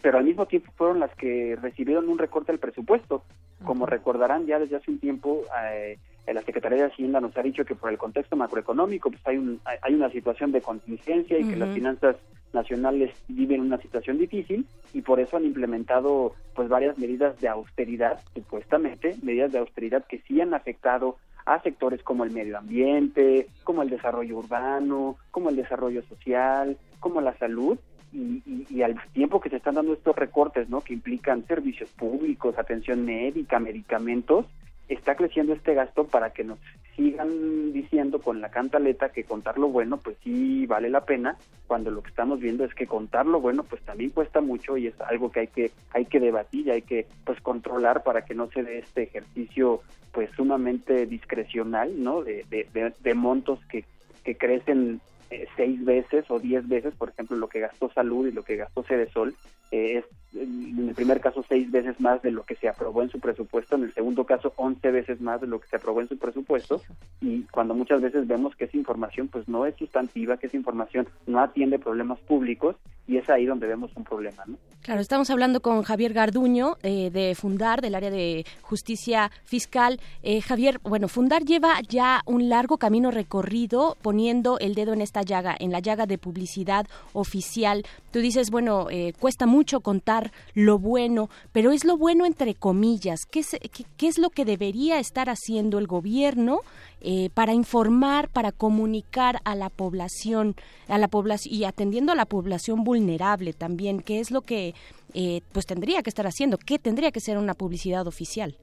pero al mismo tiempo fueron las que recibieron un recorte al presupuesto. Como recordarán, ya desde hace un tiempo eh, la Secretaría de Hacienda nos ha dicho que por el contexto macroeconómico pues hay, un, hay- una situación de contingencia y que las finanzas nacionales viven una situación difícil y por eso han implementado pues varias medidas de austeridad, supuestamente, medidas de austeridad que sí han afectado a sectores como el medio ambiente, como el desarrollo urbano, como el desarrollo social, como la salud, y, y- y al tiempo que se están dando estos recortes, ¿no? Que implican servicios públicos, atención médica, medicamentos, está creciendo este gasto para que nos sigan diciendo con la cantaleta que contar lo bueno, pues sí vale la pena, cuando lo que estamos viendo es que contar lo bueno, pues también cuesta mucho y es algo que hay que hay que debatir y hay que pues controlar para que no se dé este ejercicio pues sumamente discrecional, ¿no? De, de, de- montos que, que crecen eh, seis veces o diez veces, por ejemplo, lo que gastó Salud y lo que gastó Cedesol, eh, es en el primer caso seis veces más de lo que se aprobó en su presupuesto, en el segundo caso once veces más de lo que se aprobó en su presupuesto, y cuando muchas veces vemos que esa información pues no es sustantiva, que esa información no atiende problemas públicos, y es ahí donde vemos un problema, ¿no? Claro, estamos hablando con Javier Garduño eh, de Fundar, del área de justicia fiscal. Eh, Javier, bueno, Fundar lleva ya un largo camino recorrido poniendo el dedo en esta llaga, en la llaga de publicidad oficial. Tú dices, bueno, eh, cuesta mucho contar lo bueno, pero es lo bueno entre comillas. ¿Qué es, qué es lo que debería estar haciendo el gobierno eh, para informar, para comunicar a la población, a la población y atendiendo a la población vulnerable también? ¿Qué es lo que eh, pues tendría que estar haciendo? ¿Qué tendría que ser una publicidad oficial?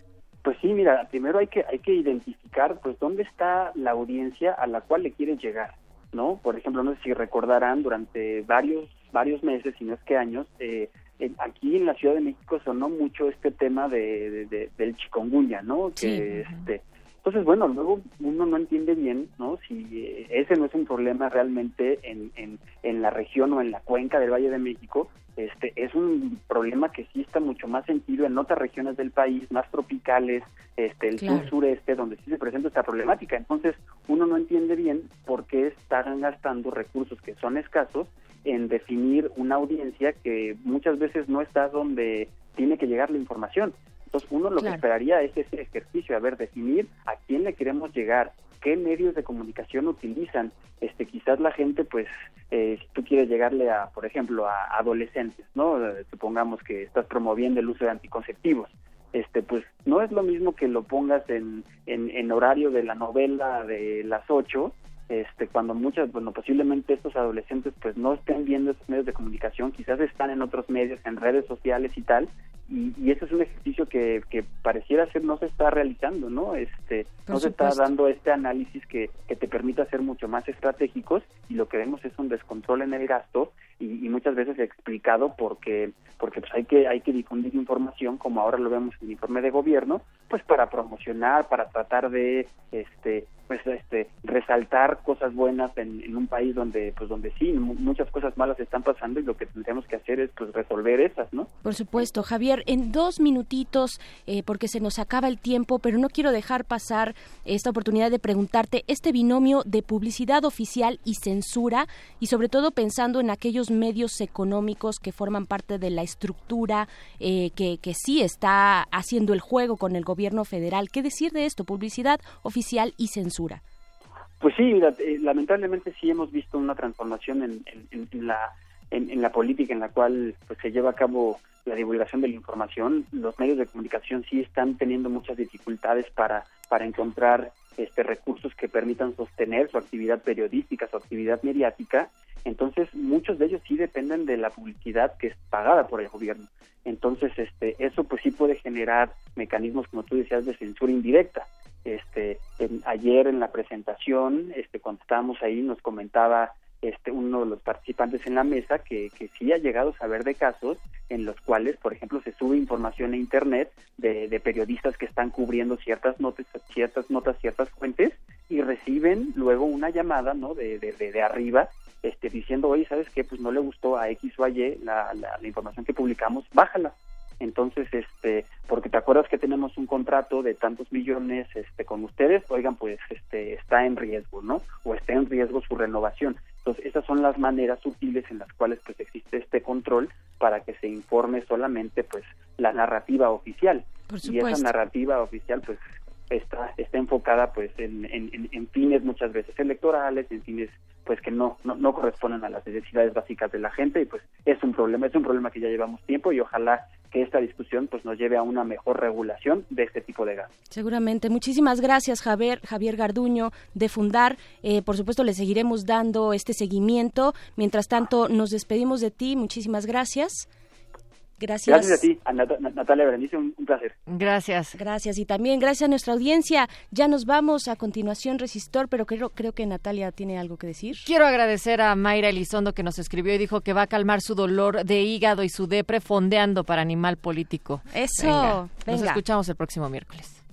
Pues sí, mira, primero hay que hay que identificar pues dónde está la audiencia a la cual le quieren llegar, ¿no? Por ejemplo, no sé si recordarán durante varios varios meses, si no es que años, eh, en- aquí en la Ciudad de México sonó mucho este tema de, de- de- del chikungunya, ¿no? Que este entonces, bueno, luego uno no entiende bien, ¿no? Si eh, ese no es un problema realmente en, en, en la región o en la cuenca del Valle de México, este es un problema que sí está mucho más sentido en otras regiones del país, más tropicales, este el Claro. sur sureste, donde sí se presenta esta problemática. Entonces, uno no entiende bien por qué están gastando recursos que son escasos en definir una audiencia que muchas veces no está donde tiene que llegar la información. Entonces uno lo que esperaría es ese ejercicio, a ver, definir a quién le queremos llegar, qué medios de comunicación utilizan. Este, quizás la gente, pues, eh, si tú quieres llegarle a, por ejemplo, a adolescentes, ¿no? Supongamos que estás promoviendo el uso de anticonceptivos. Este, pues no es lo mismo que lo pongas en, en, en horario de la novela de las 8, este, cuando muchas, bueno, posiblemente estos adolescentes pues no estén viendo estos medios de comunicación, quizás están en otros medios, en redes sociales y tal, y, y ese es un ejercicio que, que pareciera ser no se está realizando, ¿no? Este, Por no se está dando este análisis que, que te permita ser mucho más estratégicos y lo que vemos es un descontrol en el gasto y, y muchas veces explicado porque porque pues hay que hay que difundir información como ahora lo vemos en el informe de gobierno pues para promocionar para tratar de este pues este resaltar cosas buenas en, en un país donde pues donde sí mu- muchas cosas malas están pasando y lo que tendríamos que hacer es pues resolver esas no Por supuesto, Javier, en dos minutitos, eh, porque se nos acaba el tiempo, pero no quiero dejar pasar esta oportunidad de preguntarte este binomio de publicidad oficial y censura, y sobre todo pensando en aquellos medios económicos que forman parte de la estructura eh, que, sí está haciendo el juego con el gobierno federal. ¿Qué decir de esto? Publicidad oficial y censura. Pues sí, eh, lamentablemente sí hemos visto una transformación en, la en la política en la cual pues, se lleva a cabo la divulgación de la información. Los medios de comunicación sí están teniendo muchas dificultades para para encontrar este recursos que permitan sostener su actividad periodística, su actividad mediática. Entonces muchos de ellos sí dependen de la publicidad que es pagada por el gobierno. Entonces este eso pues sí puede generar mecanismos como tú decías de censura indirecta este en- ayer en la presentación este cuando estábamos ahí nos comentaba este uno de los participantes en la mesa que, que sí ha llegado a saber de casos en los cuales por ejemplo se sube información a internet de, de periodistas que están cubriendo ciertas notas ciertas notas ciertas fuentes y reciben luego una llamada no de, de, de, arriba este diciendo oye sabes qué pues no le gustó a x o a y la, la, la información que publicamos bájala entonces este porque te acuerdas que tenemos un contrato de tantos millones este con ustedes oigan pues este está en riesgo no o está en riesgo su renovación entonces esas son las maneras sutiles en las cuales pues existe este control para que se informe solamente pues la narrativa oficial. Y esa narrativa oficial pues está está enfocada pues en, en- en fines muchas veces electorales en fines pues que no, no no corresponden a las necesidades básicas de la gente y pues es un problema es un problema que ya llevamos tiempo y ojalá que esta discusión pues nos lleve a una mejor regulación de este tipo de gas Seguramente. Muchísimas gracias, Javier, Javier Garduño, de Fundar. Eh, por supuesto, le seguiremos dando este seguimiento. Mientras tanto, nos despedimos de ti. Muchísimas gracias. Gracias. gracias a ti a Nat- Nat- Natalia Berenice un, un placer Gracias. Gracias. Y también gracias a nuestra audiencia. Ya nos vamos a continuación, Resistor, pero creo, creo que Natalia tiene algo que decir. Quiero agradecer a Mayra Elizondo que nos escribió y dijo que va a calmar su dolor de hígado y su depre fondeando para Animal Político. Eso, Nos venga. escuchamos el próximo miércoles.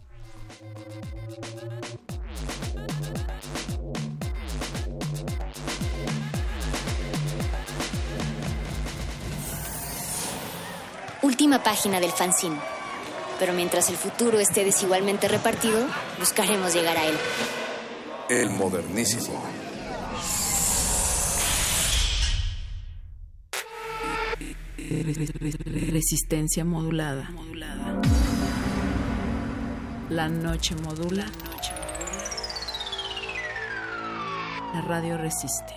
Última página del fanzine. Pero mientras el futuro esté desigualmente repartido, buscaremos llegar a él. El modernísimo. Resistencia modulada. La noche modula. La radio resiste.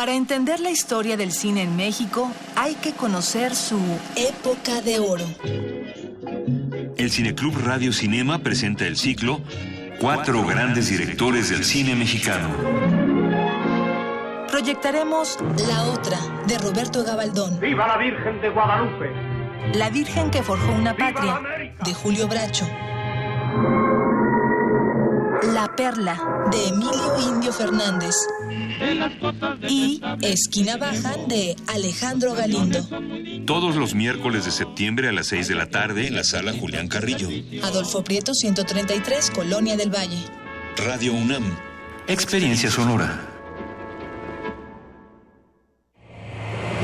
Para entender la historia del cine en México, hay que conocer su época de oro. El Cineclub Radio Cinema presenta el ciclo Cuatro grandes directores del cine mexicano. Proyectaremos La Otra, de Roberto Gabaldón. ¡Viva la Virgen de Guadalupe! La Virgen que forjó una patria, de Julio Bracho. La Perla, de Emilio Indio Fernández. Y Esquina Baja, de Alejandro Galindo. Todos los miércoles de septiembre a las 6 de la tarde en la sala Julián Carrillo. Adolfo Prieto 133, Colonia del Valle. Radio UNAM. Experiencia sonora.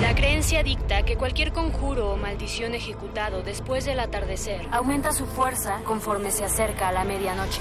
La creencia dicta que cualquier conjuro o maldición ejecutado después del atardecer aumenta su fuerza conforme se acerca a la medianoche.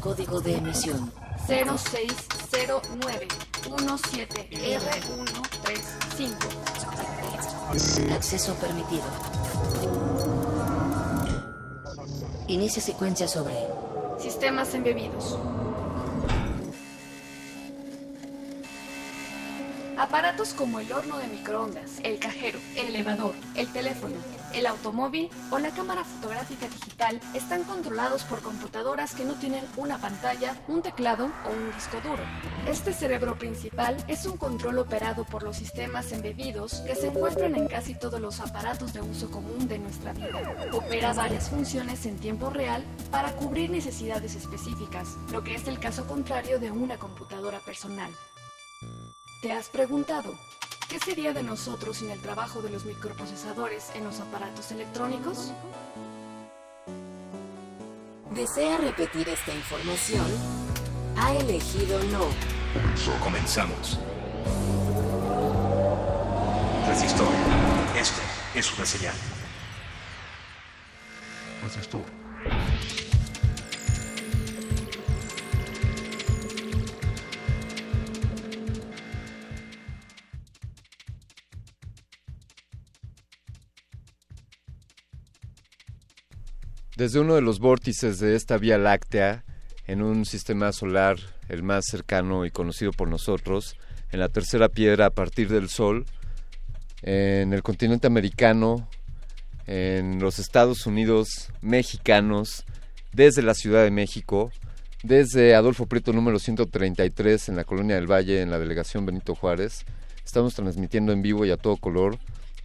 Código de emisión. 0609-17R135. Acceso permitido. Inicia secuencia sobre Sistemas embebidos. Aparatos como el horno de microondas, el cajero, el elevador, el teléfono, el automóvil o la cámara fotográfica digital están controlados por computadoras que no tienen una pantalla, un teclado o un disco duro. Este cerebro principal es un control operado por los sistemas embebidos que se encuentran en casi todos los aparatos de uso común de nuestra vida. Opera varias funciones en tiempo real para cubrir necesidades específicas, lo que es el caso contrario de una computadora personal. ¿Te has preguntado qué sería de nosotros sin el trabajo de los microprocesadores en los aparatos electrónicos? ¿Desea repetir esta información? Ha elegido no. Comenzamos. Resistor. Esto es una señal. Resistor. Desde uno de los vórtices de esta Vía Láctea, en un sistema solar el más cercano y conocido por nosotros, en la tercera piedra a partir del Sol, en el continente americano, en los Estados Unidos mexicanos, desde la Ciudad de México, desde Adolfo Prieto número 133 en la Colonia del Valle, en la delegación Benito Juárez. Estamos transmitiendo en vivo y a todo color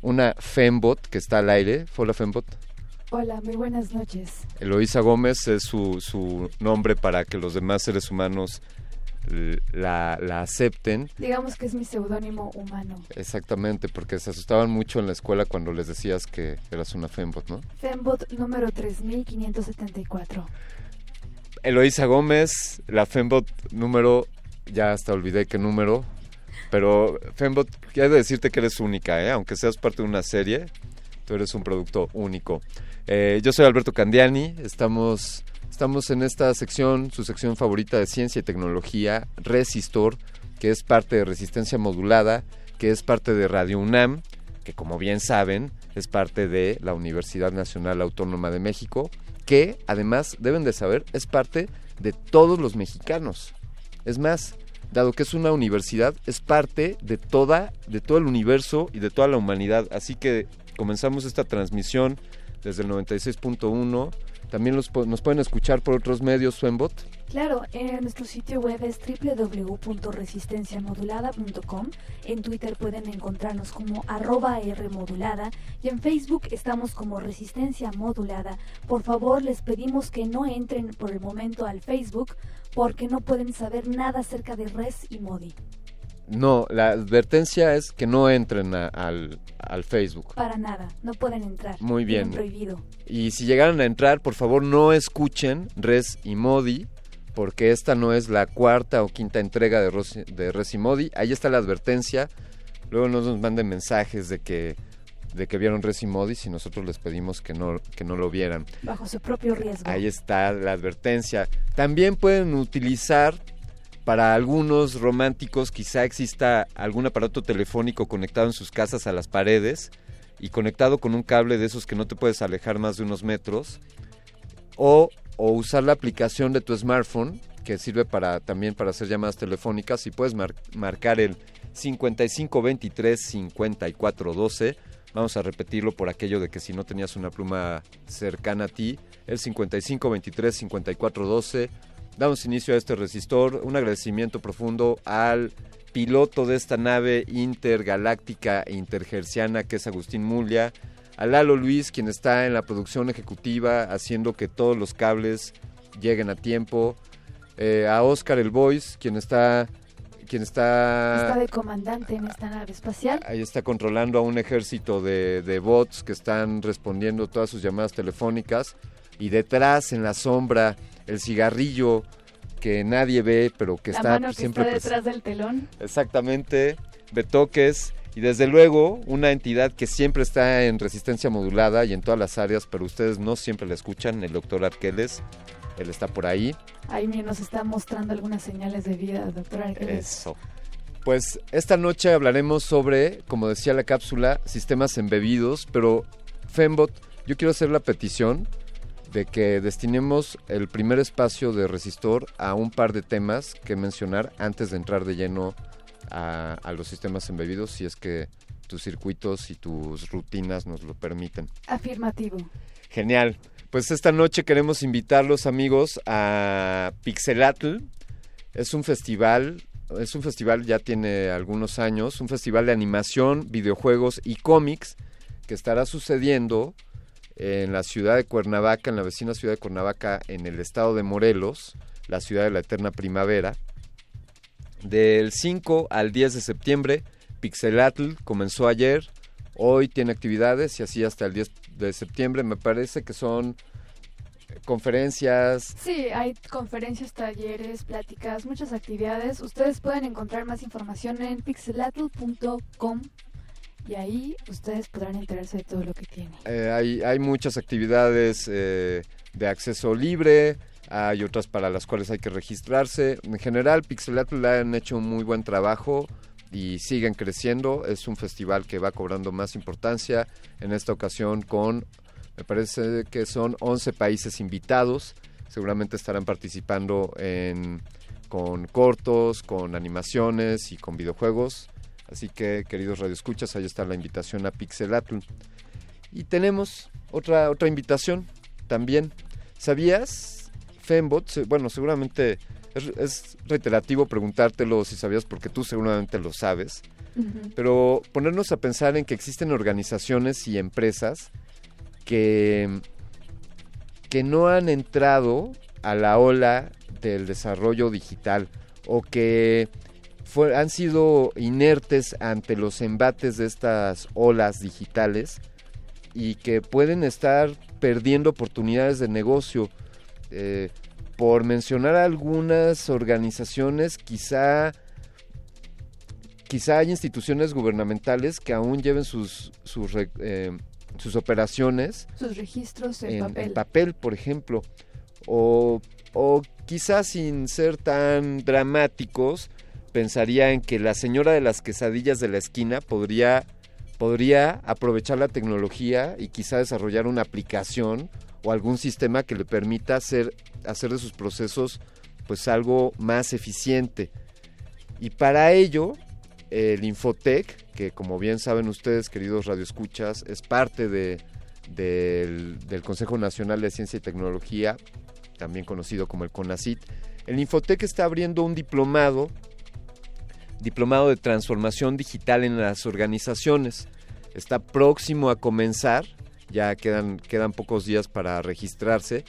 una Fembot que está al aire. Hola Fembot. Hola, muy buenas noches. Eloísa Gómez es su, su nombre para que los demás seres humanos la, la acepten. Digamos que es mi seudónimo humano. Exactamente, porque se asustaban mucho en la escuela cuando les decías que eras una Fembot, ¿no? Fembot número 3574. Eloísa Gómez, la Fembot número, ya hasta olvidé qué número, pero Fembot, quiero decirte que eres única, ¿eh? aunque seas parte de una serie, tú eres un producto único. Eh, yo soy Alberto Candiani, estamos, estamos en esta sección, su sección favorita de ciencia y tecnología, Resistor, que es parte de Resistencia Modulada, que es parte de Radio UNAM, que como bien saben es parte de la Universidad Nacional Autónoma de México, que además deben de saber es parte de todos los mexicanos. Es más, dado que es una universidad, es parte de toda, de todo el universo y de toda la humanidad. Así que comenzamos esta transmisión desde el 96.1. También los nos pueden escuchar por otros medios, Suenbot. Claro, en nuestro sitio web es www.resistenciamodulada.com. En Twitter pueden encontrarnos como arroba Rmodulada y en Facebook estamos como Resistencia Modulada. Por favor, les pedimos que no entren por el momento al Facebook porque no pueden saber nada acerca de Res y Modi. No, la advertencia es que no entren a- al, al Facebook. Para nada, no pueden entrar. Muy bien. Prohibido. Y si llegaran a entrar, por favor no escuchen Res y Modi, porque esta no es la cuarta o quinta entrega de, Ros- de Res y Modi. Ahí está la advertencia. Luego no nos manden mensajes de que de que vieron Res y Modi si nosotros les pedimos que no, que no lo vieran. Bajo su propio riesgo. Ahí está la advertencia. También pueden utilizar para algunos románticos quizá exista algún aparato telefónico conectado en sus casas a las paredes y conectado con un cable de esos que no te puedes alejar más de unos metros o, usar la aplicación de tu smartphone que sirve para también para hacer llamadas telefónicas. Y puedes mar- marcar el 5523 5412 Vamos a repetirlo por aquello de que si no tenías una pluma cercana a ti, el 5523 5412 Damos inicio a este resistor. Un agradecimiento profundo al piloto de esta nave intergaláctica e intergerciana que es Agustín Mulia. A Lalo Luis, quien está en la producción ejecutiva haciendo que todos los cables lleguen a tiempo. Eh, a Oscar el Voice, quien está, quien está, Está de comandante en esta nave espacial. ahí está controlando a un ejército de, de bots que están respondiendo todas sus llamadas telefónicas. Y detrás, en la sombra, el cigarrillo que nadie ve, pero que la está mano que siempre está detrás del telón. Exactamente, Betoques. Y desde luego, una entidad que siempre está en resistencia modulada y en todas las áreas, pero ustedes no siempre la escuchan, el doctor Arqueles. Él está por ahí. Ahí nos está mostrando algunas señales de vida, doctora Ángeles. Eso. Pues esta noche hablaremos sobre, como decía la cápsula, sistemas embebidos, pero Fembot, yo quiero hacer la petición de que destinemos el primer espacio de resistor a un par de temas que mencionar antes de entrar de lleno a, a los sistemas embebidos, si es que tus circuitos y tus rutinas nos lo permiten. Afirmativo. Genial. Pues esta noche queremos invitarlos amigos a Pixelatl. Es un festival, es un festival ya tiene algunos años, un festival de animación, videojuegos y cómics que estará sucediendo en la ciudad de Cuernavaca, en la vecina ciudad de Cuernavaca, en el estado de Morelos, la ciudad de la eterna primavera. Del 5 al 10 de septiembre, Pixelatl comenzó ayer, hoy tiene actividades y así hasta el 10 de septiembre. Me parece que son conferencias, Sí, hay conferencias, talleres, pláticas, muchas actividades. Ustedes pueden encontrar más información en pixelatl.com y ahí ustedes podrán enterarse de todo lo que tiene. Eh, hay, hay muchas actividades eh, de acceso libre, hay otras para las cuales hay que registrarse. En general, Pixelatl han hecho un muy buen trabajo y siguen creciendo. Es un festival que va cobrando más importancia en esta ocasión con, me parece que son 11 países invitados. Seguramente estarán participando en, con cortos, con animaciones y con videojuegos. Así que, queridos radioescuchas, ahí está la invitación a Pixelatl. Y tenemos otra, otra invitación también. ¿Sabías, Fembot? Bueno, seguramente es, es reiterativo preguntártelo si sabías porque tú seguramente lo sabes. Pero ponernos a pensar en que existen organizaciones y empresas que, que no han entrado a la ola del desarrollo digital o que fue- han sido inertes ante los embates de estas olas digitales y que pueden estar perdiendo oportunidades de negocio. Eh, por mencionar algunas organizaciones, quizá quizá hay instituciones gubernamentales que aún lleven sus sus, eh, sus operaciones Sus registros en, en, papel. en papel, por ejemplo, o, o quizás sin ser tan dramáticos, pensaría en que la señora de las quesadillas de la esquina podría podría aprovechar la tecnología y quizá desarrollar una aplicación o algún sistema que le permita hacer, hacer de sus procesos pues algo más eficiente. Y para ello, el Infotec, que como bien saben ustedes, queridos radioescuchas, es parte de, del, del Consejo Nacional de Ciencia y Tecnología, también conocido como el CONACIT, el Infotec está abriendo un diplomado, diplomado de transformación digital en las organizaciones. Está próximo a comenzar, ya quedan, quedan pocos días para registrarse,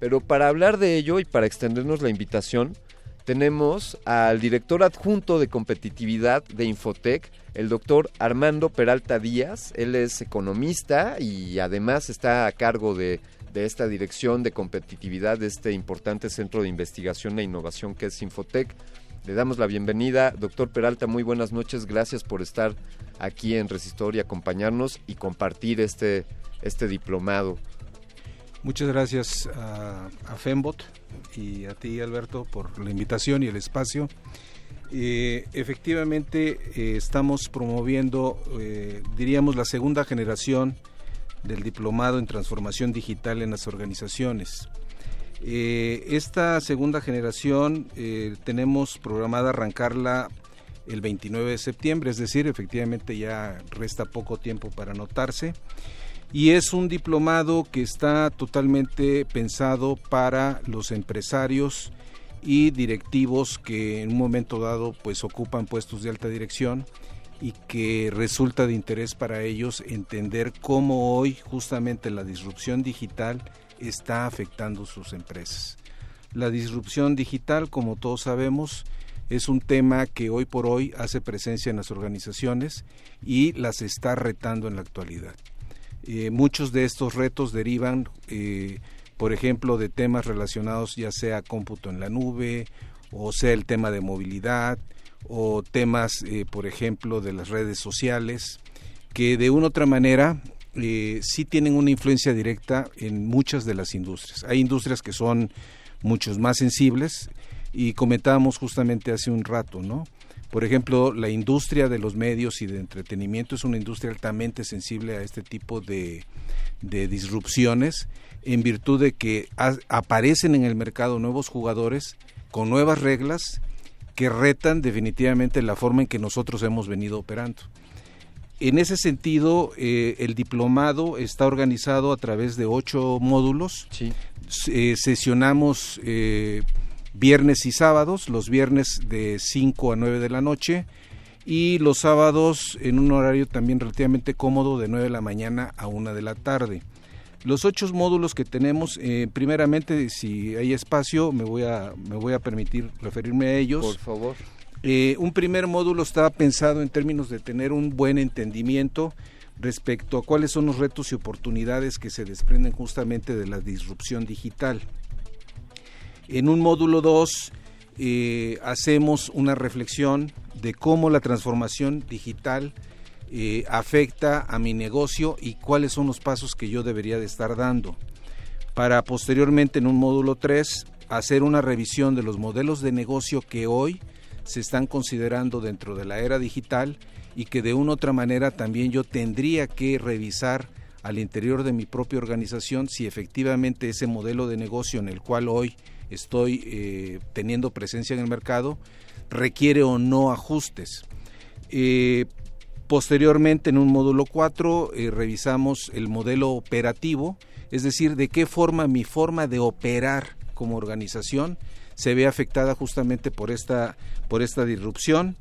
pero para hablar de ello y para extendernos la invitación, tenemos al director adjunto de competitividad de Infotec, el doctor Armando Peralta Díaz. Él es economista y además está a cargo de, de, esta dirección de competitividad de este importante centro de investigación e innovación que es Infotec. Le damos la bienvenida. Doctor Peralta, muy buenas noches. Gracias por estar aquí en Resistor y acompañarnos y compartir este, este diplomado. Muchas gracias a, Fembot y a ti, Alberto, por la invitación y el espacio. Eh, efectivamente, eh, estamos promoviendo, eh, diríamos, la segunda generación del diplomado en transformación digital en las organizaciones. Esta segunda generación tenemos programada arrancarla el 29 de septiembre, es decir, efectivamente ya resta poco tiempo para anotarse. Y es un diplomado que está totalmente pensado para los empresarios y directivos que en un momento dado pues ocupan puestos de alta dirección y que resulta de interés para ellos entender cómo hoy justamente la disrupción digital está afectando sus empresas. La disrupción digital, como todos sabemos, es un tema que hoy por hoy hace presencia en las organizaciones y las está retando en la actualidad. Eh, muchos de estos retos derivan, eh, por ejemplo, de temas relacionados ya sea cómputo en la nube, o sea el tema de movilidad, o temas, eh, por ejemplo, de las redes sociales, que de una u otra manera eh, sí tienen una influencia directa en muchas de las industrias. Hay industrias que son muchos más sensibles y comentábamos justamente hace un rato, ¿no? Por ejemplo, la industria de los medios y de entretenimiento es una industria altamente sensible a este tipo de, de disrupciones en virtud de que aparecen en el mercado nuevos jugadores con nuevas reglas que retan definitivamente la forma en que nosotros hemos venido operando. En ese sentido, eh, el diplomado está organizado a través de ocho módulos. Sí. Eh, sesionamos eh, viernes y sábados, los viernes de 5 a 9 de la noche y los sábados en un horario también relativamente cómodo de 9 de la mañana a 1 de la tarde. Los ocho módulos que tenemos, eh, primeramente, si hay espacio, me voy, a, me voy a permitir referirme a ellos. Por favor. Eh, un primer módulo está pensado en términos de tener un buen entendimiento respecto a cuáles son los retos y oportunidades que se desprenden justamente de la disrupción digital. En un módulo 2 eh, hacemos una reflexión de cómo la transformación digital eh, afecta a mi negocio y cuáles son los pasos que yo debería de estar dando. Para posteriormente en un módulo 3 hacer una revisión de los modelos de negocio que hoy se están considerando dentro de la era digital y que de una u otra manera también yo tendría que revisar al interior de mi propia organización si efectivamente ese modelo de negocio en el cual hoy estoy eh, teniendo presencia en el mercado requiere o no ajustes. Eh, posteriormente, en un módulo 4, eh, revisamos el modelo operativo, es decir, de qué forma mi forma de operar como organización se ve afectada justamente por esta, por esta disrupción,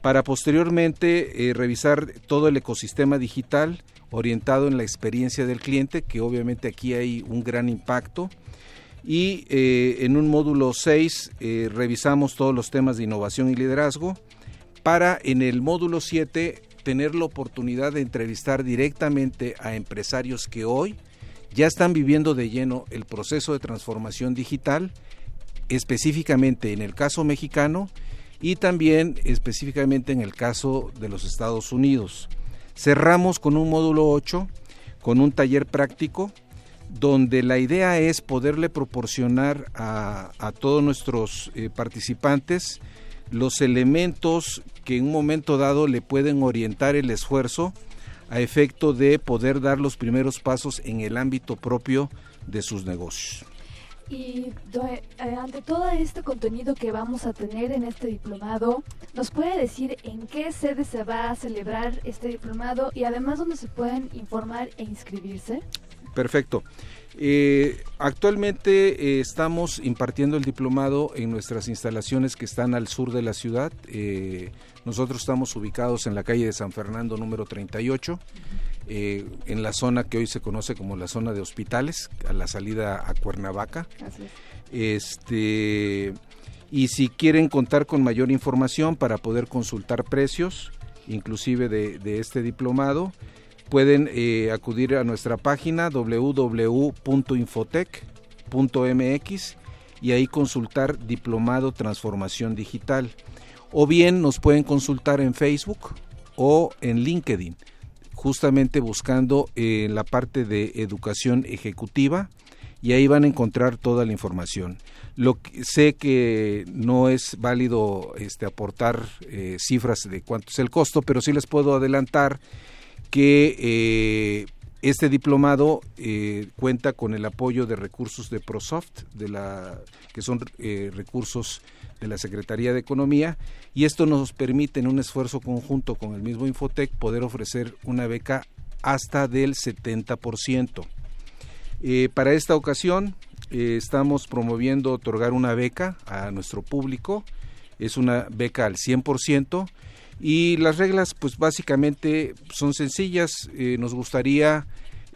para posteriormente revisar todo el ecosistema digital orientado en la experiencia del cliente, que obviamente aquí hay un gran impacto, y eh, en un módulo 6 eh, revisamos todos los temas de innovación y liderazgo para en el módulo 7 tener la oportunidad de entrevistar directamente a empresarios que hoy ya están viviendo de lleno el proceso de transformación digital, específicamente en el caso mexicano y también específicamente en el caso de los Estados Unidos. Cerramos con un módulo 8, con un taller práctico donde la idea es poderle proporcionar a, a todos nuestros eh, participantes los elementos que en un momento dado le pueden orientar el esfuerzo a efecto de poder dar los primeros pasos en el ámbito propio de sus negocios. Y eh, ante todo este contenido que vamos a tener en este diplomado, ¿nos puede decir en qué sede se va a celebrar este diplomado y además dónde se pueden informar e inscribirse? Perfecto. Eh, actualmente eh, estamos impartiendo el diplomado en nuestras instalaciones que están al sur de la ciudad. Eh, nosotros estamos ubicados en la calle de San Fernando número 38, en la zona que hoy se conoce como la zona de hospitales, a la salida a Cuernavaca. Este, y si quieren contar con mayor información para poder consultar precios, inclusive de, de este diplomado, pueden eh, acudir a nuestra página www.infotec.mx y ahí consultar Diplomado Transformación Digital. O bien nos pueden consultar en Facebook o en LinkedIn, justamente buscando en la parte de educación ejecutiva y ahí van a encontrar toda la información. Lo sé que no es válido este, aportar eh, cifras de cuánto es el costo, pero sí les puedo adelantar que eh, este diplomado eh, cuenta con el apoyo de recursos de ProSoft, de la, que son eh, recursos de la Secretaría de Economía, y esto nos permite en un esfuerzo conjunto con el mismo Infotec poder ofrecer una beca hasta del 70%. para esta ocasión estamos promoviendo otorgar una beca a nuestro público, es una beca al 100%, y las reglas, pues básicamente son sencillas. Eh, nos gustaría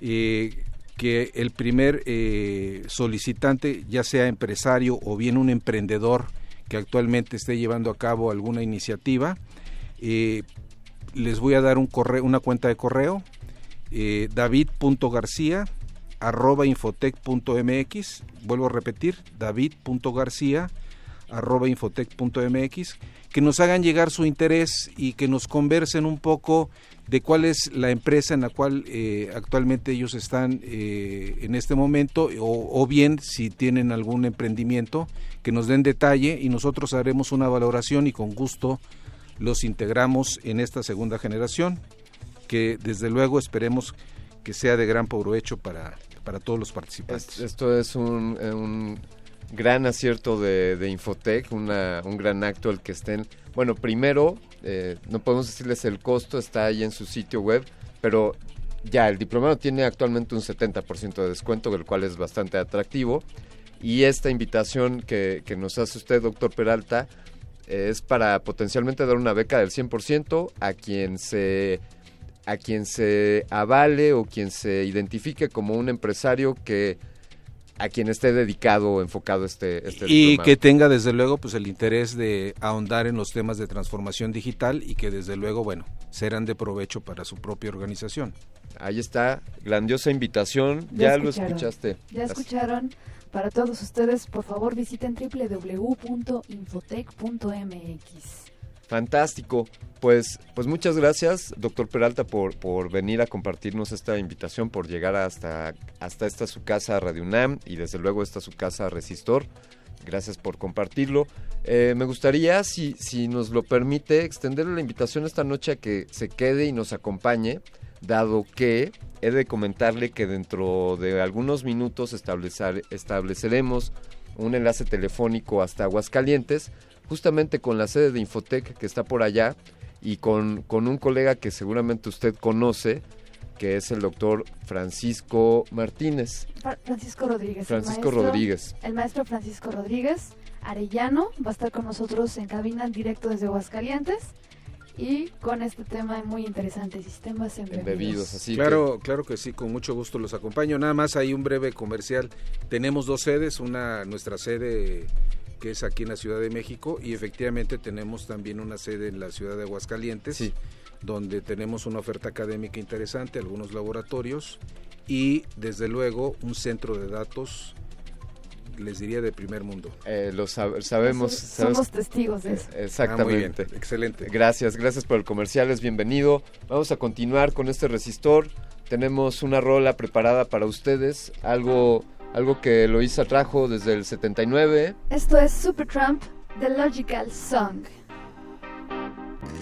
eh, que el primer eh, solicitante, ya sea empresario o bien un emprendedor que actualmente esté llevando a cabo alguna iniciativa, les voy a dar un correo, una cuenta de correo, david.garcía arroba vuelvo a repetir, david.garcía que nos hagan llegar su interés y que nos conversen un poco de cuál es la empresa en la cual eh, actualmente ellos están eh, en este momento o, bien si tienen algún emprendimiento que nos den detalle y nosotros haremos una valoración y con gusto los integramos en esta segunda generación que desde luego esperemos que sea de gran provecho para, para todos los participantes. Esto es un gran acierto de, de Infotec, un gran acto el que estén. Bueno, primero, eh, no podemos decirles el costo, está ahí en su sitio web, pero ya el diplomado tiene actualmente un 70% de descuento, del cual es bastante atractivo. Y esta invitación que, nos hace usted, doctor Peralta, es para potencialmente dar una beca del 100% a quien se a quien se avale o quien se identifique como un empresario que a quien esté dedicado o enfocado este, este y que tenga desde luego pues el interés de ahondar en los temas de transformación digital y que desde luego bueno serán de provecho para su propia organización. Ahí está grandiosa invitación. Ya, lo escuchaste. Ya escucharon. Para todos ustedes por favor visiten www.infotec.mx Fantástico. Pues, pues muchas gracias, doctor Peralta, por, por venir a compartirnos esta invitación, por llegar hasta, hasta esta su casa Radio UNAM y desde luego esta su casa Resistor. Gracias por compartirlo. Eh, me gustaría, si, si nos lo permite, extenderle la invitación esta noche a que se quede y nos acompañe, dado que he de comentarle que dentro de algunos minutos establecer, estableceremos un enlace telefónico hasta Aguascalientes justamente con la sede de Infotec que está por allá y con, con un colega que seguramente usted conoce, que es el doctor Francisco Martínez. Francisco Rodríguez. Francisco Rodríguez. El maestro Francisco Rodríguez Arellano va a estar con nosotros en cabina en directo desde Aguascalientes y con este tema muy interesante, sistemas embebidos. así claro, claro que sí, con mucho gusto los acompaño. Nada más hay un breve comercial. Tenemos dos sedes, una nuestra sede que es aquí en la Ciudad de México, y efectivamente tenemos también una sede en la ciudad de Aguascalientes, donde tenemos una oferta académica interesante, algunos laboratorios y desde luego un centro de datos les diría de primer mundo. Eh, lo sabemos. Somos testigos de eso. Exactamente. Ah, excelente. Gracias, gracias por el comercial, es bienvenido. Vamos a continuar con este resistor. Tenemos una rola preparada para ustedes, algo algo que Loisa trajo desde el 79. Esto es Supertramp, The Logical Song.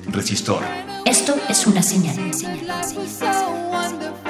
Resistor. Esto es una señal. señal, señal, señal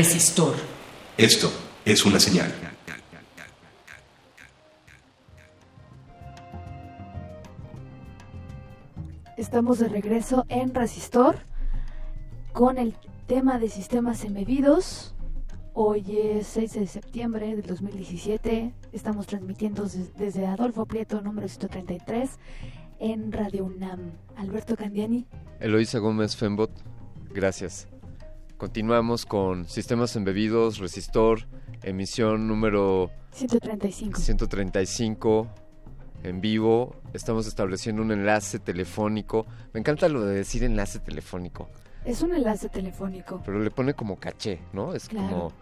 resistor. Esto es una señal. Estamos de regreso en Resistor con el tema de sistemas embebidos. Hoy es 6 de septiembre del 2017. Estamos transmitiendo desde Adolfo Prieto, número 133, en Radio UNAM. Alberto Candiani. Eloisa Gómez Fembot. Gracias. Continuamos con sistemas embebidos, resistor, emisión número 135. 135 en vivo. Estamos estableciendo un enlace telefónico. Me encanta lo de decir enlace telefónico. Es un enlace telefónico. Pero le pone como caché, ¿no? Es como...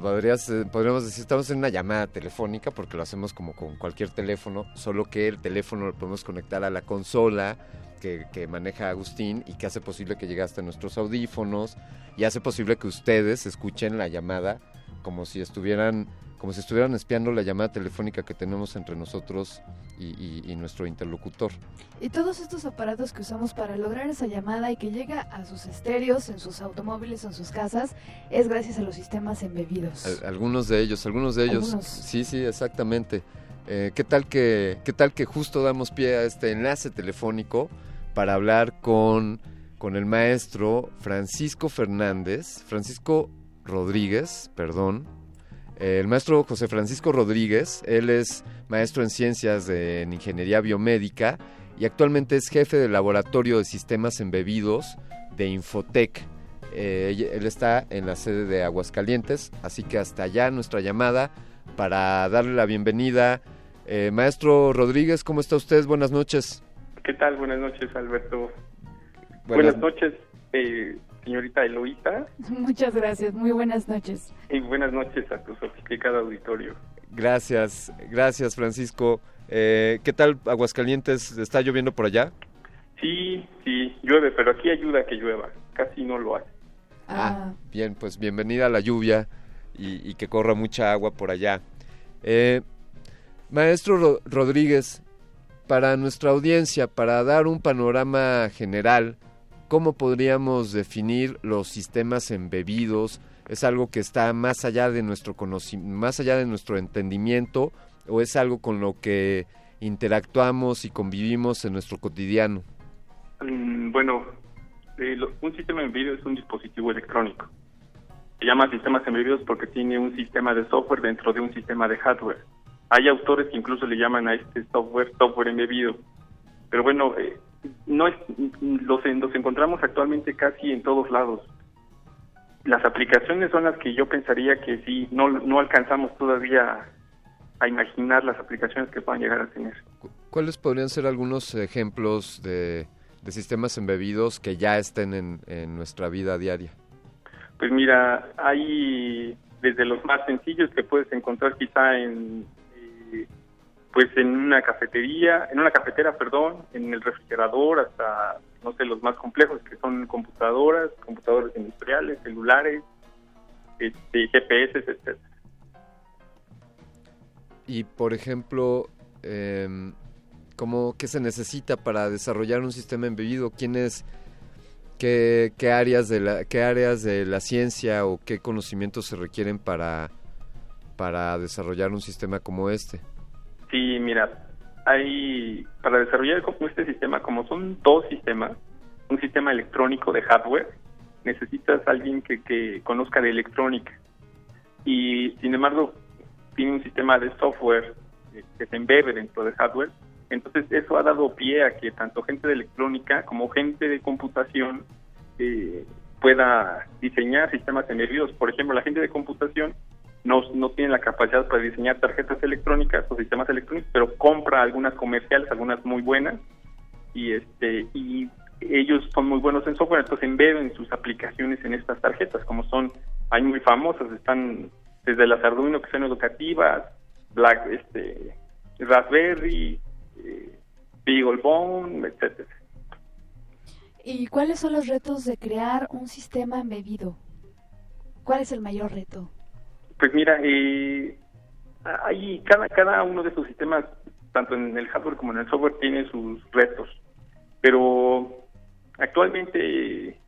Podrías, eh, podríamos decir, estamos en una llamada telefónica porque lo hacemos como con cualquier teléfono, solo que el teléfono lo podemos conectar a la consola que, que, maneja Agustín y que hace posible que llegue hasta nuestros audífonos y hace posible que ustedes escuchen la llamada como si estuvieran como si estuvieran espiando la llamada telefónica que tenemos entre nosotros y, y, y nuestro interlocutor. Y todos estos aparatos que usamos para lograr esa llamada y que llega a sus estéreos, en sus automóviles, en sus casas, es gracias a los sistemas embebidos. Al, algunos de ellos, algunos de ellos. Algunos. Sí, sí, exactamente. Eh, ¿qué, tal que, ¿Qué tal que justo damos pie a este enlace telefónico? Para hablar con, con el maestro Francisco Fernández, Francisco Rodríguez, perdón. Eh, el maestro José Francisco Rodríguez, él es maestro en ciencias de en ingeniería biomédica y actualmente es jefe del laboratorio de sistemas embebidos de Infotec. Eh, él está en la sede de Aguascalientes, así que hasta allá nuestra llamada para darle la bienvenida. Eh, maestro Rodríguez, ¿cómo está usted? Buenas noches. ¿Qué tal? Buenas noches, Alberto. Buenas- Buenas, noches, eh, señorita Eloísa, Muchas gracias, muy buenas noches. y buenas noches a tu sofisticado auditorio. Gracias, gracias Francisco. Eh, ¿Qué tal Aguascalientes? ¿Está lloviendo por allá? Sí, sí, llueve, pero aquí ayuda a que llueva. Casi no lo hace. Ah, Bien, pues bienvenida a la lluvia y, y que corra mucha agua por allá. Eh, maestro Ro- Rodríguez, para nuestra audiencia, para dar un panorama general, ¿cómo podríamos definir los sistemas embebidos? ¿Es algo que está más allá de nuestro conocimiento, más allá de nuestro entendimiento, o es algo con lo que interactuamos y convivimos en nuestro cotidiano? Mm, bueno, eh, un sistema embebido es un dispositivo electrónico. Se llama sistemas embebidos porque tiene un sistema de software dentro de un sistema de hardware. Hay autores que incluso le llaman a este software software embebido. Pero bueno, eh, no es, los, los encontramos actualmente casi en todos lados. Las aplicaciones son las que yo pensaría que sí, no, no alcanzamos todavía a imaginar las aplicaciones que puedan llegar a tener. ¿Cuáles podrían ser algunos ejemplos de, de sistemas embebidos que ya estén en, en nuestra vida diaria? Pues mira, hay desde los más sencillos que puedes encontrar quizá en pues en una cafetería, en una cafetera, perdón, en el refrigerador hasta no sé los más complejos que son computadoras, computadores industriales, celulares, este, GPS, etcétera. Y, por ejemplo, em, ¿cómo, ¿qué se necesita para desarrollar un sistema embebido? ¿Quiénes, qué, qué, áreas de la, qué áreas de la ciencia o qué conocimientos se requieren para, para desarrollar un sistema como este? Sí, mira, hay para desarrollar este sistema, como son dos sistemas, un sistema electrónico de hardware, necesitas alguien que, que conozca de electrónica y sin embargo tiene un sistema de software eh, que se embebe dentro de hardware, entonces eso ha dado pie a que tanto gente de electrónica como gente de computación eh, pueda diseñar sistemas embebidos. Por ejemplo, la gente de computación no, no tiene la capacidad para diseñar tarjetas electrónicas o sistemas electrónicos, pero compra algunas comerciales, algunas muy buenas, y este y ellos son muy buenos en software, entonces embeben sus aplicaciones en estas tarjetas, como son, hay muy famosas, están desde las Arduino que son educativas, Black, este, Raspberry, eh, BeagleBone, etcétera. ¿Y cuáles son los retos de crear un sistema embebido? ¿Cuál es el mayor reto? Pues mira, eh, hay cada cada uno de estos sistemas, tanto en el hardware como en el software, tiene sus retos. Pero actualmente,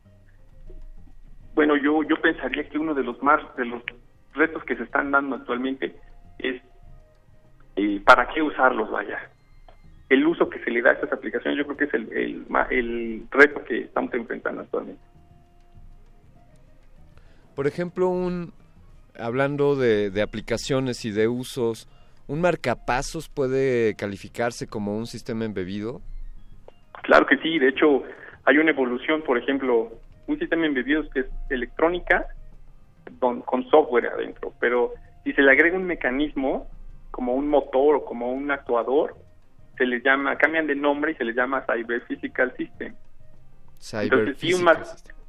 bueno, yo yo pensaría que uno de los más de los retos que se están dando actualmente es eh, para qué usarlos, vaya. El uso que se le da a estas aplicaciones, yo creo que es el el, el reto que estamos enfrentando actualmente. Por ejemplo, un hablando de, de aplicaciones y de usos, ¿un marcapasos puede calificarse como un sistema embebido? Claro que sí, de hecho hay una evolución, por ejemplo, un sistema embebido que es electrónica con, con software adentro, pero si se le agrega un mecanismo como un motor o como un actuador, se les llama, cambian de nombre y se les llama Cyber Physical System. Entonces, sí, un mar-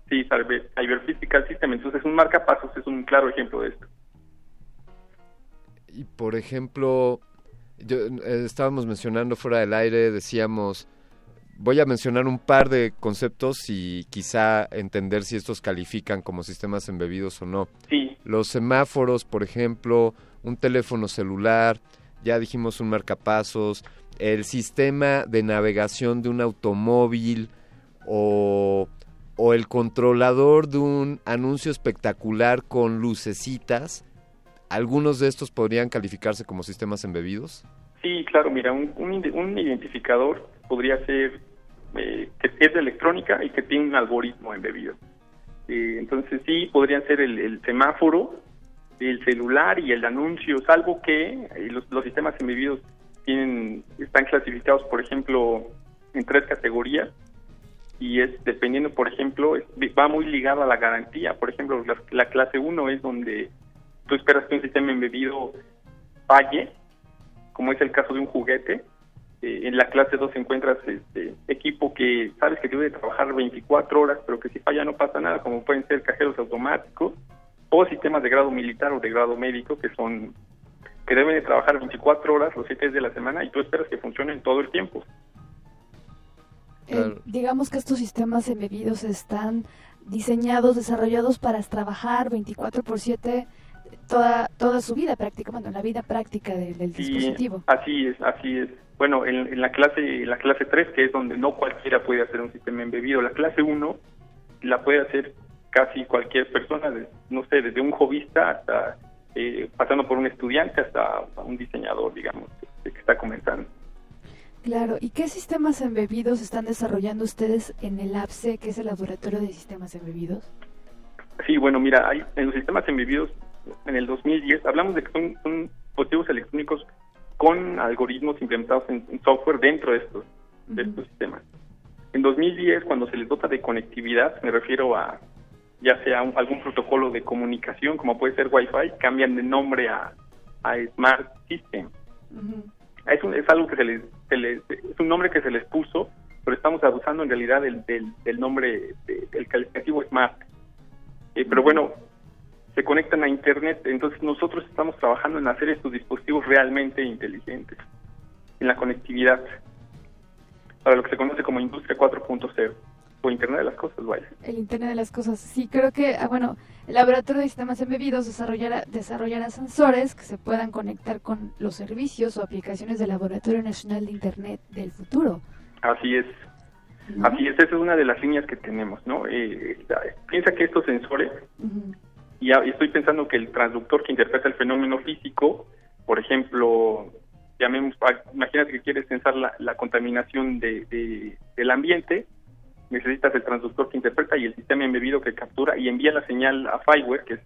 sí, Cyber, Cyber Physical System, entonces un marcapasos es un claro ejemplo de esto. Y por ejemplo, yo, eh, estábamos mencionando fuera del aire, decíamos, voy a mencionar un par de conceptos y quizá entender si estos califican como sistemas embebidos o no. Sí. los semáforos, por ejemplo, un teléfono celular, ya dijimos un marcapasos, el sistema de navegación de un automóvil o, o el controlador de un anuncio espectacular con lucecitas, ¿algunos de estos podrían calificarse como sistemas embebidos? Sí, claro, mira, un, un, ide- un identificador podría ser eh, que es de electrónica y que tiene un algoritmo embebido. Eh, entonces sí, podrían ser el, el semáforo, el celular y el anuncio, salvo que eh, los, los sistemas embebidos tienen, están clasificados, por ejemplo, en tres categorías y es dependiendo, por ejemplo, va muy ligado a la garantía. Por ejemplo, la, la clase 1 es donde tú esperas que un sistema embebido falle, como es el caso de un juguete. Eh, en la clase 2 encuentras este equipo que sabes que debe trabajar 24 horas, pero que si falla no pasa nada, como pueden ser cajeros automáticos o sistemas de grado militar o de grado médico que son que deben de trabajar 24 horas los 7 días de la semana y tú esperas que funcionen todo el tiempo. Eh, digamos que estos sistemas embebidos están diseñados, desarrollados para trabajar 24 por 7 toda, toda su vida prácticamente, bueno, la vida práctica de- del Sí, dispositivo. así es, así es. Bueno, en, en la clase en la clase 3, que es donde no cualquiera puede hacer un sistema embebido, la clase 1 la puede hacer casi cualquier persona, de- no sé, desde un jovista hasta eh, pasando por un estudiante hasta un diseñador, digamos, que, que está comenzando. Claro, ¿y qué sistemas embebidos están desarrollando ustedes en el APSE, que es el Laboratorio de Sistemas Embebidos? Sí, bueno, mira, hay en los sistemas embebidos en el 2010 hablamos de que son, son dispositivos electrónicos con algoritmos implementados en, en software dentro de estos, de estos sistemas. En 2010, cuando se les dota de conectividad, me refiero a ya sea un- algún protocolo de comunicación, como puede ser Wi-Fi, cambian de nombre a, a Smart System. Es, un- es algo que se les, se les- es un nombre que se les puso, pero estamos abusando en realidad del, del, del nombre de- del calificativo Smart. Eh, pero bueno, se conectan a Internet, entonces nosotros estamos trabajando en hacer estos dispositivos realmente inteligentes, en la conectividad, para lo que se conoce como Industria 4.0, o Internet de las Cosas, vaya. El Internet de las Cosas. Sí, creo que, ah, bueno, el Laboratorio de Sistemas Embebidos desarrollará, desarrollará sensores que se puedan conectar con los servicios o aplicaciones del Laboratorio Nacional de Internet del futuro. Así es. Así es, esa es una de las líneas que tenemos, ¿no? Eh, piensa que estos sensores, y estoy pensando que el transductor que interpreta el fenómeno físico, por ejemplo, llamemos, ah, imagínate que quieres pensar la, la contaminación de, de- del ambiente, necesitas el transductor que interpreta y el sistema embebido que captura y envía la señal a Fireware, que es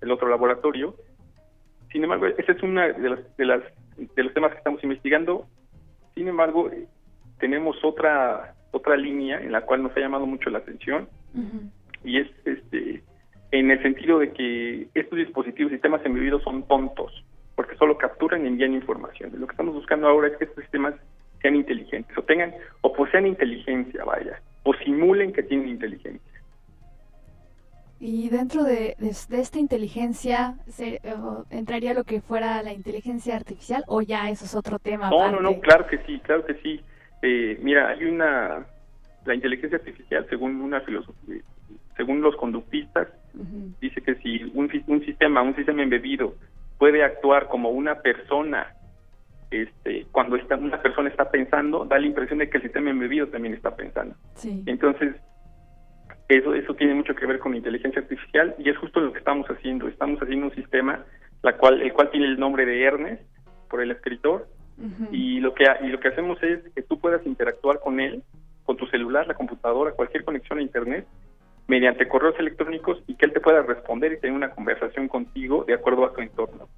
el otro laboratorio. Sin embargo, ese es uno de los, de, las, de los temas que estamos investigando. Sin embargo, tenemos otra otra línea en la cual nos ha llamado mucho la atención y es este en el sentido de que estos dispositivos, sistemas embebidos son tontos porque solo capturan y envían información. Lo que estamos buscando ahora es que estos sistemas sean inteligentes o tengan o posean inteligencia, vaya, o simulen que tienen inteligencia. Y dentro de, de- de esta inteligencia, se- eh, ¿entraría lo que fuera la inteligencia artificial o ya eso es otro tema? No, aparte? no, no, claro que sí, claro que sí. Eh, mira, hay una, la inteligencia artificial, según una filosofía, según los conductistas, dice que si un, un sistema, un sistema embebido puede actuar como una persona, este, cuando está, una persona está pensando, da la impresión de que el sistema embebido también está pensando. Sí. Entonces, eso, eso tiene mucho que ver con inteligencia artificial y es justo lo que estamos haciendo. Estamos haciendo un sistema la cual, el cual tiene el nombre de Ernest por el escritor y lo que y lo que hacemos es que tú puedas interactuar con él, con tu celular, la computadora, cualquier conexión a internet mediante correos electrónicos y que él te pueda responder y tener una conversación contigo de acuerdo a tu entorno.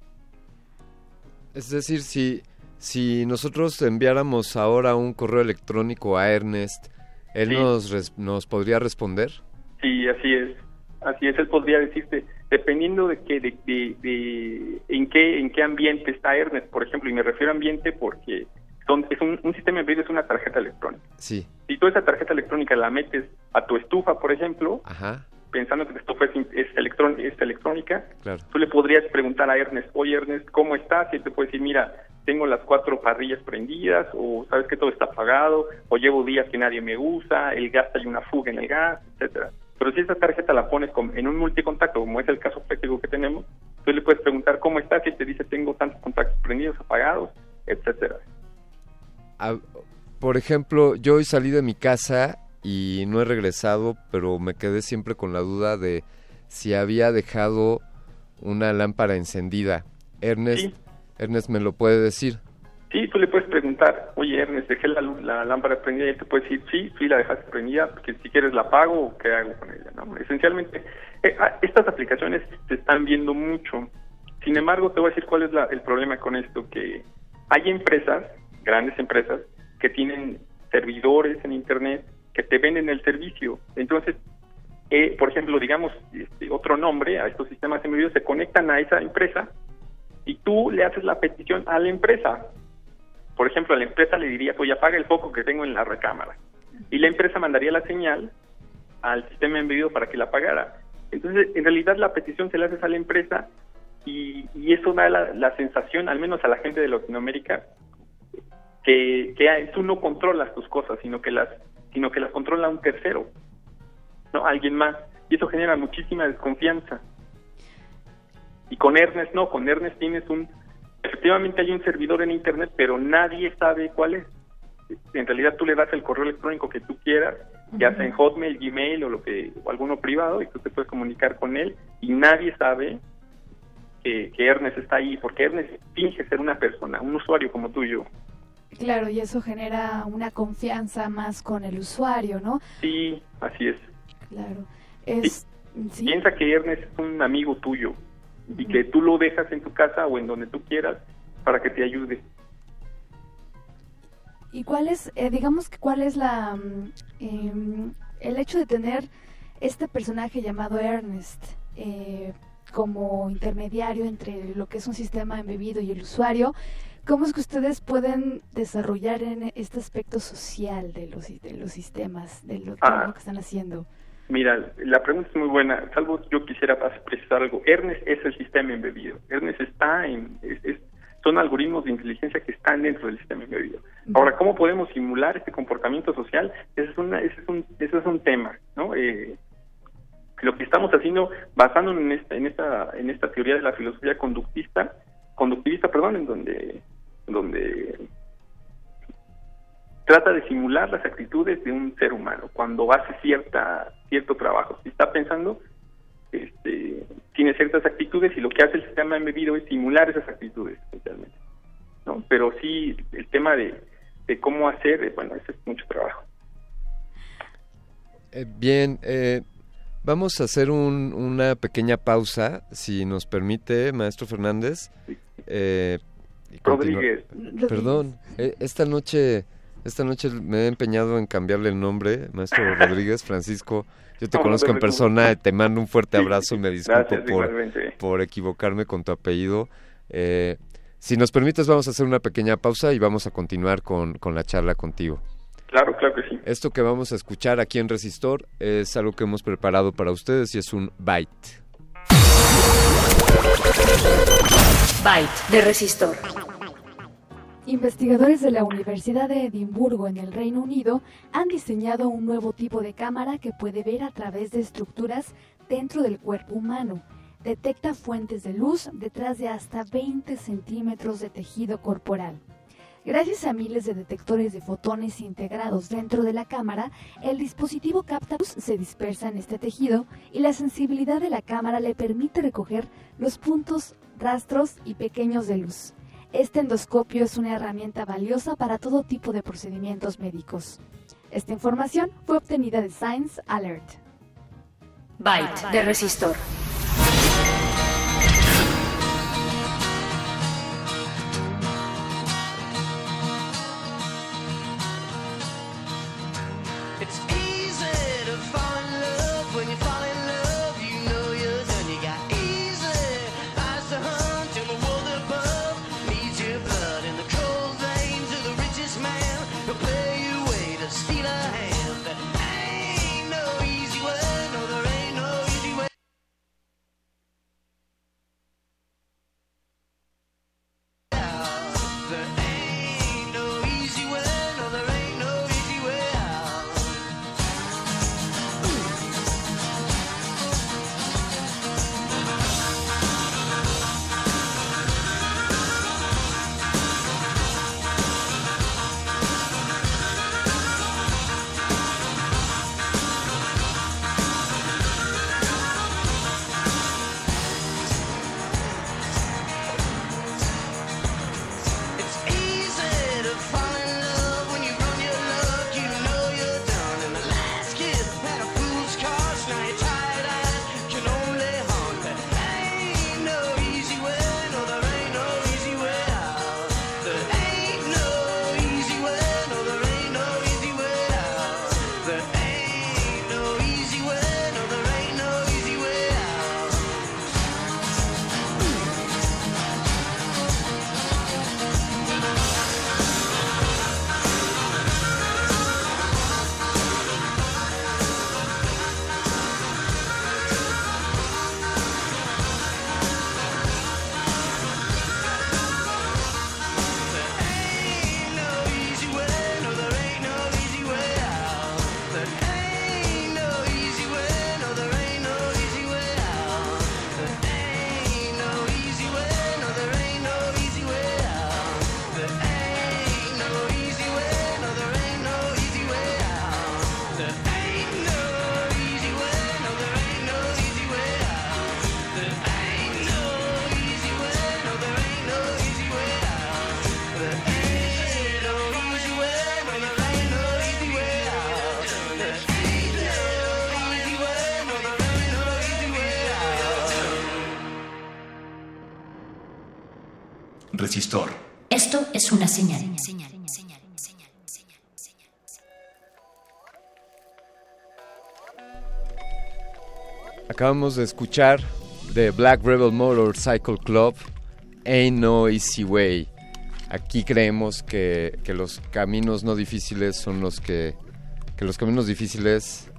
Es decir, si, si nosotros enviáramos ahora un correo electrónico a Ernest, ¿él Sí. nos, res- nos podría responder? Sí, así es. Así es, él podría decirte, dependiendo de qué, de, de, de- en qué, en qué ambiente está Ernest, por ejemplo, y me refiero a ambiente porque son, es un, un sistema embebido es una tarjeta electrónica. Sí. Si tú esa tarjeta electrónica la metes a tu estufa, por ejemplo, Ajá, pensando que tu estufa es, electrón- es electrónica, claro. tú le podrías preguntar a Ernest, oye Ernest, ¿cómo estás? Y él te puede decir, mira, tengo las cuatro parrillas prendidas, o sabes que todo está apagado, o llevo días que nadie me usa, el gas hay una fuga en el gas, etcétera. Pero si esa tarjeta la pones en un multicontacto, como es el caso práctico que tenemos, tú le puedes preguntar cómo estás y te dice tengo tantos contactos prendidos, apagados, etcétera. A- por ejemplo, yo hoy salí de mi casa y no he regresado, pero me quedé siempre con la duda de si había dejado una lámpara encendida. Ernest, Ernest me lo puede decir. Sí, tú le puedes preguntar, oye Ernest, dejé la, lámpara prendida y él te puede decir, sí, sí, la dejaste prendida, porque si quieres la apago o qué hago con ella. ¿no? Esencialmente, eh, ah, estas aplicaciones se están viendo mucho. Sin embargo, te voy a decir cuál es la- el problema con esto, que hay empresas, grandes empresas, que tienen servidores en Internet que te venden el servicio. Entonces, eh, por ejemplo, digamos, este, otro nombre a estos sistemas embebidos se conectan a esa empresa y tú le haces la petición a la empresa. Por ejemplo, a la empresa le diría, pues apaga el foco que tengo en la recámara. Y la empresa mandaría la señal al sistema embebido para que la apagara. Entonces, en realidad la petición se la haces a la empresa y, y eso da la, la sensación, al menos a la gente de Latinoamérica, que, que tú no controlas tus cosas, sino que las sino que las controla un tercero, no alguien más, y eso genera muchísima desconfianza. Y con Ernest no, con Ernest tienes un efectivamente hay un servidor en internet, pero nadie sabe cuál es. En realidad tú le das el correo electrónico que tú quieras, ya sea en Hotmail, Gmail o lo que o alguno privado y tú te puedes comunicar con él y nadie sabe que, que Ernest está ahí, porque Ernest finge ser una persona, un usuario como tú y yo. Claro, y eso genera una confianza más con el usuario, ¿no? Sí, así es. Claro. Es, ¿sí? Piensa que Ernest es un amigo tuyo y que tú lo dejas en tu casa o en donde tú quieras para que te ayude. ¿Y cuál es, eh, digamos que cuál es la, mm, em, el hecho de tener este personaje llamado Ernest eh, como intermediario entre lo que es un sistema embebido y el usuario? ¿Cómo es que ustedes pueden desarrollar en este aspecto social de los, de los sistemas, de lo, Ah. lo que están haciendo? Mira, la pregunta es muy buena. Salvo yo quisiera precisar algo. Ernest es el sistema embebido. Ernest está en... es- es- son algoritmos de inteligencia que están dentro del sistema embebido. Ahora, ¿cómo podemos simular este comportamiento social? Ese es, una, ese es, un, ese es un tema, ¿no? Eh, lo que estamos haciendo, basándonos en esta, en esta, en esta teoría de la filosofía conductista, conductivista, perdón, en donde, donde trata de simular las actitudes de un ser humano cuando hace cierta cierto trabajo. Si está pensando, este, tiene ciertas actitudes y lo que hace el sistema embebido es simular esas actitudes, esencialmente. ¿no? Pero sí, el tema de, de cómo hacer, eh, bueno, ese es mucho trabajo. Eh, bien, eh, vamos a hacer un- una pequeña pausa, si nos permite, maestro Fernández. Eh, Rodríguez. Perdón, eh, esta noche, esta noche me he empeñado en cambiarle el nombre, maestro Rodríguez, Francisco. Yo te No, no conozco en persona, te mando un fuerte Sí, abrazo y me disculpo gracias, por, por equivocarme con tu apellido. Eh, si nos permites, vamos a hacer una pequeña pausa y vamos a continuar con, con la charla contigo. Claro, claro que sí. Esto que vamos a escuchar aquí en Resistor es algo que hemos preparado para ustedes y es un byte. De resistor. Investigadores de la Universidad de Edimburgo en el Reino Unido han diseñado un nuevo tipo de cámara que puede ver a través de estructuras dentro del cuerpo humano. Detecta fuentes de luz detrás de hasta 20 centímetros de tejido corporal. Gracias a miles de detectores de fotones integrados dentro de la cámara, el dispositivo capta luz, se dispersa en este tejido y la sensibilidad de la cámara le permite recoger los puntos, rastros y pequeños de luz. Este endoscopio es una herramienta valiosa para todo tipo de procedimientos médicos. Esta información fue obtenida de Science Alert. Byte de resistor. Acabamos de escuchar de Black Rebel Motorcycle Club, Ain't No Easy Way. Aquí creemos que, que los caminos no difíciles son los que, que los caminos difíciles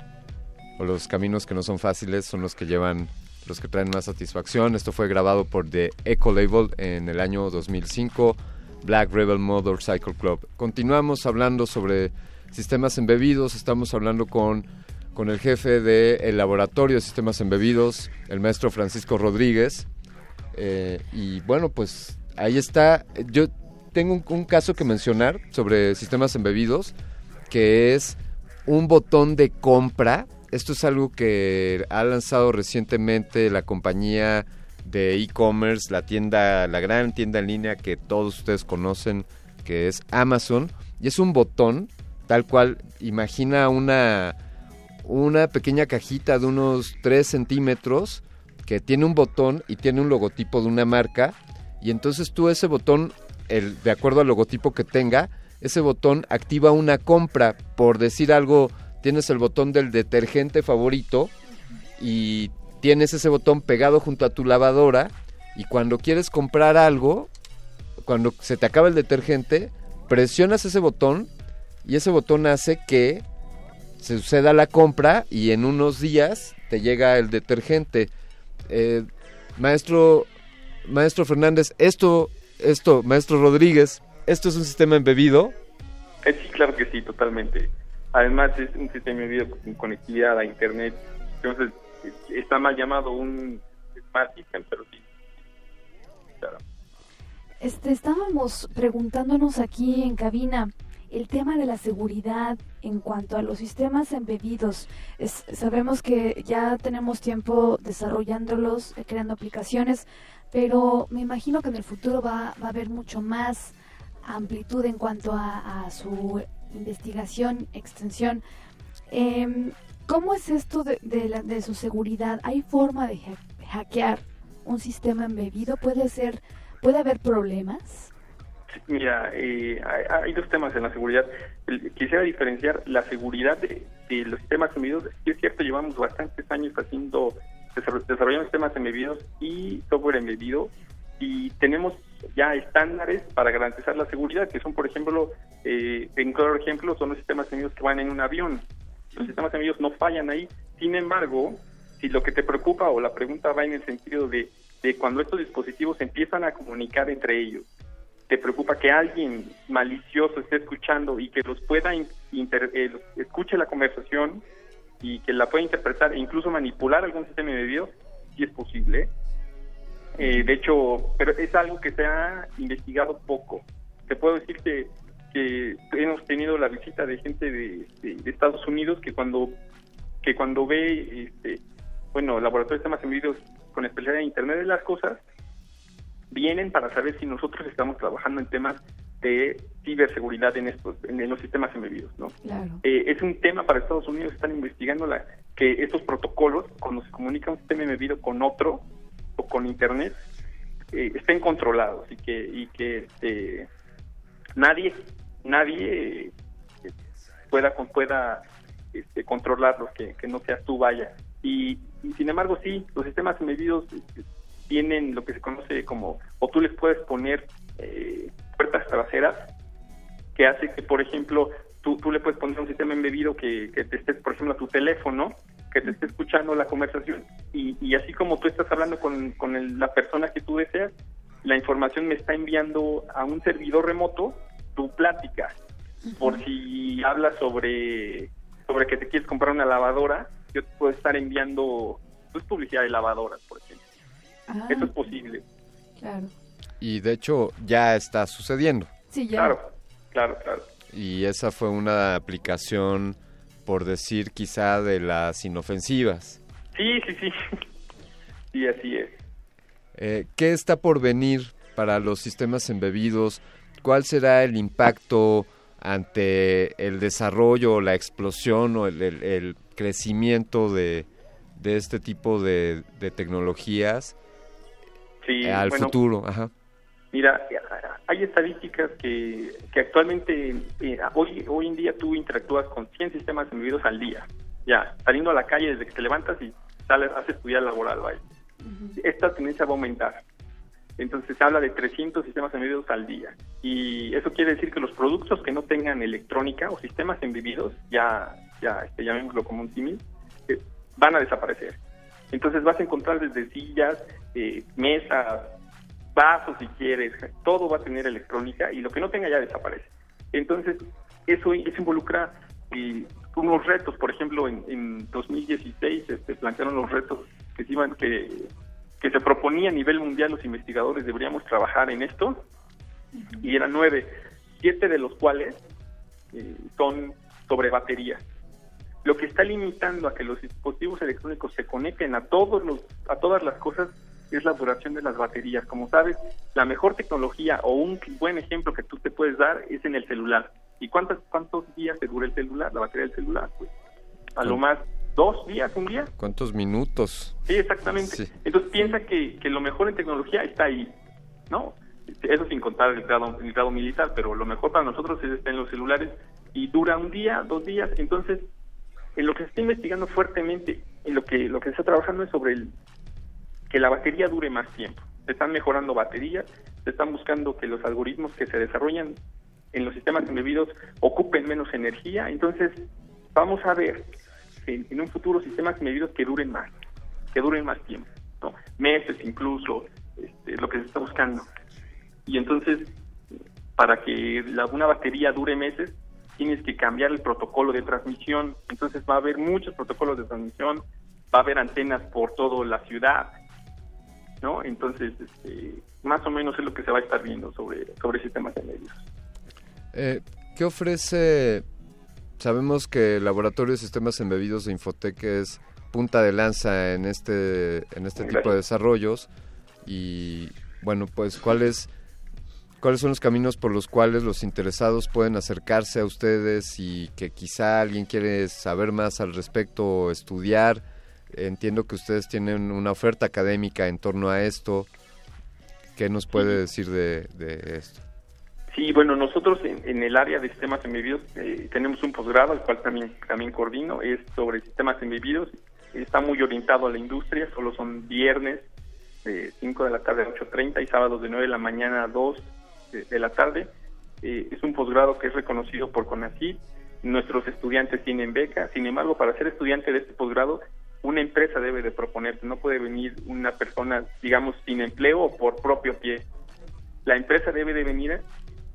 o los caminos que no son fáciles son los que llevan, los que traen más satisfacción. Esto fue grabado por The Echo Label en el año 2005, Black Rebel Motorcycle Club. Continuamos hablando sobre sistemas embebidos, estamos hablando con, con el jefe del laboratorio de sistemas embebidos, el maestro Francisco Rodríguez. Eh, y bueno, pues ahí está. Yo tengo un, un caso que mencionar sobre sistemas embebidos, que es un botón de compra. Esto es algo que ha lanzado recientemente la compañía de e-commerce, la tienda, la gran tienda en línea que todos ustedes conocen, que es Amazon. Y es un botón, tal cual, imagina una, una pequeña cajita de unos 3 centímetros que tiene un botón y tiene un logotipo de una marca. Y entonces tú ese botón, el, de acuerdo al logotipo que tenga, ese botón activa una compra. Por decir algo, tienes el botón del detergente favorito y tienes ese botón pegado junto a tu lavadora y cuando quieres comprar algo, cuando se te acaba el detergente, presionas ese botón y ese botón hace que se suceda la compra y en unos días te llega el detergente. Eh, maestro, maestro Fernández, esto, esto, maestro Rodríguez, esto es un sistema embebido. Eh, sí, claro que sí, totalmente. Además es un sistema embebido con conectividad a Internet. Entonces, está mal llamado un Smart System, pero sí. Claro. Este, estábamos preguntándonos aquí en cabina el tema de la seguridad en cuanto a los sistemas embebidos. Es- sabemos que ya tenemos tiempo desarrollándolos, eh, creando aplicaciones, pero me imagino que en el futuro va, a haber mucho más amplitud en cuanto a, su investigación, extensión. Em, ¿Cómo es esto de, de la- de su seguridad? ¿Hay forma de ha- hackear un sistema embebido? ¿Puede ser, puede haber problemas? Mira, eh, hay, hay dos temas en la seguridad. El- quisiera diferenciar la seguridad de, de los sistemas embebidos. Sí es cierto, llevamos bastantes años haciendo, desarroll- desarrollando sistemas embebidos y software embebido y tenemos ya estándares para garantizar la seguridad, que son, por ejemplo, eh, en claro ejemplo, son los sistemas embebidos que van en un avión. Los sistemas embebidos no fallan ahí. Sin embargo, si lo que te preocupa o la pregunta va en el sentido de, de cuando estos dispositivos empiezan a comunicar entre ellos, te preocupa que alguien malicioso esté escuchando y que los pueda eh, escuche la conversación y que la pueda interpretar e incluso manipular algún sistema de video, sí es posible. Eh, de hecho, pero es algo que se ha investigado poco. Te puedo decir que, que hemos tenido la visita de gente de, Estados Unidos que cuando que cuando ve, este, bueno, laboratorios de sistemas embebidos con especialidad en Internet de las cosas, vienen para saber si nosotros estamos trabajando en temas de ciberseguridad en estos en los sistemas embebidos, ¿no? Claro. Eh, es un tema para Estados Unidos, están investigando la, que estos protocolos, cuando se comunica un sistema embebido con otro o con Internet, eh, estén controlados y que, y que este, nadie nadie eh, pueda pueda este, controlarlos, que, que no seas tú vaya. Y, y sin embargo, sí, los sistemas embebidos este, tienen lo que se conoce como, o tú les puedes poner eh, puertas traseras que hace que, por ejemplo, tú, tú le puedes poner un sistema embebido que, que te esté, por ejemplo, a tu teléfono, que te esté escuchando la conversación y, y así como tú estás hablando con, con el- la persona que tú deseas, la información me está enviando a un servidor remoto tu plática. Por si hablas sobre, sobre que te quieres comprar una lavadora, yo te puedo estar enviando pues, publicidad de lavadoras, por ejemplo. Ah, Eso es posible. Claro. Y de hecho ya está sucediendo. Sí, ya. Claro, claro, claro. Y esa fue una aplicación, por decir quizá, de las inofensivas. Sí, sí, sí. Sí, así es. Eh, ¿Qué está por venir para los sistemas embebidos? ¿Cuál será el impacto ante el desarrollo, la explosión o el, el- el crecimiento de, de este tipo de, de tecnologías Sí, eh, al bueno, futuro? Ajá. Mira, hay estadísticas que, que actualmente, eh, hoy, hoy en día tú interactúas con 100 sistemas embebidos al día. Ya, saliendo a la calle desde que te levantas y sales, haces tu día laboral, vaya. Esta tendencia va a aumentar. Entonces se habla de 300 sistemas embebidos al día. Y eso quiere decir que los productos que no tengan electrónica o sistemas embebidos, ya, ya este, llamémoslo como un símil, eh, van a desaparecer. Entonces vas a encontrar desde sillas, eh, mesas, vasos si quieres, todo va a tener electrónica y lo que no tenga ya desaparece. Entonces eso, eso involucra eh, unos retos, por ejemplo, en, en 2016 este, plantearon los retos que se iban, que, que se proponía a nivel mundial los investigadores deberíamos trabajar en esto y eran nueve, siete de los cuales eh, son sobre baterías. Lo que está limitando a que los dispositivos electrónicos se conecten a todos los, a todas las cosas es la duración de las baterías. Como sabes, la mejor tecnología o un buen ejemplo que tú te puedes dar es en el celular. ¿Y cuántos cuántos días te dura el celular, la batería del celular? Pues a lo más dos días, un día. ¿Cuántos minutos? Sí, exactamente. Sí. Entonces piensa que, que lo mejor en tecnología está ahí, ¿no? Eso sin contar el grado, el grado militar, pero lo mejor para nosotros es estar en los celulares y dura un día, dos días. Entonces, en lo que se está investigando fuertemente, en lo que lo que se está trabajando es sobre el que la batería dure más tiempo. Se están mejorando baterías, se están buscando que los algoritmos que se desarrollan en los sistemas embebidos ocupen menos energía. Entonces, vamos a ver en, un futuro sistemas embebidos que duren más, que duren más tiempo, meses incluso, este, lo que se está buscando. Y entonces, para que la, una batería dure meses, tienes que cambiar el protocolo de transmisión. Entonces va a haber muchos protocolos de transmisión, va a haber antenas por toda la ciudad, ¿no? Entonces, este, más o menos es lo que se va a estar viendo sobre, sobre sistemas embebidos. Eh, ¿Qué ofrece? Sabemos que el Laboratorio de Sistemas Embebidos de Infotec es punta de lanza en este, en este tipo de desarrollos y bueno, pues cuáles cuáles son los caminos por los cuales los interesados pueden acercarse a ustedes y que quizá alguien quiere saber más al respecto o estudiar. Entiendo que ustedes tienen una oferta académica en torno a esto. ¿Qué nos puede decir de, de esto? Sí, bueno, nosotros en, en el área de sistemas embebidos eh, tenemos un posgrado, al cual también, también coordino, es sobre sistemas embebidos. Está muy orientado a la industria, solo son viernes de 5 de la tarde a 8.30 y sábados de 9 de la mañana a 2 de, la tarde. Eh, es un posgrado que es reconocido por CONACYT. Nuestros estudiantes tienen beca. Sin embargo, para ser estudiante de este posgrado, una empresa debe de proponerte. No puede venir una persona, digamos, sin empleo o por propio pie. La empresa debe de venir,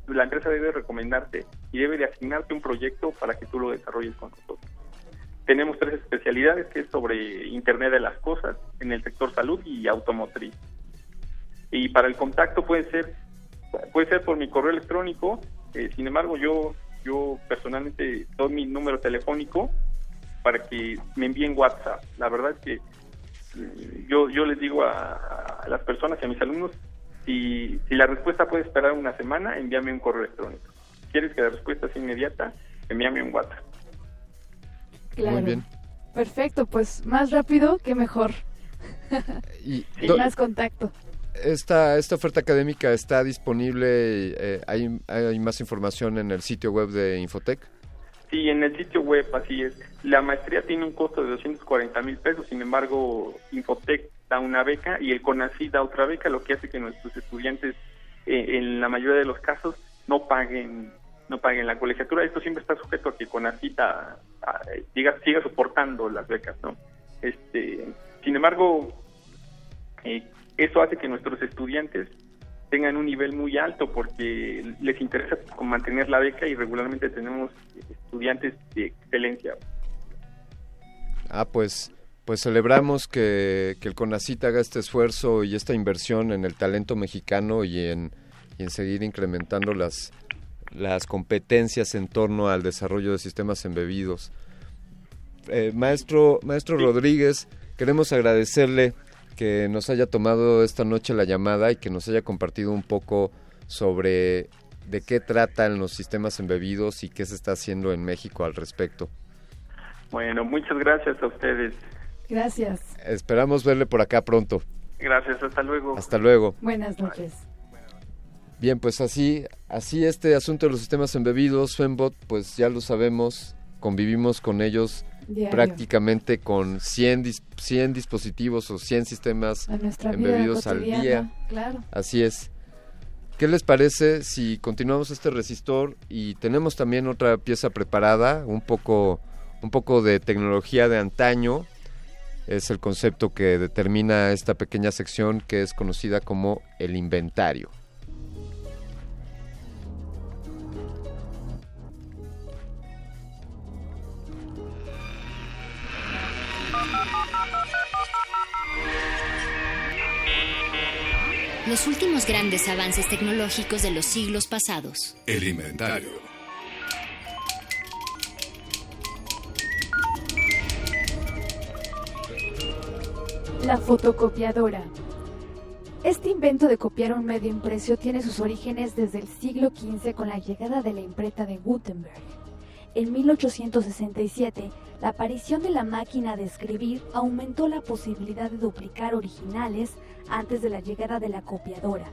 la empresa debe recomendarte y debe de asignarte un proyecto para que tú lo desarrolles con nosotros. Tenemos tres especialidades que es sobre Internet de las Cosas en el sector salud y automotriz. Y para el contacto puede ser puede ser por mi correo electrónico. eh, sin embargo, yo yo personalmente doy mi número telefónico para que me envíen WhatsApp. La verdad es que mm, yo yo les digo a, a las personas y a mis alumnos si, si la respuesta puede esperar una semana, envíame un correo electrónico. ¿Quieres que la respuesta sea inmediata? Envíame un WhatsApp. Claro. Muy bien. Perfecto, pues más rápido que mejor. Y más contacto. Esta, esta oferta académica está disponible, eh, hay, hay más información en el sitio web de Infotec. Sí, en el sitio web, así es. La maestría tiene un costo de 240 mil pesos, sin embargo, Infotec da una beca y el CONACYT da otra beca, lo que hace que nuestros estudiantes, eh, en la mayoría de los casos, no paguen no paguen la colegiatura. Esto siempre está sujeto a que CONACYT diga, siga soportando las becas, ¿no? Este, sin embargo, eh, eso hace que nuestros estudiantes tengan un nivel muy alto porque les interesa mantener la beca y regularmente tenemos estudiantes de excelencia. Ah, pues, pues celebramos que, que el CONACIT haga este esfuerzo y esta inversión en el talento mexicano y en, y en seguir incrementando las, las competencias en torno al desarrollo de sistemas embebidos. Eh, maestro, maestro Rodríguez, queremos agradecerle que nos haya tomado esta noche la llamada y que nos haya compartido un poco sobre de qué tratan los sistemas embebidos y qué se está haciendo en México al respecto. Bueno, muchas gracias a ustedes. Gracias. Esperamos verle por acá pronto. Gracias, hasta luego. Hasta luego. Buenas noches. Bien, pues así, así este asunto de los sistemas embebidos, Fembot, pues ya lo sabemos, convivimos con ellos Diario. prácticamente con 100, dis- 100 dispositivos o 100 sistemas embebidos al día. claro. Así es. ¿Qué les parece si continuamos este resistor y tenemos también otra pieza preparada, un poco, un poco de tecnología de antaño? Es el concepto que determina esta pequeña sección que es conocida como el inventario. Los últimos grandes avances tecnológicos de los siglos pasados. El inventario. La fotocopiadora. Este invento de copiar un medio impreso tiene sus orígenes desde el siglo XV con la llegada de la imprenta de Gutenberg. En 1867, la aparición de la máquina de escribir aumentó la posibilidad de duplicar originales antes de la llegada de la copiadora.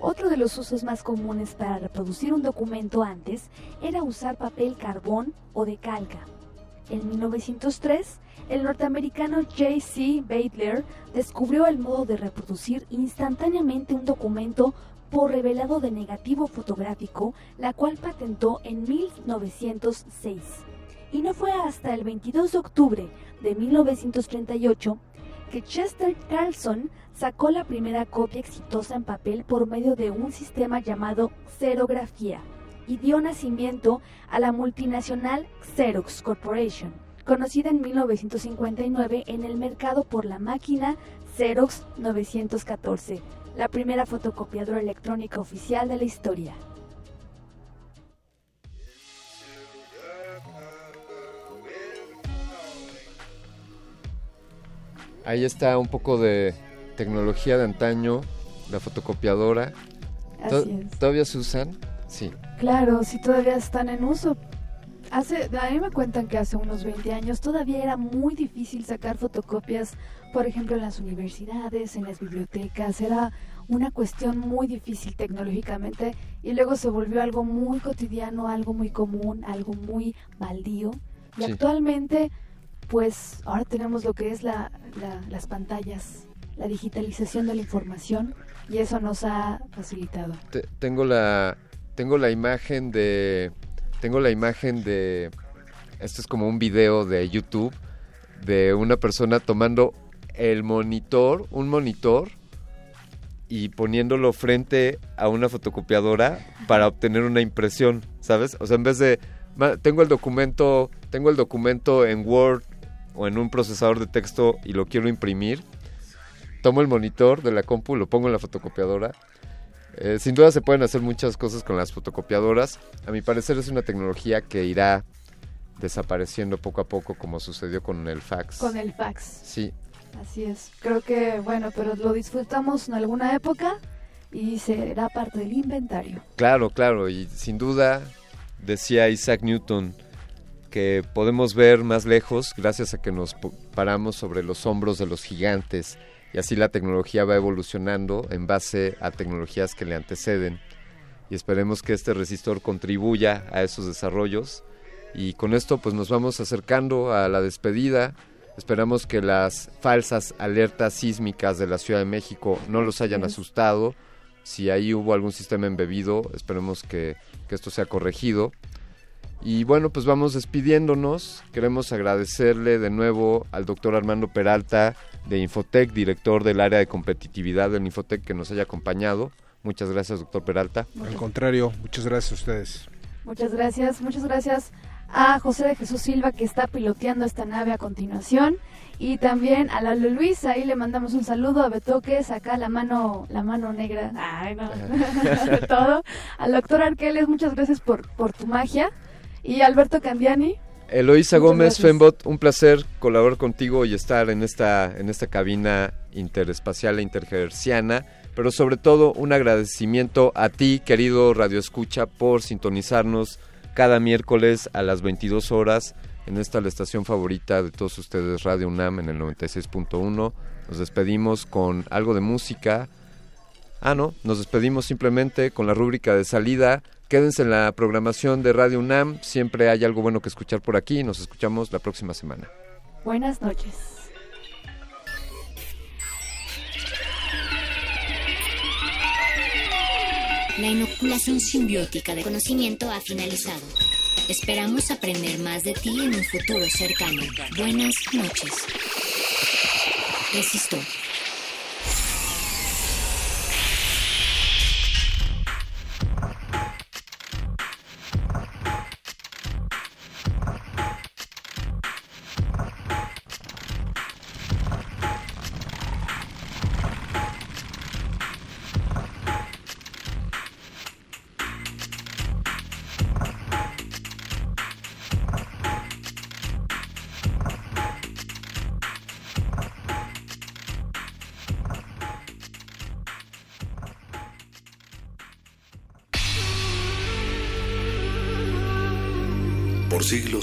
Otro de los usos más comunes para reproducir un documento antes era usar papel carbón o de calca. En 1903, el norteamericano J.C. Baitler descubrió el modo de reproducir instantáneamente un documento por revelado de negativo fotográfico, la cual patentó en 1906. Y no fue hasta el 22 de octubre de 1938 que Chester Carlson sacó la primera copia exitosa en papel por medio de un sistema llamado xerografía y dio nacimiento a la multinacional Xerox Corporation, conocida en 1959 en el mercado por la máquina Xerox 914, la primera fotocopiadora electrónica oficial de la historia. Ahí está un poco de tecnología de antaño, la fotocopiadora. To- Así es. ¿Todavía se usan? Sí. Claro, si todavía están en uso. Hace, a mí me cuentan que hace unos 20 años todavía era muy difícil sacar fotocopias, por ejemplo, en las universidades, en las bibliotecas. Era una cuestión muy difícil tecnológicamente y luego se volvió algo muy cotidiano, algo muy común, algo muy baldío. Y Sí. actualmente, pues ahora tenemos lo que es la, la- las pantallas, la digitalización de la información y eso nos ha facilitado. Te- tengo la tengo la imagen de tengo la imagen de esto es como un video de YouTube de una persona tomando el monitor, un monitor y poniéndolo frente a una fotocopiadora para obtener una impresión, ¿sabes? O sea, en vez de tengo el documento, tengo el documento en Word o en un procesador de texto y lo quiero imprimir, tomo el monitor de la compu, lo pongo en la fotocopiadora. Eh, sin duda se pueden hacer muchas cosas con las fotocopiadoras. A mi parecer es una tecnología que irá desapareciendo poco a poco como sucedió con el fax. Con el fax. Sí, Así es. Creo que, bueno, pero lo disfrutamos en alguna época y será parte del inventario. claro, claro. Y sin duda decía Isaac Newton que podemos ver más lejos gracias a que nos paramos sobre los hombros de los gigantes y así la tecnología va evolucionando en base a tecnologías que le anteceden y esperemos que este resistor contribuya a esos desarrollos y con esto pues nos vamos acercando a la despedida esperamos que las falsas alertas sísmicas de la Ciudad de México no los hayan asustado si ahí hubo algún sistema embebido esperemos que, que esto sea corregido y bueno, pues vamos despidiéndonos. Queremos agradecerle de nuevo al doctor Armando Peralta de Infotec, director del área de competitividad del Infotec, que nos haya acompañado. Muchas gracias, doctor Peralta. Al contrario, muchas gracias a ustedes. Muchas gracias, muchas gracias a José de Jesús Silva que está piloteando esta nave a continuación. Y también a Lalo Luis, ahí le mandamos un saludo a Betoques, acá la mano la mano negra, ay no, de todo, al doctor Arqueles, muchas gracias por, por tu magia. Y Alberto Candiani, Eloísa Gómez. Fembot, un placer colaborar contigo y estar en esta, en esta cabina interespacial e intergerciana, pero sobre todo un agradecimiento a ti, querido Radio Escucha, por sintonizarnos cada miércoles a las 22 horas en esta la estación favorita de todos ustedes, Radio UNAM en el 96.1. Nos despedimos con algo de música. Ah, no, nos despedimos simplemente con la rúbrica de salida. Quédense en la programación de Radio UNAM. Siempre hay algo bueno que escuchar por aquí. Nos escuchamos la próxima semana. Buenas noches. La inoculación simbiótica de conocimiento ha finalizado. Esperamos aprender más de ti en un futuro cercano. Buenas noches. Resisto.